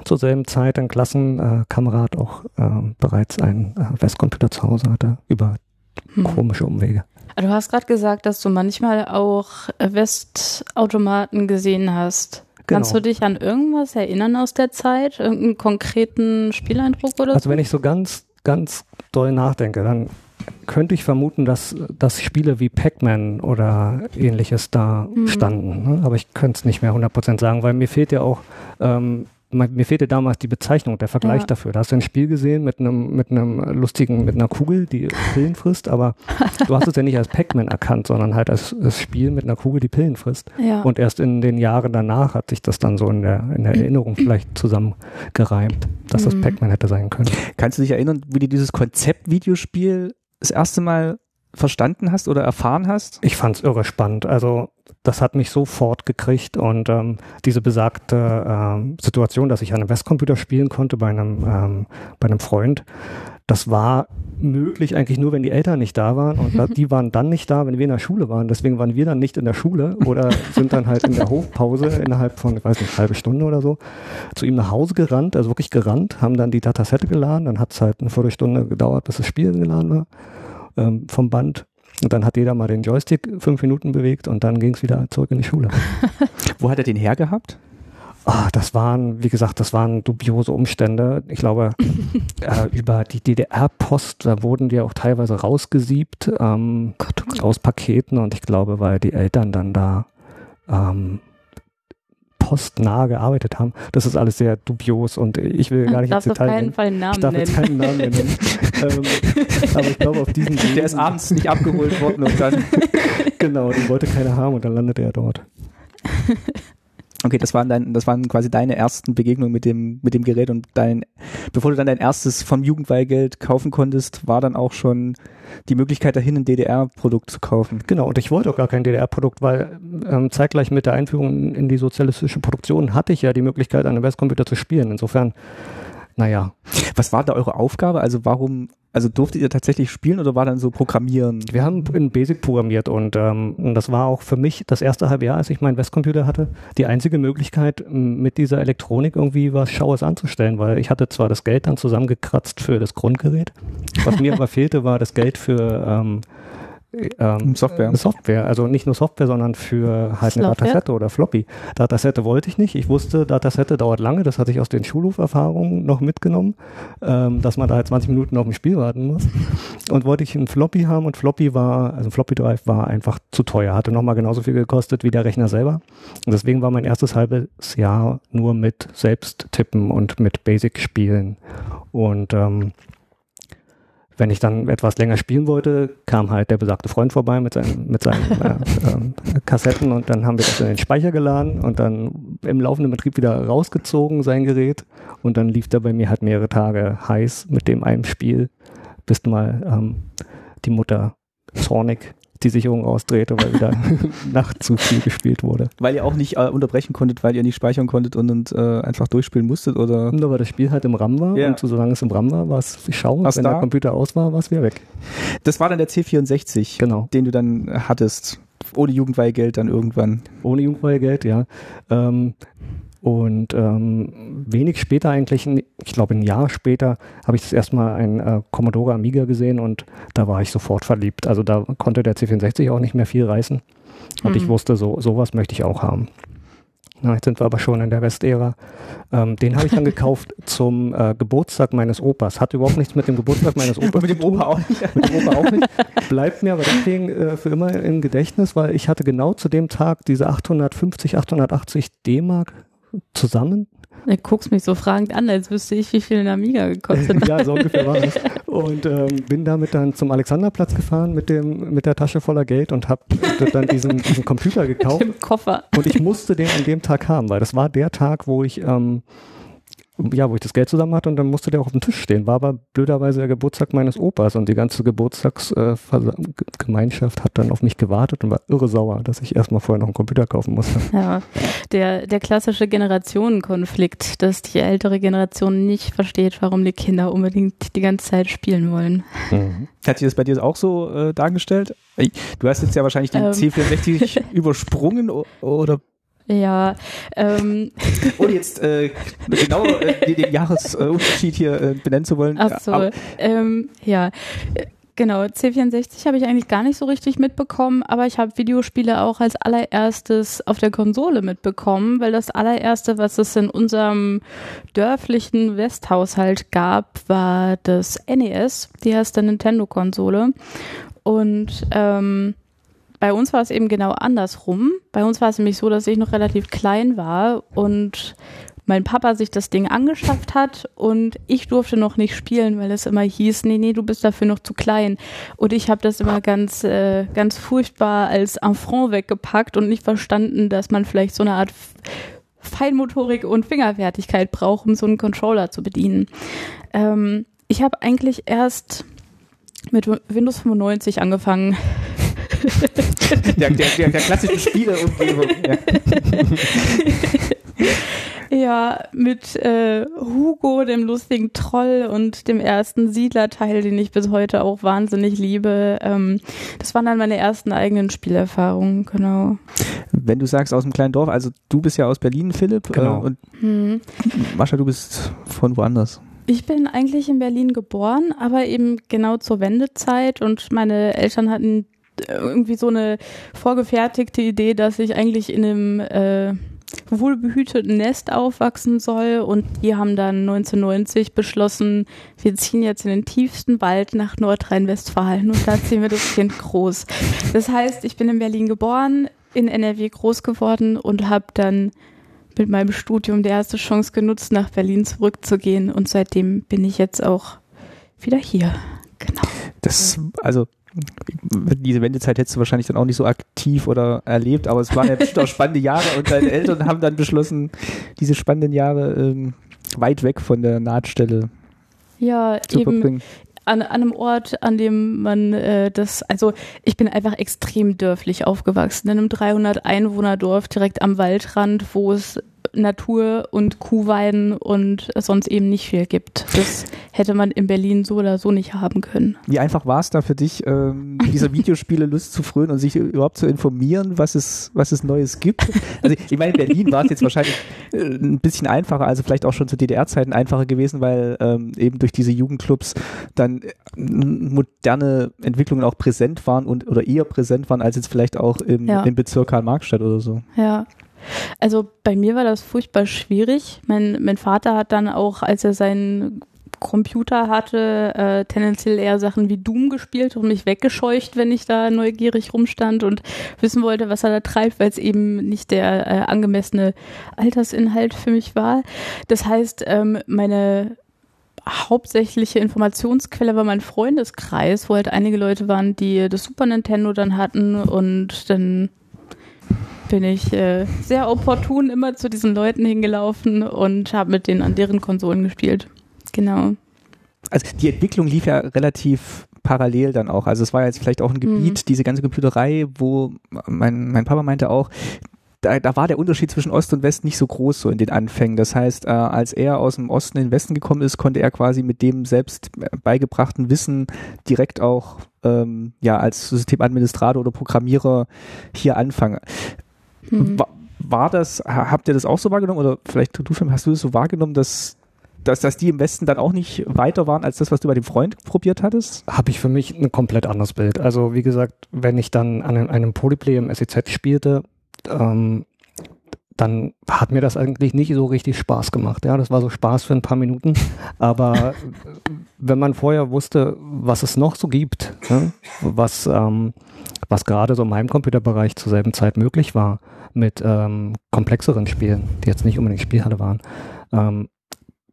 zur selben Zeit ein Klassenkamerad auch äh, bereits einen äh, Westcomputer zu Hause hatte über Hm. komische Umwege. Du hast gerade gesagt, dass du manchmal auch Westautomaten gesehen hast. Kannst Genau. du dich an irgendwas erinnern aus der Zeit? Irgendeinen konkreten Spieleindruck oder Also so? wenn ich so ganz, ganz doll nachdenke, dann könnte ich vermuten, dass, dass Spiele wie Pac-Man oder ähnliches da Mhm. standen. Ne? Aber ich könnte es nicht mehr 100% sagen, weil mir fehlt ja auch, ähm, mir fehlte damals die Bezeichnung, der Vergleich Ja. dafür. Da hast du ein Spiel gesehen mit einem, mit einem lustigen, mit einer Kugel, die Pillen frisst, aber du hast es ja nicht als Pac-Man erkannt, sondern halt als, als Spiel mit einer Kugel, die Pillen frisst. ja. Und erst in den Jahren danach hat sich das dann so in der, in der Erinnerung vielleicht zusammengereimt, dass das Mhm. Pac-Man hätte sein können. Kannst du dich erinnern, wie du dieses Konzept Videospiel das erste Mal verstanden hast oder erfahren hast? Ich fand's irre spannend. Also das hat mich sofort gekriegt und ähm, diese besagte ähm, Situation, dass ich an einem Westcomputer spielen konnte bei einem, ähm, bei einem Freund, das war möglich eigentlich nur, wenn die Eltern nicht da waren und die waren dann nicht da, wenn wir in der Schule waren. Deswegen waren wir dann nicht in der Schule oder sind dann halt in der Hofpause innerhalb von, ich weiß nicht, halbe Stunde oder so zu ihm nach Hause gerannt, also wirklich gerannt, haben dann die Datasette geladen, dann hat es halt eine Viertelstunde gedauert, bis das Spiel geladen war ähm, vom Band. Und dann hat jeder mal den Joystick fünf Minuten bewegt und dann ging es wieder zurück in die Schule. Wo hat er den hergehabt? Ah, das waren, wie gesagt, das waren dubiose Umstände. Ich glaube, äh, über die DDR-Post, da wurden die auch teilweise rausgesiebt ähm, Gott, oh Gott. aus Paketen und ich glaube, weil die Eltern dann da ähm, postnah gearbeitet haben. Das ist alles sehr dubios und ich will gar nicht ins Detail keinen gehen. Fall einen Namen Ich darf nennen. jetzt keinen Namen nennen. ähm, aber ich glaube, auf diesen Der ist abends nicht abgeholt worden und dann. Genau, die wollte keiner haben und dann landete er dort. Okay, das waren dein, das waren quasi deine ersten Begegnungen mit dem, mit dem Gerät und dein, bevor du dann dein erstes vom Jugendweihgeld kaufen konntest, war dann auch schon die Möglichkeit dahin, ein DDR-Produkt zu kaufen. Genau, und ich wollte auch gar kein DDR-Produkt, weil ähm, zeitgleich mit der Einführung in die sozialistische Produktion hatte ich ja die Möglichkeit, an einem Westcomputer zu spielen. Insofern, naja, Was war da eure Aufgabe? Also warum, also durftet ihr tatsächlich spielen oder war dann so Programmieren? wir haben in Basic programmiert und ähm, das war auch für mich das erste halbe Jahr, als ich meinen Westcomputer hatte, die einzige Möglichkeit, mit dieser Elektronik irgendwie was Schaues anzustellen, weil ich hatte zwar das Geld dann zusammengekratzt für das Grundgerät, was mir aber fehlte, war das Geld für ähm, ähm, Software. Software, also nicht nur Software, sondern für halt eine? Datasette oder Floppy. Datasette wollte ich nicht. Ich wusste, Datasette dauert lange. Das hatte ich aus den Schulhoferfahrungen noch mitgenommen, ähm, dass man da halt 20 Minuten auf ein Spiel warten muss. Und wollte ich einen Floppy haben und Floppy war, also Floppy Drive war einfach zu teuer. Hatte nochmal genauso viel gekostet wie der Rechner selber. Und deswegen war mein erstes halbes Jahr nur mit Selbsttippen und mit Basic-Spielen. Und ähm, wenn ich dann etwas länger spielen wollte, kam halt der besagte Freund vorbei mit seinen, mit seinen äh, ähm, Kassetten und dann haben wir das in den Speicher geladen und dann im laufenden Betrieb wieder rausgezogen, sein Gerät. Und dann lief der bei mir halt mehrere Tage heiß mit dem einen Spiel, bis mal ähm, die Mutter zornig die Sicherung rausdrehte, weil wieder nachts zu viel gespielt wurde. Weil ihr auch nicht äh, unterbrechen konntet, weil ihr nicht speichern konntet und, und äh, einfach durchspielen musstet oder? Nur weil das Spiel halt im RAM war Ja. und solange es im RAM war, war es schau und Hast wenn da- der Computer aus war, war es wieder weg. Das war dann der C64, Genau. den du dann hattest. Ohne Jugendweihgeld dann irgendwann. ohne Jugendweihgeld, ja. Ähm, und ähm, wenig später eigentlich, ich glaube ein Jahr später, habe ich das erstmal ein äh, Commodore Amiga gesehen und da war ich sofort verliebt. Also da konnte der C64 auch nicht mehr viel reißen. Und ich Mhm. wusste, so sowas möchte ich auch haben. Na, jetzt sind wir aber schon in der Westära. Ähm, den habe ich dann gekauft zum äh, Geburtstag meines Opas. Hat überhaupt nichts mit dem Geburtstag meines Opas mit dem. Opa auch nicht. Mit dem Opa auch nicht. Bleibt mir aber deswegen äh, für immer im Gedächtnis, weil ich hatte genau zu dem Tag diese 850, 880 D-Mark zusammen. Du guckst mich so fragend an, als wüsste ich, wie viel ein Amiga gekostet hat. ja, so ungefähr war es. Und ähm, bin damit dann zum Alexanderplatz gefahren mit, dem, mit der Tasche voller Geld und habe dann diesen, diesen Computer gekauft. Im Koffer. Und ich musste den an dem Tag haben, weil das war der Tag, wo ich, ähm, ja, wo ich das Geld zusammen hatte und dann musste der auch auf dem Tisch stehen. War aber blöderweise der Geburtstag meines Opas und die ganze Geburtstagsgemeinschaft hat dann auf mich gewartet und war irre sauer, dass ich erstmal vorher noch einen Computer kaufen musste. Ja, der, der klassische Generationenkonflikt, dass die ältere Generation nicht versteht, warum die Kinder unbedingt die ganze Zeit spielen wollen. Hat sich das bei dir auch so äh, dargestellt? Du hast jetzt ja wahrscheinlich den Ähm. C64 übersprungen oder Ja, ähm, ohne jetzt äh, genau äh, den, Jahresunterschied hier äh, benennen zu wollen. ach so, Aber, ähm, ja. Äh, Genau, C64 habe ich eigentlich gar nicht so richtig mitbekommen, aber ich habe Videospiele auch als allererstes auf der Konsole mitbekommen, weil das allererste, was es in unserem dörflichen Westhaushalt gab, war das NES, die erste Nintendo-Konsole. Und ähm, bei uns war es eben genau andersrum. Bei uns war es nämlich so, dass ich noch relativ klein war und mein Papa sich das Ding angeschafft hat und ich durfte noch nicht spielen, weil es immer hieß, nee, nee, du bist dafür noch zu klein. Und ich habe das immer ganz, äh, ganz furchtbar als Affront weggepackt und nicht verstanden, dass man vielleicht so eine Art Feinmotorik und Fingerfertigkeit braucht, um so einen Controller zu bedienen. Ähm, ich habe eigentlich erst mit Windows 95 angefangen, der, der, der, der klassischen Spieleumgebung. Ja. Ja, mit äh, Hugo, dem lustigen Troll und dem ersten Siedlerteil, den ich bis heute auch wahnsinnig liebe. Ähm, das waren dann meine ersten eigenen Spielerfahrungen, genau. Wenn du sagst aus dem kleinen Dorf, also du bist ja aus Berlin, Philipp, Genau. äh, und Hm. Mascha, du bist von woanders. Ich bin eigentlich in Berlin geboren, aber eben genau zur Wendezeit und meine Eltern hatten äh, irgendwie so eine vorgefertigte Idee, dass ich eigentlich in einem äh, wohlbehüteten Nest aufwachsen soll und die haben dann 1990 beschlossen, wir ziehen jetzt in den tiefsten Wald nach Nordrhein-Westfalen und da ziehen wir das Kind groß. Das heißt, ich bin in Berlin geboren, in NRW groß geworden und habe dann mit meinem Studium die erste Chance genutzt, nach Berlin zurückzugehen und seitdem bin ich jetzt auch wieder hier. Genau. Das, also, diese Wendezeit hättest du wahrscheinlich dann auch nicht so aktiv oder erlebt, aber es waren ja bestimmt auch spannende Jahre und deine Eltern haben dann beschlossen, diese spannenden Jahre ähm, weit weg von der Nahtstelle Ja, zu eben verbringen. an, an einem Ort, an dem man äh, das, also ich bin einfach extrem dörflich aufgewachsen, in einem 300 Einwohner Dorf direkt am Waldrand, wo es Natur und Kuhweiden und sonst eben nicht viel gibt. Das hätte man in Berlin so oder so nicht haben können. Wie einfach war es da für dich, ähm, dieser Videospiele Lust zu frönen und sich überhaupt zu informieren, was es, was es Neues gibt? Also ich meine, in Berlin war es jetzt wahrscheinlich äh, ein bisschen einfacher, also vielleicht auch schon zu DDR-Zeiten einfacher gewesen, weil ähm, eben durch diese Jugendclubs dann äh, moderne Entwicklungen auch präsent waren und oder eher präsent waren als jetzt vielleicht auch im, Ja. im Bezirk Karl-Marx-Stadt oder so. Ja. Also bei mir war das furchtbar schwierig. Mein, mein Vater hat dann auch, als er seinen Computer hatte, äh, tendenziell eher Sachen wie Doom gespielt und mich weggescheucht, wenn ich da neugierig rumstand und wissen wollte, was er da treibt, weil es eben nicht der äh, angemessene Altersinhalt für mich war. Das heißt, ähm, meine hauptsächliche Informationsquelle war mein Freundeskreis, wo halt einige Leute waren, die das Super Nintendo dann hatten und dann bin ich äh, sehr opportun immer zu diesen Leuten hingelaufen und habe mit denen an deren Konsolen gespielt. Genau. Also die Entwicklung lief ja relativ parallel dann auch. Also es war jetzt vielleicht auch ein Gebiet, diese ganze Computerei, wo mein, mein Papa meinte auch, da, da war der Unterschied zwischen Ost und West nicht so groß so in den Anfängen. Das heißt, äh, als er aus dem Osten in den Westen gekommen ist, konnte er quasi mit dem selbst beigebrachten Wissen direkt auch ähm, ja als Systemadministrator oder Programmierer hier anfangen. Mhm. War, war das, ha- habt ihr das auch so wahrgenommen oder vielleicht du, Film, hast du das so wahrgenommen, dass, dass, dass die im Westen dann auch nicht weiter waren als das, was du bei dem Freund probiert hattest? habe ich für mich ein komplett anderes Bild. Also wie gesagt, wenn ich dann an einem, einem Polyplay im SEZ spielte, ähm, dann hat mir das eigentlich nicht so richtig Spaß gemacht. Ja, das war so Spaß für ein paar Minuten. Aber wenn man vorher wusste, was es noch so gibt, ne, was, ähm, was gerade so in meinem Computerbereich zur selben Zeit möglich war, mit ähm, komplexeren Spielen, die jetzt nicht unbedingt Spielhalle waren, ähm,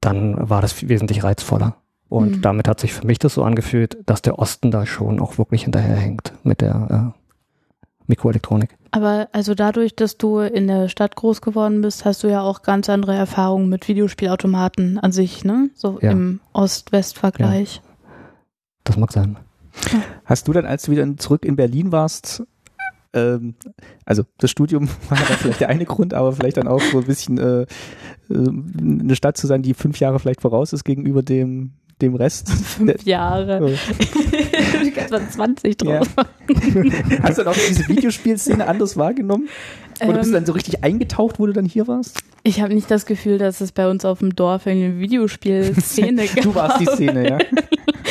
dann war das wesentlich reizvoller. Und Mhm. damit hat sich für mich das so angefühlt, dass der Osten da schon auch wirklich hinterherhängt mit der äh, Mikroelektronik. Aber also dadurch, dass du in der Stadt groß geworden bist, hast du ja auch ganz andere Erfahrungen mit Videospielautomaten an sich, ne? So Ja. im Ost-West-Vergleich. Das mag sein. Hast du dann, als du wieder zurück in Berlin warst, ähm, also das Studium war vielleicht der eine Grund, aber vielleicht dann auch so ein bisschen äh, äh, eine Stadt zu sein, die fünf Jahre vielleicht voraus ist gegenüber dem, dem Rest. Fünf Jahre. ich kann zwar 20 Ja. drauf. Hast du dann auch diese Videospielszene anders wahrgenommen? Oder bist du Ähm, dann so richtig eingetaucht, wo du dann hier warst? Ich habe nicht das Gefühl, dass es bei uns auf dem Dorf eine Videospielszene gab. Du warst die Szene, ja.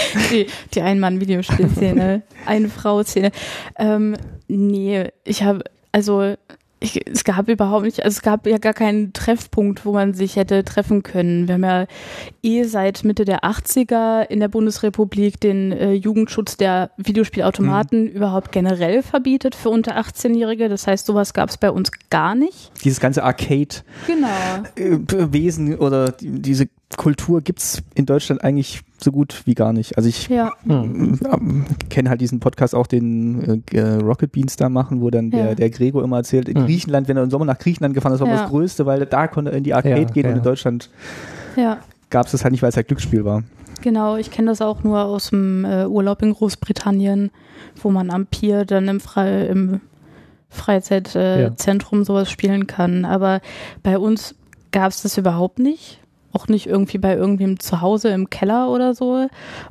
die, die Ein-Mann-Videospielszene, Eine-Frau-Szene. Ähm, nee, ich habe, also ich, es gab überhaupt nicht, also es gab ja gar keinen Treffpunkt, wo man sich hätte treffen können. Wir haben ja eh seit Mitte der 80er in der Bundesrepublik den äh, Jugendschutz der Videospielautomaten überhaupt generell verbietet für unter 18-Jährige. Das heißt, sowas gab es bei uns gar nicht. Dieses ganze Arcade-Wesen Genau. oder die, diese Kultur gibt's in Deutschland eigentlich so gut wie gar nicht. Also ich Ja. Ähm, kenne halt diesen Podcast auch, den äh, Rocket Beans da machen, wo dann der, Ja. der Gregor immer erzählt, in Hm. Griechenland, wenn er im Sommer nach Griechenland gefahren ist, war Ja. das Größte, weil da konnte er in die Arcade Ja, gehen und in Deutschland Ja. gab es das halt nicht, weil es halt Glücksspiel war. Genau, ich kenne das auch nur aus dem äh, Urlaub in Großbritannien, wo man am Pier dann im, Fre im Freizeitzentrum äh, sowas spielen kann. Aber bei uns gab es das überhaupt nicht auch nicht irgendwie bei irgendwem zu Hause im Keller oder so.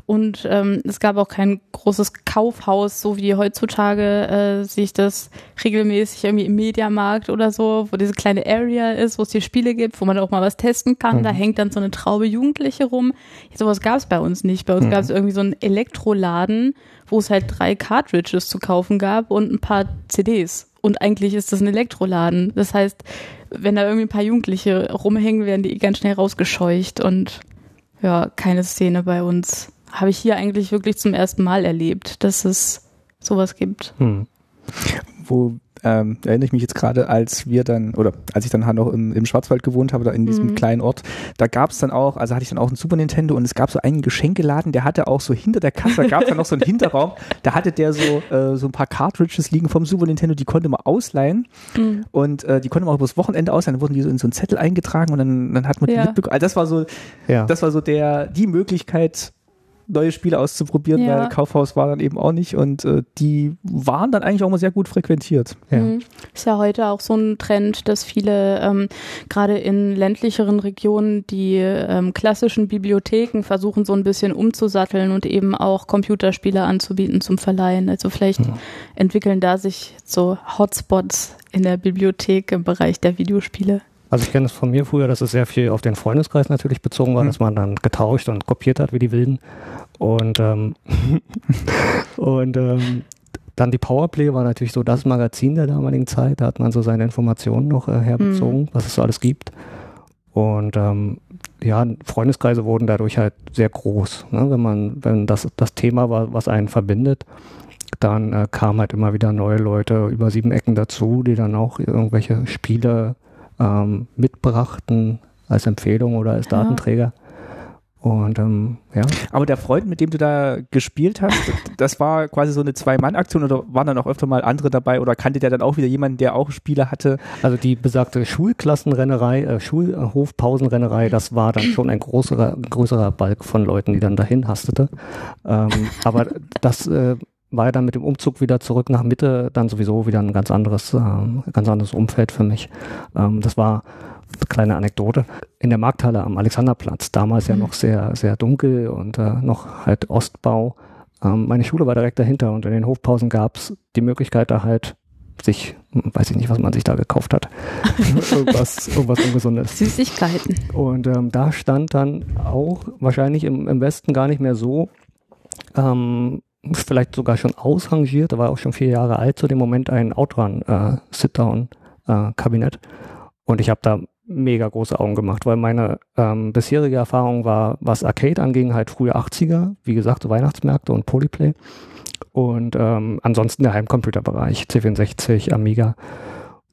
Und ähm, es gab auch kein großes Kaufhaus, so wie heutzutage äh, sich das regelmäßig irgendwie im Mediamarkt oder so, wo diese kleine Area ist, wo es die Spiele gibt, wo man auch mal was testen kann. Mhm. Da hängt dann so eine Traube Jugendliche rum. Sowas gab es bei uns nicht. Bei uns mhm. gab es irgendwie so einen Elektroladen, wo es halt drei Cartridges zu kaufen gab und ein paar CDs. Und eigentlich ist das ein Elektroladen. Das heißt, wenn da irgendwie ein paar Jugendliche rumhängen, werden die ganz schnell rausgescheucht und ja, keine Szene bei uns. Habe ich hier eigentlich wirklich zum ersten Mal erlebt, dass es sowas gibt. Hm. Wo ähm, erinnere ich mich jetzt gerade, als wir dann, oder als ich dann halt noch im, im Schwarzwald gewohnt habe, da in diesem mhm. kleinen Ort, da gab es dann auch, also hatte ich dann auch ein Super Nintendo und es gab so einen Geschenkeladen, der hatte auch so hinter der Kasse, da gab es dann noch so einen Hinterraum, da hatte der so, äh, so ein paar Cartridges liegen vom Super Nintendo, die konnte man ausleihen mhm. und äh, die konnte man auch übers Wochenende ausleihen, dann wurden die so in so einen Zettel eingetragen und dann, dann hat man die mitbekommen. Also das war so, ja. das war so der, die Möglichkeit, neue Spiele auszuprobieren, ja. weil Kaufhaus war dann eben auch nicht und äh, die waren dann eigentlich auch mal sehr gut frequentiert. Ja. Mhm. Ist ja heute auch so ein Trend, dass viele ähm, gerade in ländlicheren Regionen die ähm, klassischen Bibliotheken versuchen so ein bisschen umzusatteln und eben auch Computerspiele anzubieten zum Verleihen. Also vielleicht ja. entwickeln da sich so Hotspots in der Bibliothek im Bereich der Videospiele. Also ich kenne es von mir früher, dass es sehr viel auf den Freundeskreis natürlich bezogen war, mhm. dass man dann getauscht und kopiert hat wie die Wilden. Und, ähm, und ähm, dann die Powerplay war natürlich so das Magazin der damaligen Zeit. Da hat man so seine Informationen noch äh, herbezogen, mhm. was es so alles gibt. Und ähm, ja, Freundeskreise wurden dadurch halt sehr groß. Ne? Wenn man, wenn das das Thema war, was einen verbindet, dann äh, kamen halt immer wieder neue Leute über sieben Ecken dazu, die dann auch irgendwelche Spiele ähm, mitbrachten als Empfehlung oder als Datenträger. Und ähm, ja. Aber der Freund, mit dem du da gespielt hast, das war quasi so eine Zwei-Mann-Aktion oder waren dann auch öfter mal andere dabei oder kannte der dann auch wieder jemanden, der auch Spiele hatte? Also die besagte Schulklassenrennerei, äh, Schulhofpausenrennerei, das war dann schon ein größerer, größerer Balk von Leuten, die dann dahin hastete. Ähm, aber das äh, war ja dann mit dem Umzug wieder zurück nach Mitte dann sowieso wieder ein ganz anderes, äh, ganz anderes Umfeld für mich. Ähm, das war eine kleine Anekdote. In der Markthalle am Alexanderplatz, damals mhm. ja noch sehr, sehr dunkel und äh, noch halt Ostbau. Ähm, meine Schule war direkt dahinter und in den Hofpausen gab es die Möglichkeit, da halt sich, weiß ich nicht, was man sich da gekauft hat. irgendwas, irgendwas Ungesundes. Süßigkeiten. Und ähm, da stand dann auch wahrscheinlich im, im Westen gar nicht mehr so ähm, vielleicht sogar schon ausrangiert, da war auch schon vier Jahre alt zu dem Moment, ein Outrun äh. Äh, und ich habe da mega große Augen gemacht, weil meine ähm, bisherige Erfahrung war, was Arcade anging, halt frühe 80er, wie gesagt, so Weihnachtsmärkte und Polyplay. Und ähm, ansonsten der Heimcomputerbereich, C64, Amiga.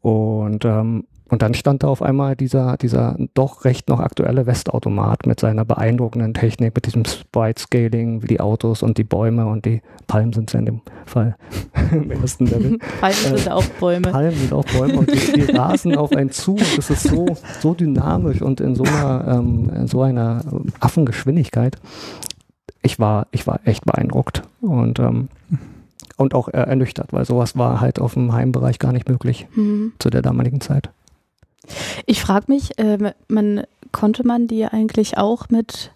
Und ähm, und dann stand da auf einmal dieser, dieser doch recht noch aktuelle Westautomat mit seiner beeindruckenden Technik, mit diesem Sprite-Scaling, wie die Autos und die Bäume und die Palmen sind es ja in dem Fall im ersten Level. Palmen äh, sind auch Bäume. Palmen sind auch Bäume und die, die rasen auf einen zu und das ist so, so dynamisch und in so einer, ähm, in so einer Affengeschwindigkeit. Ich war, ich war echt beeindruckt und ähm, und auch äh, ernüchtert, weil sowas war halt auf dem Heimbereich gar nicht möglich mhm. zu der damaligen Zeit. Ich frage mich, äh, man, konnte man die eigentlich auch mit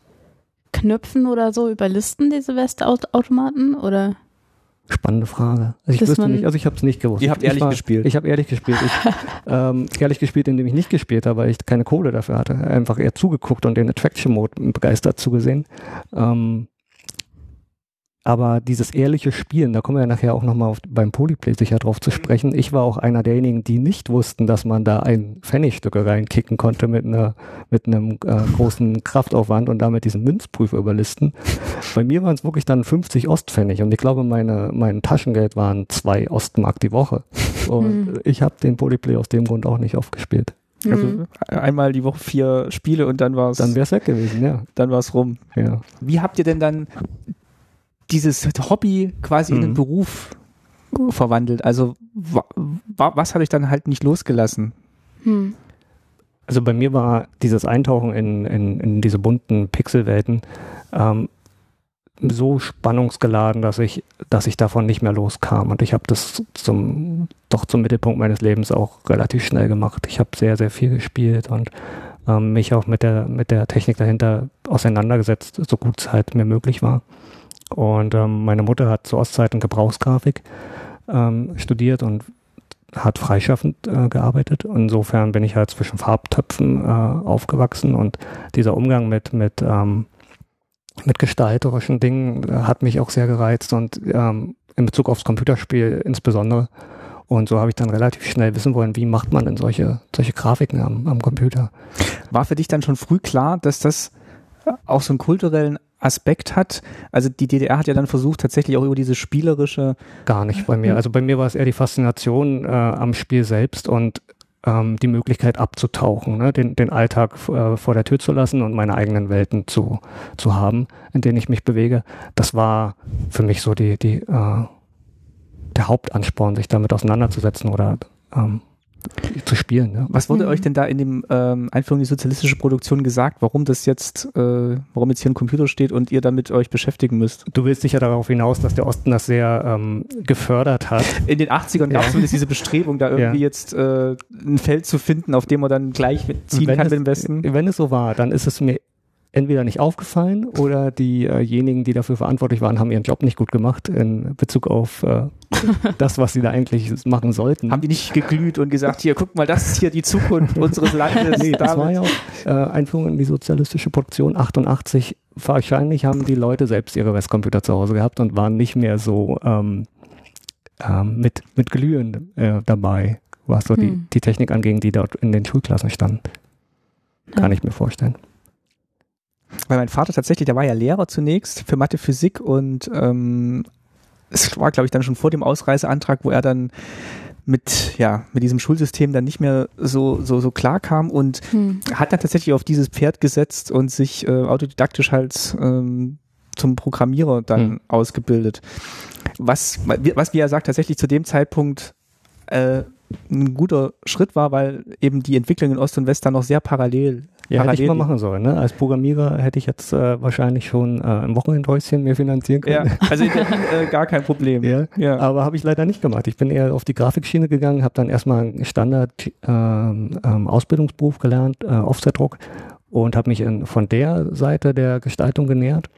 Knöpfen oder so überlisten, diese Westautomaten? Oder? Spannende Frage. Also ich wüsste nicht, also ich habe es nicht gewusst. Ihr habt ehrlich war, gespielt. Ich habe ehrlich gespielt. Ich, ähm, ehrlich gespielt, indem ich nicht gespielt habe, weil ich keine Kohle dafür hatte. Einfach eher zugeguckt und den Attraction Mode begeistert zugesehen. Ähm, aber dieses ehrliche Spielen, da kommen wir ja nachher auch nochmal beim Polyplay sicher drauf zu sprechen. Ich war auch einer derjenigen, die nicht wussten, dass man da ein Pfennigstücke reinkicken konnte mit einer, mit einem äh, großen Kraftaufwand und damit diesen Münzprüfer überlisten. Bei mir waren es wirklich dann 50 Ostpfennig und ich glaube, meine, mein Taschengeld waren zwei Ostmark die Woche. Und mhm. ich habe den Polyplay aus dem Grund auch nicht aufgespielt. Also mhm. einmal die Woche vier Spiele und dann war es. Dann wäre es weg gewesen, ja. Dann war es rum. Ja. Wie habt ihr denn dann dieses Hobby quasi mhm. in den mhm. Beruf verwandelt? Also wa was hat euch dann halt nicht losgelassen? Hm. Also bei mir war dieses Eintauchen in, in, in diese bunten Pixelwelten ähm, so spannungsgeladen, dass ich, dass ich davon nicht mehr loskam. Und ich habe das zum, doch zum Mittelpunkt meines Lebens auch relativ schnell gemacht. Ich habe sehr, sehr viel gespielt und ähm, mich auch mit der, mit der Technik dahinter auseinandergesetzt, so gut es halt mir möglich war. Und ähm, meine Mutter hat zu Ostzeiten Gebrauchsgrafik ähm, studiert und hat freischaffend äh, gearbeitet. Insofern bin ich halt zwischen Farbtöpfen äh, aufgewachsen und dieser Umgang mit, mit, ähm, mit gestalterischen Dingen äh, hat mich auch sehr gereizt und ähm, in Bezug aufs Computerspiel insbesondere. Und so habe ich dann relativ schnell wissen wollen, wie macht man denn solche, solche Grafiken am, am Computer. War für dich dann schon früh klar, dass das auch so einen kulturellen Aspekt hat. Also die DDR hat ja dann versucht, tatsächlich auch über diese spielerische. Gar nicht bei mir. Also bei mir war es eher die Faszination äh, am Spiel selbst und ähm, die Möglichkeit abzutauchen, ne? den, den Alltag äh, vor der Tür zu lassen und meine eigenen Welten zu, zu haben, in denen ich mich bewege. Das war für mich so die, die, äh, der Hauptansporn, sich damit auseinanderzusetzen oder ähm, zu spielen. Ja. Was wurde mhm. euch denn da in dem ähm, Einführung in die sozialistische Produktion gesagt, warum das jetzt, äh, warum jetzt hier ein Computer steht und ihr damit euch beschäftigen müsst? Du willst sicher darauf hinaus, dass der Osten das sehr ähm, gefördert hat. In den 80ern gab es zumindest diese Bestrebung, da irgendwie ja. jetzt äh, ein Feld zu finden, auf dem man dann gleich ziehen kann es, mit dem Westen. Wenn es so war, dann ist es mir entweder nicht aufgefallen oder diejenigen, die dafür verantwortlich waren, haben ihren Job nicht gut gemacht in Bezug auf äh, das, was sie da eigentlich machen sollten. Haben die nicht geglüht und gesagt, hier, guck mal, das ist hier die Zukunft unseres Landes. nee, das war ja auch äh, Einführung in die sozialistische Produktion 88. Wahrscheinlich haben die Leute selbst ihre Westcomputer zu Hause gehabt und waren nicht mehr so ähm, ähm, mit, mit Glühen äh, dabei, was so hm. die, die Technik anging, die dort in den Schulklassen stand. Kann ja. ich mir vorstellen weil mein Vater tatsächlich, der war ja Lehrer zunächst für Mathe, Physik und ähm, es war, glaube ich, dann schon vor dem Ausreiseantrag, wo er dann mit ja mit diesem Schulsystem dann nicht mehr so so so klar kam und hm. hat dann tatsächlich auf dieses Pferd gesetzt und sich äh, autodidaktisch halt ähm, zum Programmierer dann hm. ausgebildet. Was was wie er sagt tatsächlich zu dem Zeitpunkt äh, ein guter Schritt war, weil eben die Entwicklung in Ost und West dann noch sehr parallel ja, hätte ich mal machen sollen. Ne? Als Programmierer hätte ich jetzt äh, wahrscheinlich schon äh, ein Wochenendhäuschen mir finanzieren können. Ja, also äh, gar kein Problem. Ja, ja. Aber habe ich leider nicht gemacht. Ich bin eher auf die Grafikschiene gegangen, habe dann erstmal einen Standard ähm, ähm, gelernt, äh, Offsetdruck und habe mich in, von der Seite der Gestaltung genähert.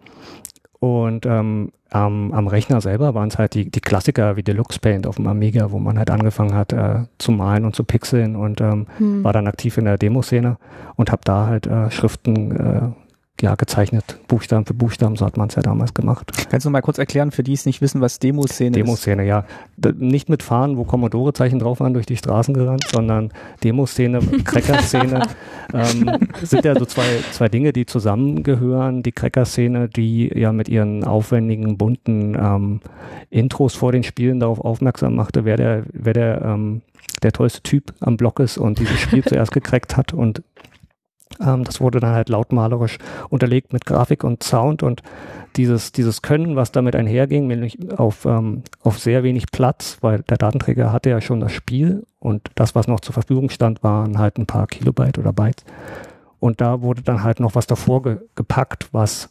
Und ähm, am, am Rechner selber waren es halt die, die Klassiker wie Deluxe Paint auf dem Amiga, wo man halt angefangen hat äh, zu malen und zu pixeln und ähm, hm. war dann aktiv in der Demoszene und habe da halt äh, Schriften äh, ja, gezeichnet, Buchstaben für Buchstaben, so hat man es ja damals gemacht. Kannst du mal kurz erklären, für die es nicht wissen, was Demoszene ist? Demoszene, ja. D nicht mit Fahnen, wo Commodore-Zeichen drauf waren, durch die Straßen gerannt, sondern Demoszene, Cracker-Szene, ähm, sind ja so zwei, zwei Dinge, die zusammengehören. Die Cracker-Szene, die ja mit ihren aufwendigen, bunten ähm, Intros vor den Spielen darauf aufmerksam machte, wer der, wer der, ähm, der tollste Typ am Block ist und dieses Spiel zuerst gecrackt hat und ähm, das wurde dann halt lautmalerisch unterlegt mit Grafik und Sound und dieses, dieses Können, was damit einherging, nämlich auf, ähm, auf sehr wenig Platz, weil der Datenträger hatte ja schon das Spiel und das, was noch zur Verfügung stand, waren halt ein paar Kilobyte oder Bytes. Und da wurde dann halt noch was davor ge gepackt, was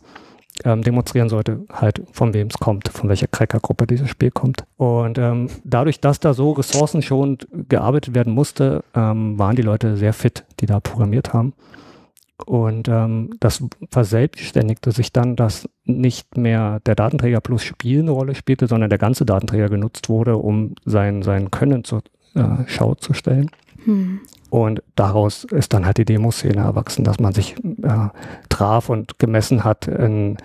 ähm, demonstrieren sollte, halt von wem es kommt, von welcher Crackergruppe dieses Spiel kommt. Und ähm, dadurch, dass da so ressourcenschonend gearbeitet werden musste, ähm, waren die Leute sehr fit, die da programmiert haben. Und ähm, das verselbstständigte sich dann, dass nicht mehr der Datenträger plus Spiel eine Rolle spielte, sondern der ganze Datenträger genutzt wurde, um sein, sein Können zur äh, Schau zu stellen. Hm. Und daraus ist dann halt die Demoszene erwachsen, dass man sich äh, traf und gemessen hat in,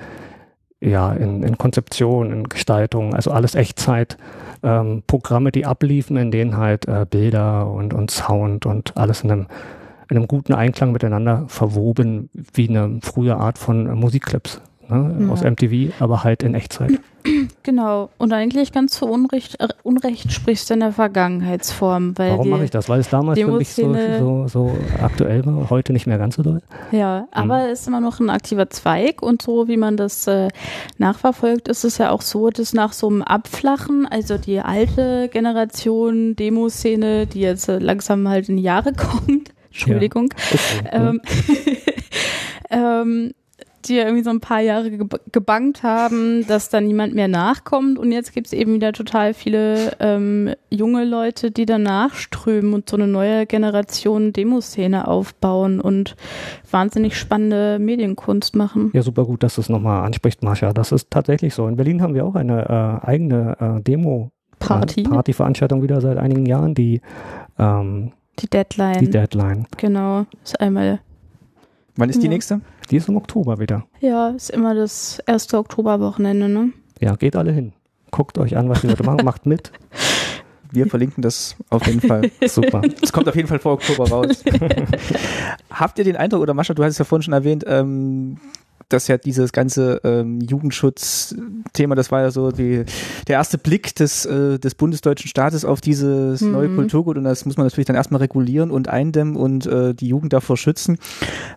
ja, in, in Konzeption, in Gestaltung, also alles Echtzeit. Ähm, Programme, die abliefen, in denen halt äh, Bilder und, und Sound und alles in einem in einem guten Einklang miteinander verwoben, wie eine frühe Art von äh, Musikclips ne, ja. aus MTV, aber halt in Echtzeit. Genau. Und eigentlich ganz zu Unrecht, äh, Unrecht sprichst du in der Vergangenheitsform. Weil Warum mache ich das? Weil es damals für mich so, so, so, aktuell war, heute nicht mehr ganz so doll. Ja, aber mhm. es ist immer noch ein aktiver Zweig und so wie man das äh, nachverfolgt, ist es ja auch so, dass nach so einem Abflachen, also die alte Generation Demoszene, die jetzt äh, langsam halt in die Jahre kommt, Entschuldigung. Ja. Ähm, ähm, die irgendwie so ein paar Jahre ge gebankt haben, dass da niemand mehr nachkommt. Und jetzt gibt es eben wieder total viele ähm, junge Leute, die da nachströmen und so eine neue Generation Demoszene aufbauen und wahnsinnig spannende Medienkunst machen. Ja, super gut, dass du es nochmal ansprichst, Mascha. Das ist tatsächlich so. In Berlin haben wir auch eine äh, eigene äh, Demo- Party. Partyveranstaltung wieder seit einigen Jahren, die ähm, Die Deadline. die Deadline. genau. Ist einmal, Wann ist die Ja. nächste? Die ist im Oktober wieder. ja, ist immer das erste Oktoberwochenende, ne? Ja, geht alle hin. Guckt euch an, was die Leute machen, macht mit. Wir verlinken das auf jeden Fall. Super. Es kommt auf jeden Fall vor Oktober raus. Habt ihr den Eindruck, oder Mascha, du hast es ja vorhin schon erwähnt, ähm, dass ja dieses ganze ähm, Jugendschutz-Thema, das war ja so die, der erste Blick des, äh, des bundesdeutschen Staates auf dieses Mhm. neue Kulturgut und das muss man natürlich dann erstmal regulieren und eindämmen und äh, die Jugend davor schützen.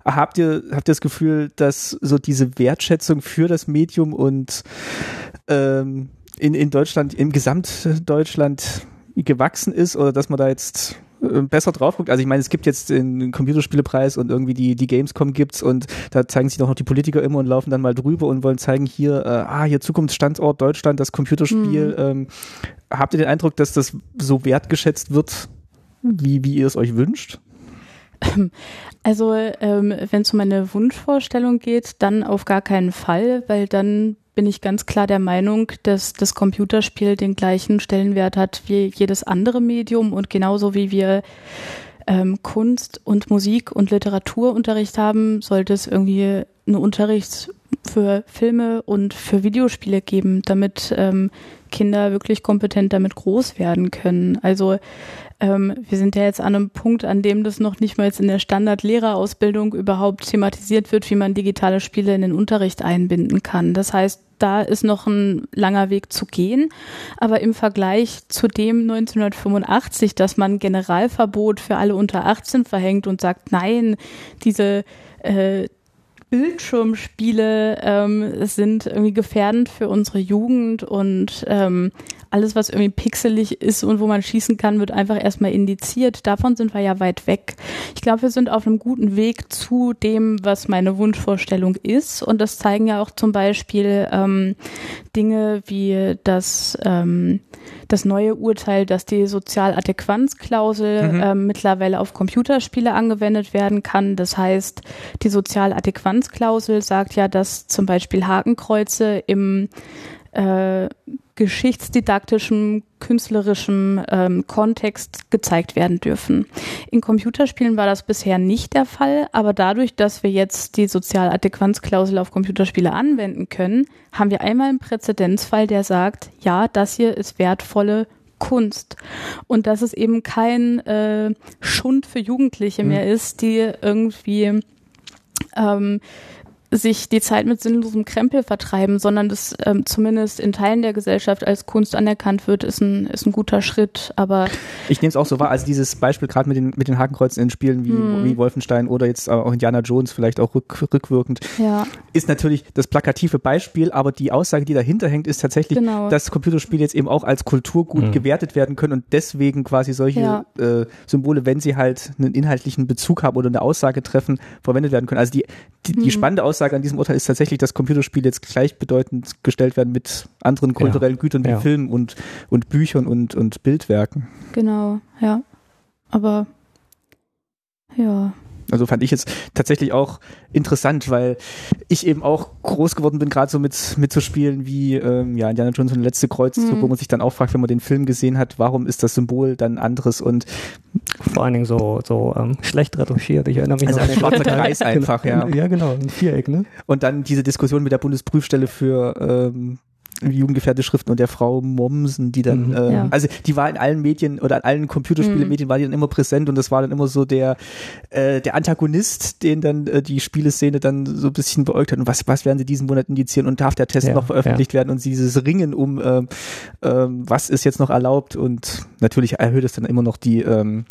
Habt ihr, habt ihr das Gefühl, dass so diese Wertschätzung für das Medium und ähm, in, in Deutschland, im Gesamtdeutschland gewachsen ist oder dass man da jetzt besser drauf guckt. Also ich meine, es gibt jetzt den Computerspielepreis und irgendwie die, die Gamescom gibt's und da zeigen sich doch noch die Politiker immer und laufen dann mal drüber und wollen zeigen hier, äh, ah, hier Zukunftsstandort Deutschland, das Computerspiel. Ähm, habt ihr den Eindruck, dass das so wertgeschätzt wird, wie, wie ihr es euch wünscht? Also, ähm, wenn es um meine Wunschvorstellung geht, dann auf gar keinen Fall, weil dann bin ich ganz klar der Meinung, dass das Computerspiel den gleichen Stellenwert hat wie jedes andere Medium und genauso wie wir ähm, Kunst und Musik und Literaturunterricht haben, sollte es irgendwie einen Unterricht für Filme und für Videospiele geben, damit ähm, Kinder wirklich kompetent damit groß werden können. Also ähm, wir sind ja jetzt an einem Punkt, an dem das noch nicht mal jetzt in der Standardlehrerausbildung überhaupt thematisiert wird, wie man digitale Spiele in den Unterricht einbinden kann. Das heißt, da ist noch ein langer Weg zu gehen. Aber im Vergleich zu dem 1985, dass man Generalverbot für alle unter 18 verhängt und sagt, nein, diese äh, Bildschirmspiele ähm, sind irgendwie gefährdend für unsere Jugend und ähm, alles, was irgendwie pixelig ist und wo man schießen kann, wird einfach erstmal indiziert. Davon sind wir ja weit weg. Ich glaube, wir sind auf einem guten Weg zu dem, was meine Wunschvorstellung ist. Und das zeigen ja auch zum Beispiel ähm, Dinge wie das, ähm, das neue Urteil, dass die Sozialadäquanzklausel Mhm. ähm, mittlerweile auf Computerspiele angewendet werden kann. Das heißt, die Sozialadäquanzklausel sagt ja, dass zum Beispiel Hakenkreuze im äh, geschichtsdidaktischem, künstlerischem ähm, Kontext gezeigt werden dürfen. In Computerspielen war das bisher nicht der Fall, aber dadurch, dass wir jetzt die Sozialadäquanzklausel auf Computerspiele anwenden können, haben wir einmal einen Präzedenzfall, der sagt, ja, das hier ist wertvolle Kunst. Und dass es eben kein äh, Schund für Jugendliche mehr ist, die irgendwie ähm, sich die Zeit mit sinnlosem Krempel vertreiben, sondern das ähm, zumindest in Teilen der Gesellschaft als Kunst anerkannt wird, ist ein, ist ein guter Schritt. Aber Ich nehme es auch so wahr, also dieses Beispiel gerade mit den, mit den Hakenkreuzen in Spielen wie, Hm. wie Wolfenstein oder jetzt auch Indiana Jones vielleicht auch rück, rückwirkend, ja, ist natürlich das plakative Beispiel, aber die Aussage, die dahinter hängt, ist tatsächlich, Genau. dass Computerspiele jetzt eben auch als Kulturgut Mhm. gewertet werden können und deswegen quasi solche Ja. äh, Symbole, wenn sie halt einen inhaltlichen Bezug haben oder eine Aussage treffen, verwendet werden können. Also die, die, die Mhm. spannende Aussage an diesem Urteil ist tatsächlich, dass Computerspiele jetzt gleichbedeutend gestellt werden mit anderen kulturellen Gütern wie Ja. Filmen und, und Büchern und, und Bildwerken. genau, ja. Aber ja. Also fand ich jetzt tatsächlich auch interessant, weil ich eben auch groß geworden bin, gerade so mit, mit so Spielen wie ähm, ja, Indiana Jones und der letzte Kreuzzug, Mhm. wo man sich dann auch fragt, wenn man den Film gesehen hat, warum ist das Symbol dann anderes und Vor allen Dingen so, so ähm, schlecht retuschiert. Ich erinnere mich Also noch an den schwarzer Teil. Kreis einfach, genau, ja. Ja, genau, ein Viereck, ne? und dann diese Diskussion mit der Bundesprüfstelle für ähm, jugendgefährdete Schriften und der Frau Mommsen, die dann, Mhm. ähm, Ja. also die war in allen Medien oder in allen Computerspielemedien war die dann immer präsent und das war dann immer so der äh, der Antagonist, den dann äh, die Spieleszene dann so ein bisschen beäugt hat und was was werden sie diesen Monat indizieren und darf der Test Ja, noch veröffentlicht werden und sie dieses Ringen um ähm, ähm, was ist jetzt noch erlaubt und natürlich erhöht es dann immer noch die ähm,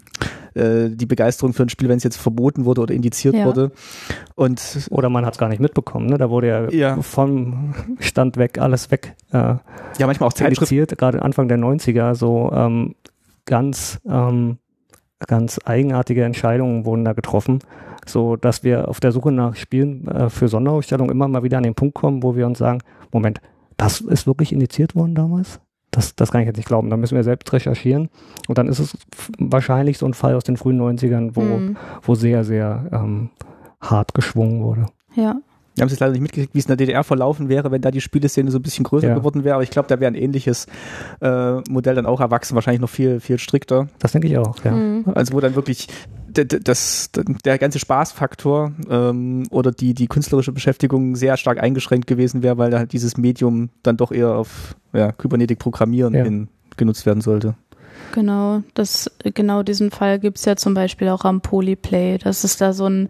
äh, die Begeisterung für ein Spiel, wenn es jetzt verboten wurde oder indiziert Ja. wurde und Oder man hat es gar nicht mitbekommen, ne? Da wurde ja, Ja. vom Stand weg alles weg äh, ja manchmal auch Zeitschriften indiziert, gerade Anfang der 90er, so ähm, ganz, ähm, ganz eigenartige Entscheidungen wurden da getroffen. so dass wir auf der Suche nach Spielen äh, für Sonderausstellungen immer mal wieder an den Punkt kommen, wo wir uns sagen, Moment, das ist wirklich indiziert worden damals? Das, das kann ich jetzt nicht glauben. Da müssen wir selbst recherchieren. Und dann ist es wahrscheinlich so ein Fall aus den frühen 90ern, wo, mhm. wo sehr, sehr ähm, hart geschwungen wurde. Ja. Wir haben es jetzt leider nicht mitgekriegt, wie es in der DDR verlaufen wäre, wenn da die Spieleszene so ein bisschen größer ja. geworden wäre. Aber ich glaube, da wäre ein ähnliches äh, Modell dann auch erwachsen, wahrscheinlich noch viel, viel strikter. Das denke ich auch, ja. Mhm. Also wo dann wirklich das, der ganze Spaßfaktor ähm, oder die, die künstlerische Beschäftigung sehr stark eingeschränkt gewesen wäre, weil da dieses Medium dann doch eher auf ja, Kybernetik programmieren ja. in, genutzt werden sollte. Genau, das, genau diesen Fall gibt es ja zum Beispiel auch am Polyplay, dass es da so einen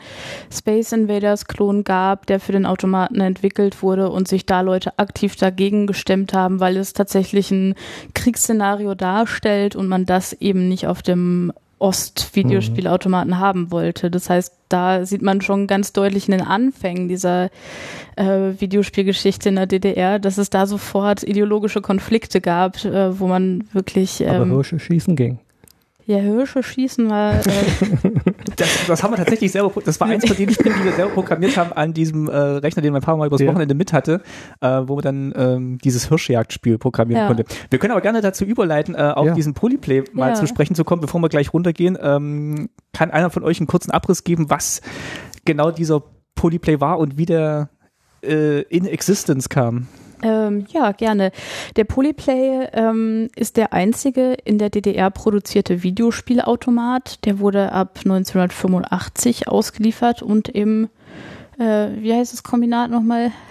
Space Invaders Klon gab, der für den Automaten entwickelt wurde und sich da Leute aktiv dagegen gestemmt haben, weil es tatsächlich ein Kriegsszenario darstellt und man das eben nicht auf dem Ost-Videospielautomaten mhm. haben wollte. Das heißt, da sieht man schon ganz deutlich in den Anfängen dieser äh, Videospielgeschichte in der DDR, dass es da sofort ideologische Konflikte gab, äh, wo man wirklich. Ähm, Aber Hirsche schießen ging. Ja, Hirsche schießen war. Äh das, das, haben wir tatsächlich selber. Das war eins von den Spielen, die wir selber programmiert haben an diesem äh, Rechner, den mein Papa mal übers ja. Wochenende mit hatte, äh, wo man dann ähm, dieses Hirschjagdspiel programmieren ja. konnte. Wir können aber gerne dazu überleiten, äh, auf ja. diesen Polyplay mal zu sprechen zu kommen, bevor wir gleich runtergehen. Ähm, kann einer von euch einen kurzen Abriss geben, was genau dieser Polyplay war und wie der äh, in Existence kam? Ähm, ja, gerne. Der Polyplay ähm, ist der einzige in der DDR produzierte Videospielautomat. Der wurde ab 1985 ausgeliefert und im, äh, wie heißt das Kombinat nochmal?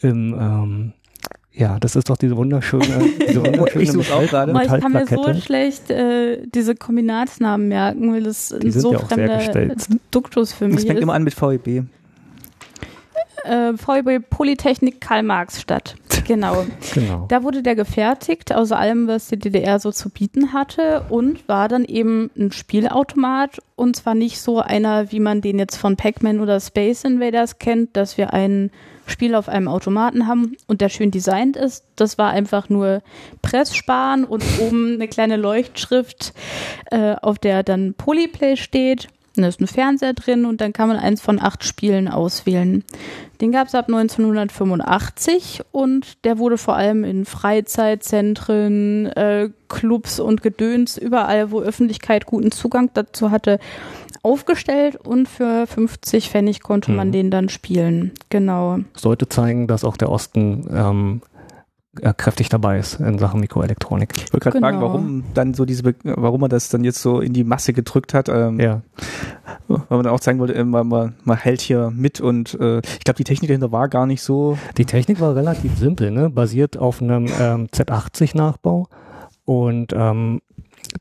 Im, ähm, ja, das ist doch diese wunderschöne, diese wunderschöne ich suche auch gerade. Ich kann mir so schlecht äh, diese Kombinatsnamen merken, weil es ein so ja fremder Duktus für mich ist. Es fängt immer an mit VEB äh, VEB Polytechnik Karl Marx Stadt. Genau. genau. Da wurde der gefertigt aus allem, was die DDR so zu bieten hatte und war dann eben ein Spielautomat und zwar nicht so einer, wie man den jetzt von Pac-Man oder Space Invaders kennt, dass wir ein Spiel auf einem Automaten haben und der schön designt ist. Das war einfach nur Presssparen und oben eine kleine Leuchtschrift, äh, auf der dann Polyplay steht da ist ein Fernseher drin und dann kann man eins von acht Spielen auswählen. Den gab es ab 1985 und der wurde vor allem in Freizeitzentren, äh, Clubs und Gedöns, überall, wo Öffentlichkeit guten Zugang dazu hatte, aufgestellt und für 50 Pfennig konnte man mhm. den dann spielen. Genau. Sollte zeigen, dass auch der Osten ähm, äh, kräftig dabei ist in Sachen Mikroelektronik. Ich wollte gerade genau. fragen, warum dann so diese, warum man das dann jetzt so in die Masse gedrückt hat. Ähm, ja. Weil man dann auch zeigen wollte, man, man, man hält hier mit und äh, ich glaube, die Technik dahinter war gar nicht so. Die Technik war relativ simpel, ne? basiert auf einem ähm, Z80-Nachbau und ähm,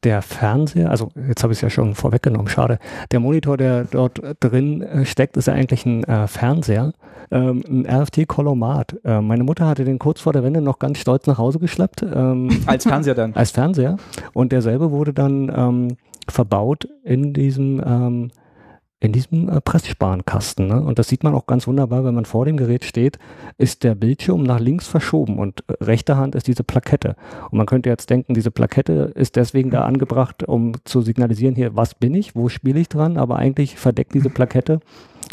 der Fernseher, also jetzt habe ich es ja schon vorweggenommen, schade. Der Monitor, der dort drin steckt, ist ja eigentlich ein äh, Fernseher, ähm, ein RFT-Kolomat. Äh, meine Mutter hatte den kurz vor der Wende noch ganz stolz nach Hause geschleppt. Ähm, als Fernseher dann? Als Fernseher. Und derselbe wurde dann ähm, verbaut in diesem ähm, in diesem äh, Presssparenkasten. Ne? Und das sieht man auch ganz wunderbar, wenn man vor dem Gerät steht, ist der Bildschirm nach links verschoben und äh, rechter Hand ist diese Plakette. Und man könnte jetzt denken, diese Plakette ist deswegen da angebracht, um zu signalisieren, hier, was bin ich, wo spiele ich dran, aber eigentlich verdeckt diese Plakette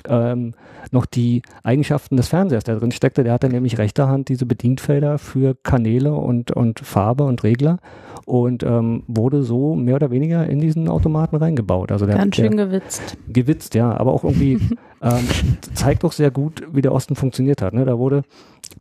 ähm, noch die Eigenschaften des Fernsehers, der drin steckte. Der hatte nämlich rechter Hand diese Bedienfelder für Kanäle und, und Farbe und Regler und ähm, wurde so mehr oder weniger in diesen Automaten reingebaut. Also der, Ganz schön der, gewitzt. Gewitzt, ja, aber auch irgendwie ähm, zeigt doch sehr gut, wie der Osten funktioniert hat. Ne? Da wurde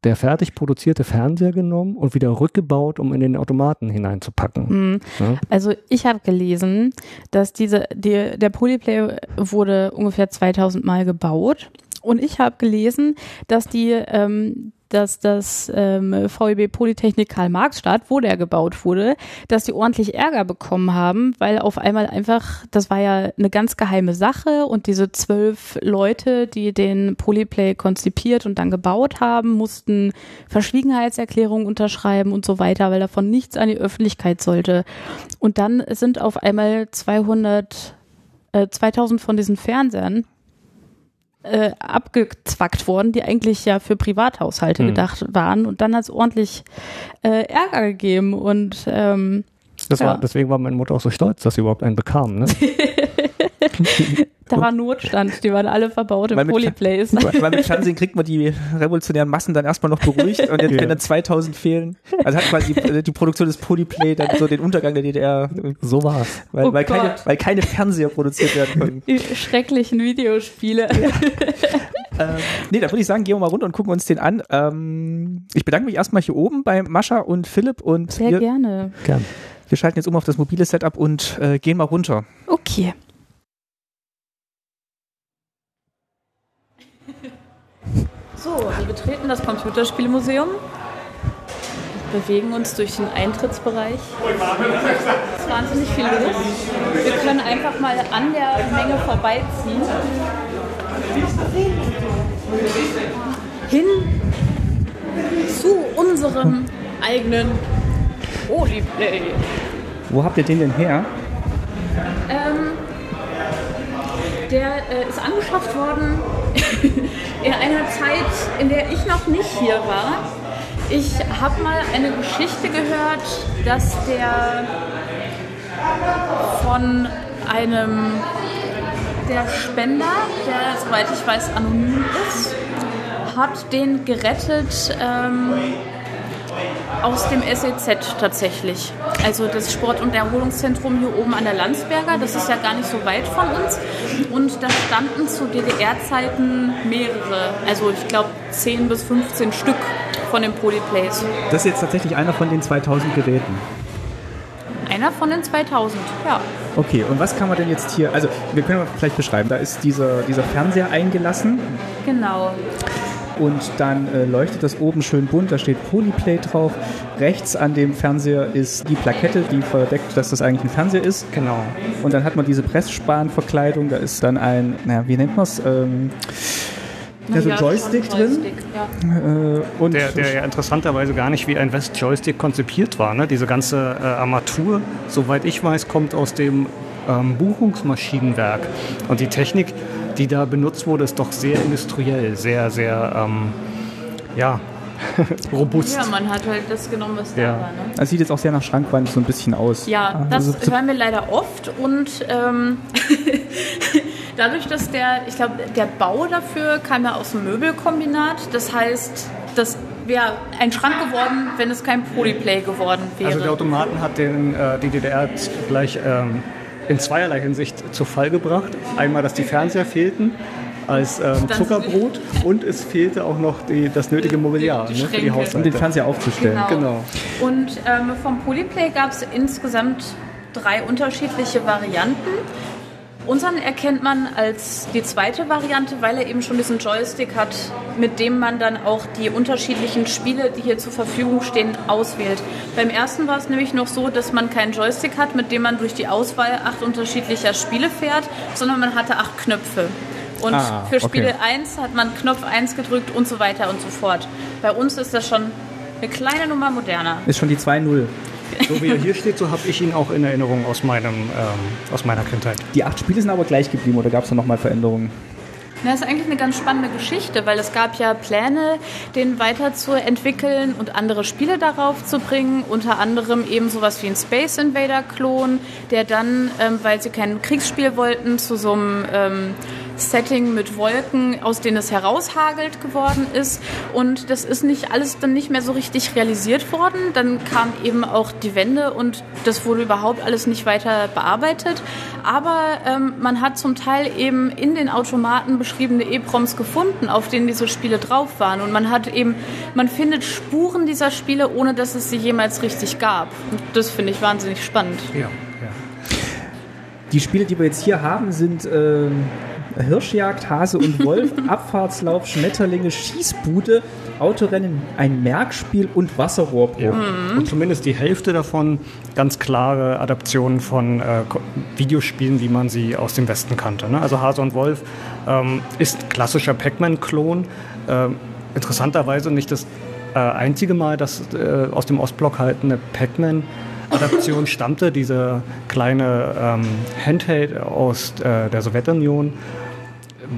der fertig produzierte Fernseher genommen und wieder rückgebaut, um in den Automaten hineinzupacken. Mhm. Ja? Also ich habe gelesen, dass diese, die, der Polyplay wurde ungefähr 2000 Mal gebaut. Und ich habe gelesen, dass die ähm, dass das ähm, VEB Polytechnik Karl-Marx-Stadt, wo der gebaut wurde, dass die ordentlich Ärger bekommen haben, weil auf einmal einfach, das war ja eine ganz geheime Sache und diese zwölf Leute, die den Polyplay konzipiert und dann gebaut haben, mussten Verschwiegenheitserklärungen unterschreiben und so weiter, weil davon nichts an die Öffentlichkeit sollte. Und dann sind auf einmal 200 äh, 2000 von diesen Fernsehern äh, abgezwackt worden, die eigentlich ja für Privathaushalte mhm. gedacht waren. Und dann hat es ordentlich äh, Ärger gegeben und ähm, das ja. war, deswegen war meine Mutter auch so stolz, dass sie überhaupt einen bekam. Ne? da war Notstand, die waren alle verbaut im Polyplays. Weil mit Fernsehen kriegt man die revolutionären Massen dann erstmal noch beruhigt und jetzt, wenn dann 2000 fehlen, also hat quasi die, die Produktion des Polyplay dann so den Untergang der DDR, So war's. weil, Oh weil, keine, weil keine Fernseher produziert werden konnten. Die schrecklichen Videospiele. Ähm, nee, da würde ich sagen, gehen wir mal runter und gucken uns den an. Ähm, ich bedanke mich erstmal hier oben bei Mascha und Philipp und Sehr wir, gerne. Gern. wir schalten jetzt um auf das mobile Setup und äh, gehen mal runter. Okay. So, wir betreten das Computerspielmuseum, bewegen uns durch den Eintrittsbereich. Es ist wahnsinnig viel los. Wir können einfach mal an der Menge vorbeiziehen. Hin zu unserem eigenen Polyplay. Wo habt ihr den denn her? Ähm, der äh, ist angeschafft worden in einer Zeit, in der ich noch nicht hier war. Ich habe mal eine Geschichte gehört, dass der von einem der Spender, der soweit ich weiß anonym ist, hat den gerettet ähm, aus dem SEZ tatsächlich. Also das Sport- und Erholungszentrum hier oben an der Landsberger, das ist ja gar nicht so weit von uns. Und da standen zu DDR-Zeiten mehrere, also ich glaube 10 bis 15 Stück von den Polyplays. Das ist jetzt tatsächlich einer von den 2000 Geräten. Einer von den 2000, ja. Okay, und was kann man denn jetzt hier, also wir können mal vielleicht beschreiben, da ist dieser, dieser Fernseher eingelassen Genau. Und dann äh, leuchtet das oben schön bunt, da steht Polyplay drauf. Rechts an dem Fernseher ist die Plakette, die verdeckt, dass das eigentlich ein Fernseher ist. Genau. Und dann hat man diese Pressspanverkleidung, da ist dann ein, naja, wie nennt man es? Ähm, ja, so Ja, Joystick drin. Ja. Äh, und Der, der ja interessanterweise gar nicht wie ein West-Joystick konzipiert war. Ne? Diese ganze äh, Armatur, soweit ich weiß, kommt aus dem ähm, Buchungsmaschinenwerk. Und die Technik, die da benutzt wurde, ist doch sehr industriell, sehr, sehr, ähm, ja, robust. ja, man hat halt das genommen, was da Ja. war. Ne? das sieht jetzt auch sehr nach Schrankwand so ein bisschen aus. Ja, das Also, hören wir leider oft und ähm, dadurch, dass der, ich glaube, der Bau dafür kam ja aus dem Möbelkombinat. Das heißt, das wäre ein Schrank geworden, wenn es kein Polyplay geworden wäre. Also der Automaten hat den, äh, die DDR gleich ähm, in zweierlei Hinsicht zu Fall gebracht. Einmal, dass die Fernseher fehlten als ähm, Zuckerbrot und es fehlte auch noch die, das nötige Mobiliar Die ne, für die Schränke. um Haushalte. den Fernseher aufzustellen. Genau. Genau. Und ähm, vom Polyplay gab es insgesamt drei unterschiedliche Varianten. Unseren erkennt man als die zweite Variante, weil er eben schon diesen Joystick hat, mit dem man dann auch die unterschiedlichen Spiele, die hier zur Verfügung stehen, auswählt. Beim ersten war es nämlich noch so, dass man keinen Joystick hat, mit dem man durch die Auswahl acht unterschiedlicher Spiele fährt, sondern man hatte acht Knöpfe. Und Ah, für Spiele okay. 1 hat man Knopf 1 gedrückt und so weiter und so fort. Bei uns ist das schon eine kleine Nummer moderner. Ist schon die 2.0. So wie er hier steht, so habe ich ihn auch in Erinnerung aus, meinem, ähm, aus meiner Kindheit. Die acht Spiele sind aber gleich geblieben oder gab es da nochmal Veränderungen? Na, das ist eigentlich eine ganz spannende Geschichte, weil es gab ja Pläne, den weiterzuentwickeln und andere Spiele darauf zu bringen. Unter anderem eben sowas wie ein Space Invader Klon, der dann, ähm, weil sie kein Kriegsspiel wollten, zu so einem ähm, Setting mit Wolken, aus denen es heraushagelt geworden ist. Und das ist nicht alles dann nicht mehr so richtig realisiert worden. Dann kam eben auch die Wende und das wurde überhaupt alles nicht weiter bearbeitet. Aber ähm, man hat zum Teil eben in den Automaten beschriebene EPROMs gefunden, auf denen diese Spiele drauf waren. Und man hat eben, man findet Spuren dieser Spiele, ohne dass es sie jemals richtig gab. Und das finde ich wahnsinnig spannend. Ja. Die Spiele, die wir jetzt hier haben, sind ähm, Hirschjagd, Hase und Wolf, Abfahrtslauf, Schmetterlinge, Schießbude, Autorennen, ein Merkspiel und Wasserrohrbruch. Und zumindest die Hälfte davon ganz klare Adaptionen von äh, Videospielen, wie man sie aus dem Westen kannte. Ne? Also Hase und Wolf ähm, ist klassischer Pac-Man-Klon. Ähm, interessanterweise nicht das äh, einzige Mal, dass äh, aus dem Ostblock halt eine Pac-Man-Adaption stammte. Diese kleine ähm, Handheld aus äh, der Sowjetunion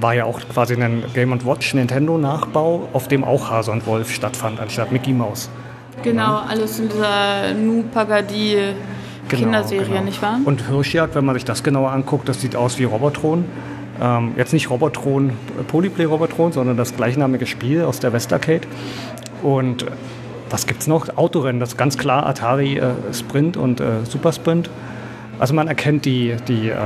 war ja auch quasi ein Game Watch Nintendo Nachbau, auf dem auch Hase und Wolf stattfand, anstatt Mickey Mouse. Genau, alles in dieser Nu Pagadi Genau, Kinderserie, genau. nicht wahr? Und Hirschjagd, wenn man sich das genauer anguckt, das sieht aus wie Robotron. Ähm, jetzt nicht Robotron, Polyplay Robotron, sondern das gleichnamige Spiel aus der Westarcade. Und was gibt's noch? Autorennen, das ist ganz klar Atari äh, Sprint und äh, Super Sprint. Also man erkennt die, die äh,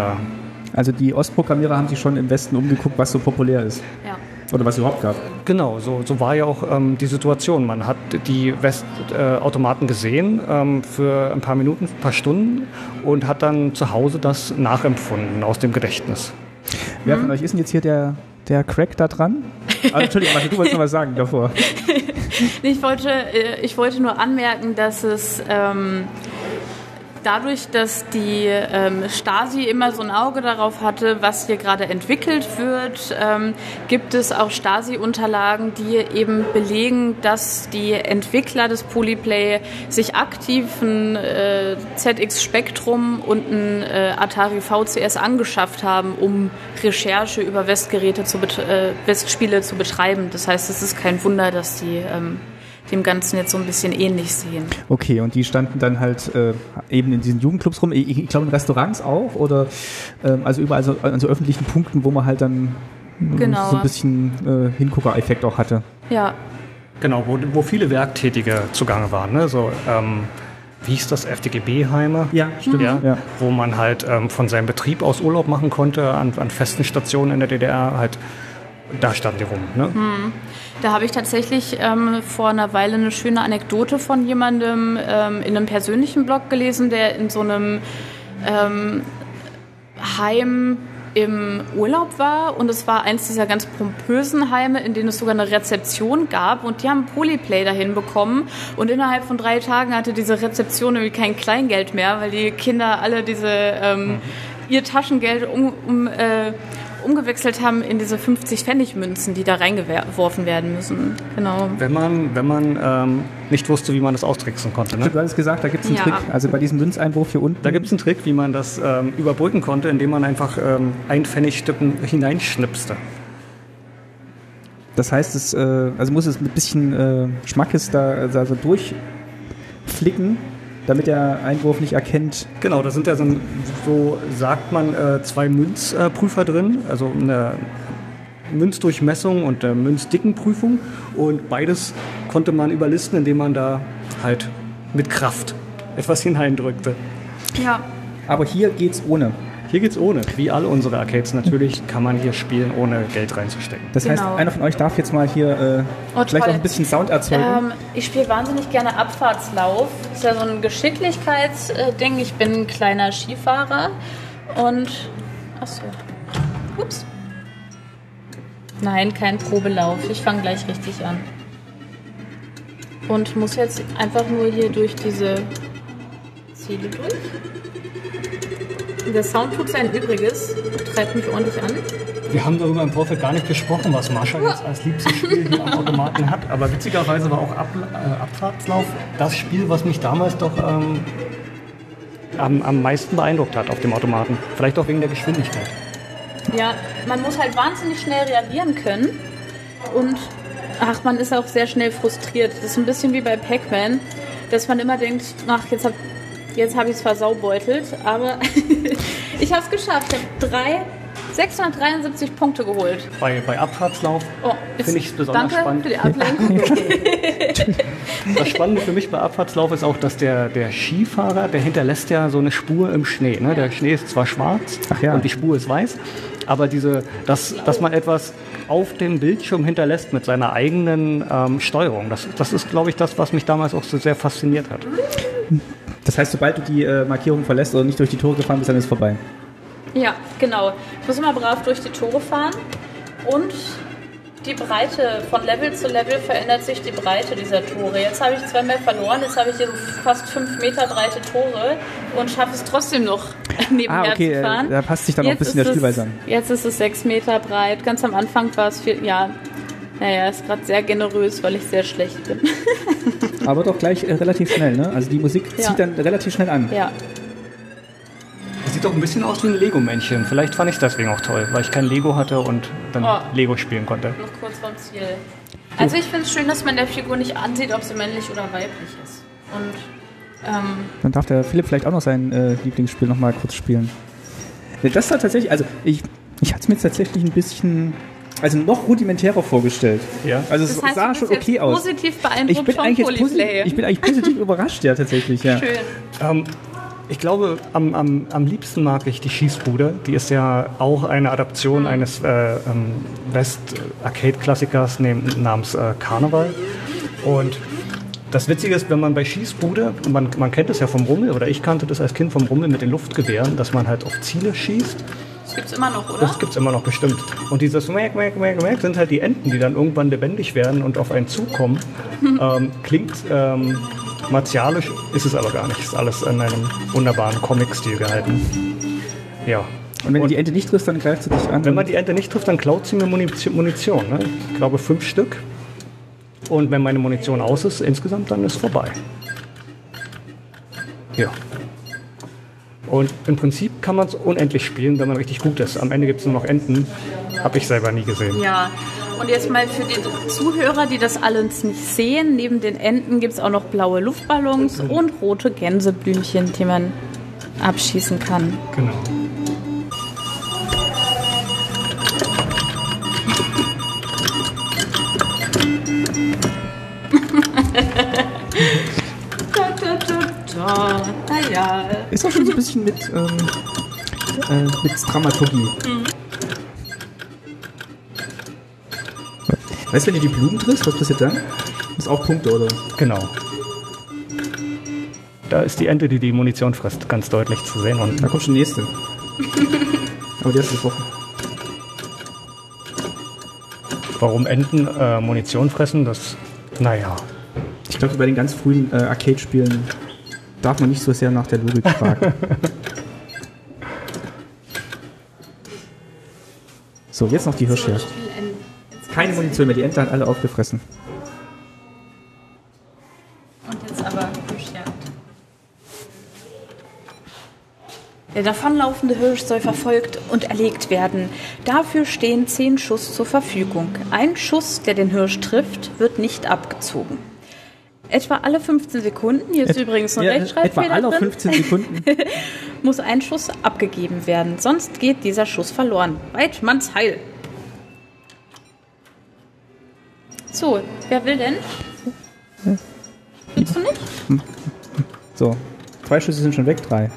Also die Ostprogrammierer haben sich schon im Westen umgeguckt, was so populär ist. Ja. Oder was es überhaupt gab. Genau, so, so war ja auch ähm, die Situation. Man hat die Westautomaten äh, gesehen ähm, für ein paar Minuten, ein paar Stunden und hat dann zu Hause das nachempfunden aus dem Gedächtnis. Wer Mhm. von euch ist denn jetzt hier der, der Crack da dran? Ah, Entschuldigung, Martin, du wolltest noch was sagen davor. Ich wollte, äh, ich wollte nur anmerken, dass es ähm, dadurch, dass die ähm, Stasi immer so ein Auge darauf hatte, was hier gerade entwickelt wird, ähm, gibt es auch Stasi-Unterlagen, die eben belegen, dass die Entwickler des Polyplay sich aktiv ein äh, ZX Spectrum und ein äh, Atari VCS angeschafft haben, um Recherche über Westgeräte zu äh, Westspiele zu betreiben. Das heißt, es ist kein Wunder, dass die ähm, dem Ganzen jetzt so ein bisschen ähnlich sehen. Okay, und die standen dann halt äh, eben in diesen Jugendclubs rum. Ich, ich glaube in Restaurants auch oder ähm, also überall so, an so öffentlichen Punkten, wo man halt dann ähm, Genau. so ein bisschen äh, Hingucker-Effekt auch hatte. Ja, Genau, wo, wo viele Werktätige zugange waren. Ne? So, ähm, wie hieß das, FDGB-Heime? Ja, stimmt. Ja, Ja. Wo man halt ähm, von seinem Betrieb aus Urlaub machen konnte, an, an festen Stationen in der DDR. Halt, da standen die rum. Ne? da habe ich tatsächlich ähm, vor einer Weile eine schöne Anekdote von jemandem ähm, in einem persönlichen Blog gelesen, der in so einem ähm, Heim im Urlaub war und es war eins dieser ganz pompösen Heime, in denen es sogar eine Rezeption gab und die haben Polyplay dahin bekommen und innerhalb von drei Tagen hatte diese Rezeption irgendwie kein Kleingeld mehr, weil die Kinder alle diese ähm, ihr Taschengeld um, um, äh, umgewechselt haben in diese 50 Pfennig Münzen, die da reingeworfen werden müssen. Genau. Wenn man, wenn man ähm, nicht wusste, wie man das austricksen konnte. Ne? Du hattest gesagt, da gibt es einen Ja. Trick. Also bei diesem Münzeinwurf hier unten. Da gibt es einen Trick, wie man das ähm, überbrücken konnte, indem man einfach ähm, ein Pfennigstücken hineinschnipste. Das heißt, es, äh, also muss es mit ein bisschen äh, Schmackes da, da so durchflicken, damit der Einwurf nicht erkennt. Genau, da sind ja so, so sagt man, äh, zwei Münzprüfer drin, also eine Münzdurchmessung und eine Münzdickenprüfung. Und beides konnte man überlisten, indem man da halt mit Kraft etwas hineindrückte. Ja. Aber hier geht's ohne. Hier geht's ohne. Wie alle unsere Arcades natürlich kann man hier spielen, ohne Geld reinzustecken. Das heißt, Genau. einer von euch darf jetzt mal hier äh, Oh, vielleicht auch ein bisschen Sound erzeugen. Ähm, ich spiele wahnsinnig gerne Abfahrtslauf. Das ist ja so ein Geschicklichkeitsding. Ich bin ein kleiner Skifahrer und. Achso. Ups. Nein, kein Probelauf. Ich fange gleich richtig an. Und muss jetzt einfach nur hier durch diese Ziele durch. Der Sound tut sein Übriges, treibt mich ordentlich an. Wir haben darüber im Vorfeld gar nicht gesprochen, was Marsha jetzt als liebstes Spiel hier am Automaten hat. Aber witzigerweise war auch Ab äh, Abfahrtslauf das Spiel, was mich damals doch ähm, am, am meisten beeindruckt hat auf dem Automaten. Vielleicht auch wegen der Geschwindigkeit. Ja, man muss halt wahnsinnig schnell reagieren können und ach, man ist auch sehr schnell frustriert. Das ist ein bisschen wie bei Pac-Man, dass man immer denkt, ach, jetzt hab, jetzt habe ich es versaubeutelt, aber ich habe es geschafft. Ich habe drei 673 Punkte geholt. Bei, bei Abfahrtslauf Oh, Finde ich's besonders danke spannend. für die Ablenkung. Das Spannende für mich bei Abfahrtslauf ist auch, dass der, der Skifahrer, der hinterlässt ja so eine Spur im Schnee. Ne? Der Schnee ist zwar schwarz Ach ja. und die Spur ist weiß, aber diese, dass, dass man etwas auf dem Bildschirm hinterlässt mit seiner eigenen ähm, Steuerung, das, das ist, glaube ich, das, was mich damals auch so sehr fasziniert hat. Das heißt, sobald du die äh, Markierung verlässt oder nicht durch die Tore gefahren bist, dann ist es vorbei. Ja, genau. Ich muss immer brav durch die Tore fahren und die Breite, von Level zu Level verändert sich die Breite dieser Tore. Jetzt habe ich zweimal verloren, jetzt habe ich hier so fast fünf Meter breite Tore und schaffe es trotzdem noch nebenher Ah, okay, zu fahren. äh, da passt sich dann auch ein bisschen der Spielweise an. Jetzt ist es sechs Meter breit. Ganz am Anfang war es viel, ja, naja, ist gerade sehr generös, weil ich sehr schlecht bin. Aber doch gleich äh, relativ schnell, ne? Also die Musik Ja. zieht dann relativ schnell an. ja. Das sieht doch ein bisschen aus wie ein Lego-Männchen. Vielleicht fand ich es deswegen auch toll, weil ich kein Lego hatte und dann Oh. Lego spielen konnte. noch kurz vom Ziel. Also ich finde es schön, dass man der Figur nicht ansieht, ob sie männlich oder weiblich ist. Und Ähm, Dann darf der Philipp vielleicht auch noch sein äh, Lieblingsspiel nochmal kurz spielen. Das war tatsächlich, also ich, ich hatte es mir jetzt tatsächlich ein bisschen, also noch rudimentärer vorgestellt. Ja. Also es das heißt, sah du schon okay jetzt aus. positiv beeindruckt Ich bin, eigentlich jetzt positiv, Polyplay. ich bin eigentlich positiv überrascht, ja, tatsächlich, ja. Schön. Ähm, ich glaube, am, am, am liebsten mag ich die Schießbude. Die ist ja auch eine Adaption eines äh, ähm, West-Arcade-Klassikers nam- namens äh, Karneval. Und das Witzige ist, wenn man bei Schießbude, man, man kennt es ja vom Rummel, oder ich kannte das als Kind vom Rummel mit den Luftgewehren, dass man halt auf Ziele schießt. Das gibt's immer noch, oder? Das gibt es immer noch bestimmt. Und dieses Mac, Mac, Mac, Mac sind halt die Enten, die dann irgendwann lebendig werden und auf einen zukommen. ähm, klingt ähm, martialisch, ist es aber gar nicht. Ist alles in einem wunderbaren Comic-Stil gehalten. Ja. Und wenn du Und die Ente nicht triffst, dann greift sie dich an. wenn man die Ente nicht trifft, dann klaut sie mir Munition. Munition ne? Ich glaube fünf Stück. Und wenn meine Munition aus ist, insgesamt, dann ist vorbei. Ja. Und im Prinzip kann man es unendlich spielen, wenn man richtig gut ist. Am Ende gibt es nur noch Enten. Habe ich selber nie gesehen. Ja. Und jetzt mal für die Zuhörer, die das alles nicht sehen, neben den Enten gibt es auch noch blaue Luftballons und rote Gänseblümchen, die man abschießen kann. Genau. Da, da, da, da. Naja. Ist auch schon so ein bisschen mit, ähm, äh, mit Dramaturgie. Weißt du, wenn du die Blumen triffst, was passiert dann? Das ist auch Punkte, oder? Genau. Da ist die Ente, die die Munition frisst, ganz deutlich zu sehen. Und Da kommt schon die nächste. Aber die hast du gebrochen. warum Enten äh, Munition fressen, das, naja. Ich glaube, bei den ganz frühen äh, Arcade-Spielen darf man nicht so sehr nach der Logik fragen. so, jetzt noch die Hirschjagd. Keine Munition mehr, die Ente hat alle aufgefressen. Und jetzt aber Hirschjagd. Der davonlaufende Hirsch soll verfolgt und erlegt werden. Dafür stehen 10 Schuss zur Verfügung. Ein Schuss, der den Hirsch trifft, wird nicht abgezogen. Etwa alle 15 Sekunden, hier ist Et- übrigens ein Ja, Rechtschreibfehler Etwa alle drin, 15 Sekunden. muss ein Schuss abgegeben werden, sonst geht dieser Schuss verloren. Weidmanns Heil. So, wer will denn? Willst du nicht? So, zwei Schüsse sind schon weg, drei.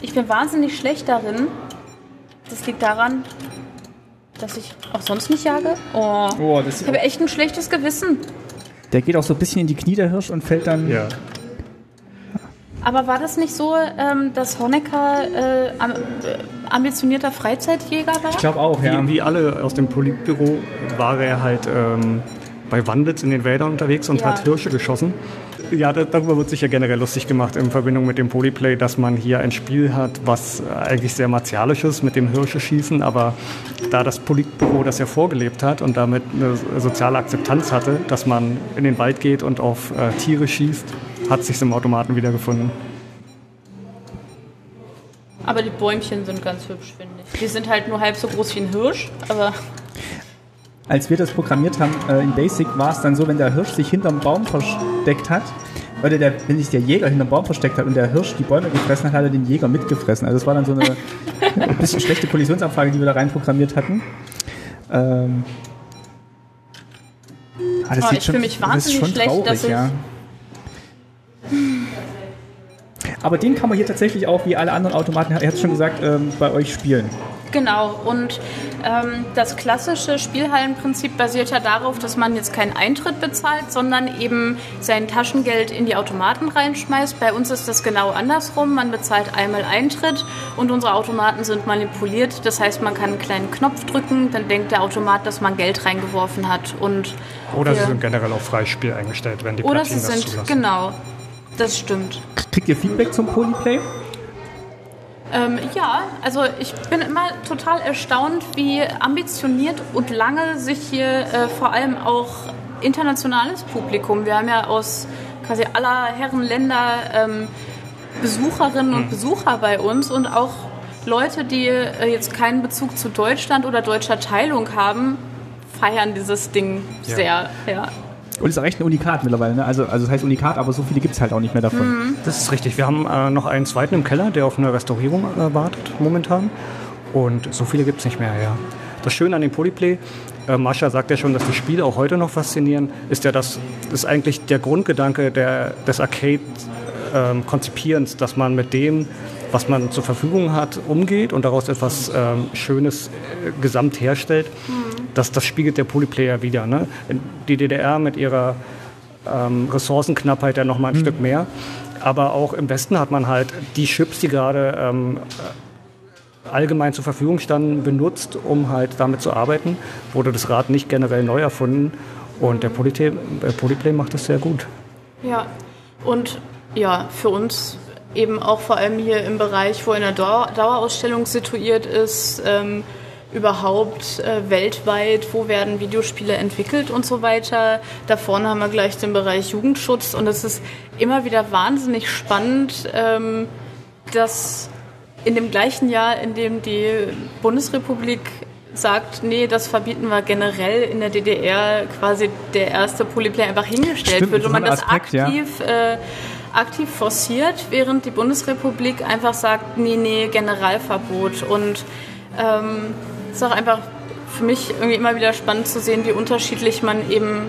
Ich bin wahnsinnig schlecht darin. Das liegt daran, dass ich auch sonst nicht jage. Oh. Oh, Ich habe echt ein schlechtes Gewissen. Der geht auch so ein bisschen in die Knie, der Hirsch, und fällt dann. Ja. Aber war das nicht so, ähm, dass Honecker äh, am, äh, ambitionierter Freizeitjäger war? Ich glaube auch, ja. Wie, wie alle aus dem Politbüro war er halt ähm, bei Wandlitz in den Wäldern unterwegs und Ja. hat Hirsche geschossen. Ja, da, darüber wird sich ja generell lustig gemacht in Verbindung mit dem Polyplay, dass man hier ein Spiel hat, was eigentlich sehr martialisch ist mit dem Hirsche schießen, aber da das Politbüro das ja vorgelebt hat und damit eine soziale Akzeptanz hatte, dass man in den Wald geht und auf äh, Tiere schießt, hat sich im Automaten wiedergefunden. Aber die Bäumchen sind ganz hübsch, finde ich. Die sind halt nur halb so groß wie ein Hirsch, aber Als wir das programmiert haben äh, in Basic, war es dann so, wenn der Hirsch sich hinterm Baum versteckt hat, oder der, wenn sich der Jäger hinterm Baum versteckt hat und der Hirsch die Bäume gefressen hat, hat er den Jäger mitgefressen. Also das war dann so eine ein bisschen schlechte Kollisionsanfrage, die wir da rein programmiert hatten. Ähm, ah, das Oh, sieht ich fühle mich das ist wahnsinnig schon schlecht, traurig, dass ich- ja. Aber den kann man hier tatsächlich auch, wie alle anderen Automaten, er hat es schon gesagt, ähm, bei euch spielen. Genau, und ähm, das klassische Spielhallenprinzip basiert ja darauf, dass man jetzt keinen Eintritt bezahlt, sondern eben sein Taschengeld in die Automaten reinschmeißt. Bei uns ist das genau andersrum. Man bezahlt einmal Eintritt und unsere Automaten sind manipuliert. Das heißt, man kann einen kleinen Knopf drücken, dann denkt der Automat, dass man Geld reingeworfen hat. Und Oder sie sind generell auf Freispiel eingestellt, wenn die oder sie Platinen das sind, zulassen. genau, das stimmt. Kriegt ihr Feedback zum Polyplay? Ähm, ja, also ich bin immer total erstaunt, wie ambitioniert und lange sich hier äh, vor allem auch internationales Publikum, wir haben ja aus quasi aller Herren Länder ähm, Besucherinnen und Besucher bei uns und auch Leute, die äh, jetzt keinen Bezug zu Deutschland oder deutscher Teilung haben, feiern dieses Ding sehr. Ja. Und ist auch echt ein Unikat mittlerweile, ne? Also, also das heißt Unikat, aber so viele gibt es halt auch nicht mehr davon. Mhm. Das ist richtig. Wir haben äh, noch einen zweiten im Keller, der auf eine Restaurierung äh, wartet momentan. Und so viele gibt es nicht mehr, ja. Das Schöne an dem Polyplay, äh, Mascha sagt ja schon, dass die Spiele auch heute noch faszinieren, ist ja, dass das ist eigentlich der Grundgedanke der, des Arcade-Konzipierens, ähm, dass man mit dem, was man zur Verfügung hat, umgeht und daraus etwas ähm, Schönes äh, gesamt herstellt. Mhm. Das, das spiegelt der Polyplayer wieder. Ne? Die DDR mit ihrer ähm, Ressourcenknappheit ja nochmal ein mhm. Stück mehr. Aber auch im Westen hat man halt die Chips, die gerade ähm, allgemein zur Verfügung standen, benutzt, um halt damit zu arbeiten. Wurde das Rad nicht generell neu erfunden und der Polyplay, äh, Polyplay macht das sehr gut. Ja, und ja, für uns eben auch vor allem hier im Bereich, wo eine Dauer Dauerausstellung situiert ist, ähm, überhaupt äh, weltweit, wo werden Videospiele entwickelt und so weiter. Da vorne haben wir gleich den Bereich Jugendschutz und es ist immer wieder wahnsinnig spannend, ähm, dass in dem gleichen Jahr, in dem die Bundesrepublik sagt, nee, das verbieten wir generell in der DDR, quasi der erste Polyplay einfach hingestellt Stimmt, wird und man das Aspekt, aktiv, ja. äh, aktiv forciert, während die Bundesrepublik einfach sagt, nee, nee, Generalverbot. Und ähm, es ist auch einfach für mich irgendwie immer wieder spannend zu sehen, wie unterschiedlich man eben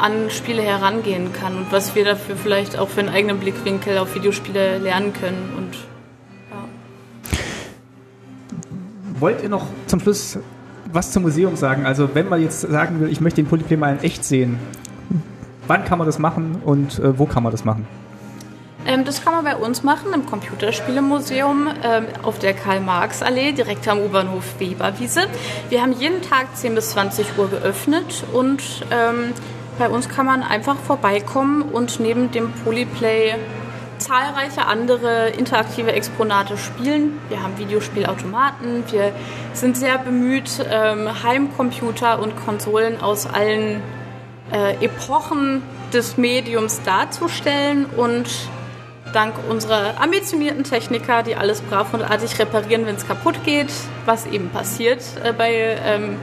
an Spiele herangehen kann und was wir dafür vielleicht auch für einen eigenen Blickwinkel auf Videospiele lernen können und wollt ihr noch zum Schluss was zum Museum sagen? Also wenn man jetzt sagen will, ich möchte den Polyplay mal in echt sehen, wann kann man das machen und äh, wo kann man das machen? Ähm, das kann man bei uns machen im Computerspielemuseum ähm, auf der Karl-Marx-Allee, direkt am U-Bahnhof Weberwiese. Wir haben jeden Tag 10 bis 20 Uhr geöffnet und ähm, bei uns kann man einfach vorbeikommen und neben dem Polyplay zahlreiche andere interaktive Exponate spielen. Wir haben Videospielautomaten, wir sind sehr bemüht, ähm, Heimcomputer und Konsolen aus allen äh, Epochen des Mediums darzustellen und dank unserer ambitionierten Techniker, die alles brav und artig reparieren, wenn es kaputt geht, was eben passiert äh, bei, ähm,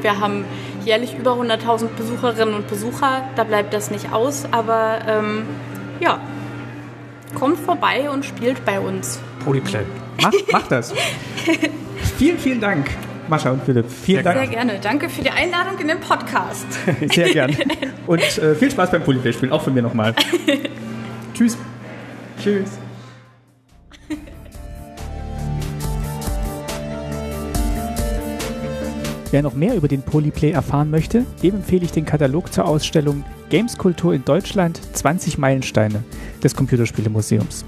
wir haben jährlich über 100.000 Besucherinnen und Besucher, da bleibt das nicht aus, aber ähm, ja, Kommt vorbei und spielt bei uns. Polyplay. Mach, mach das. vielen, vielen Dank. Mascha und Philipp, vielen Sehr Dank. Sehr gerne. Danke für die Einladung in den Podcast. Sehr gerne. Und äh, viel Spaß beim Polyplay-Spielen, auch von mir nochmal. Tschüss. Tschüss. Wer noch mehr über den Polyplay erfahren möchte, dem empfehle ich den Katalog zur Ausstellung Gameskultur in Deutschland 20 Meilensteine des Computerspielemuseums.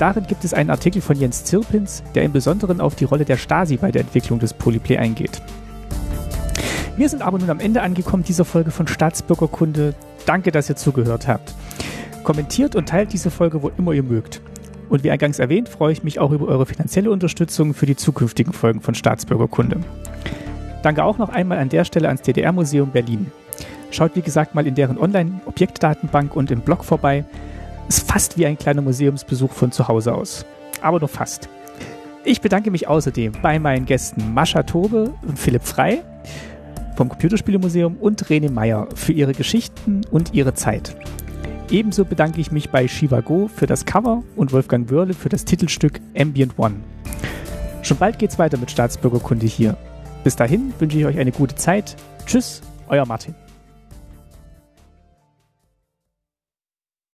Darin gibt es einen Artikel von Jens Zirpins, der im Besonderen auf die Rolle der Stasi bei der Entwicklung des Polyplay eingeht. Wir sind aber nun am Ende angekommen dieser Folge von Staatsbürgerkunde. Danke, dass ihr zugehört habt. Kommentiert und teilt diese Folge, wo immer ihr mögt. Und wie eingangs erwähnt, freue ich mich auch über eure finanzielle Unterstützung für die zukünftigen Folgen von Staatsbürgerkunde. Danke auch noch einmal an der Stelle ans DDR-Museum Berlin. Schaut wie gesagt mal in deren Online-Objektdatenbank und im Blog vorbei. Ist fast wie ein kleiner Museumsbesuch von zu Hause aus. Aber nur fast. Ich bedanke mich außerdem bei meinen Gästen Mascha Tobe und Philipp Frei vom Computerspielemuseum und Rene Meyer für ihre Geschichten und ihre Zeit. Ebenso bedanke ich mich bei Shiva Go für das Cover und Wolfgang Wörle für das Titelstück Ambient One. Schon bald geht's weiter mit Staatsbürgerkunde hier. Bis dahin wünsche ich euch eine gute Zeit. Tschüss, euer Martin.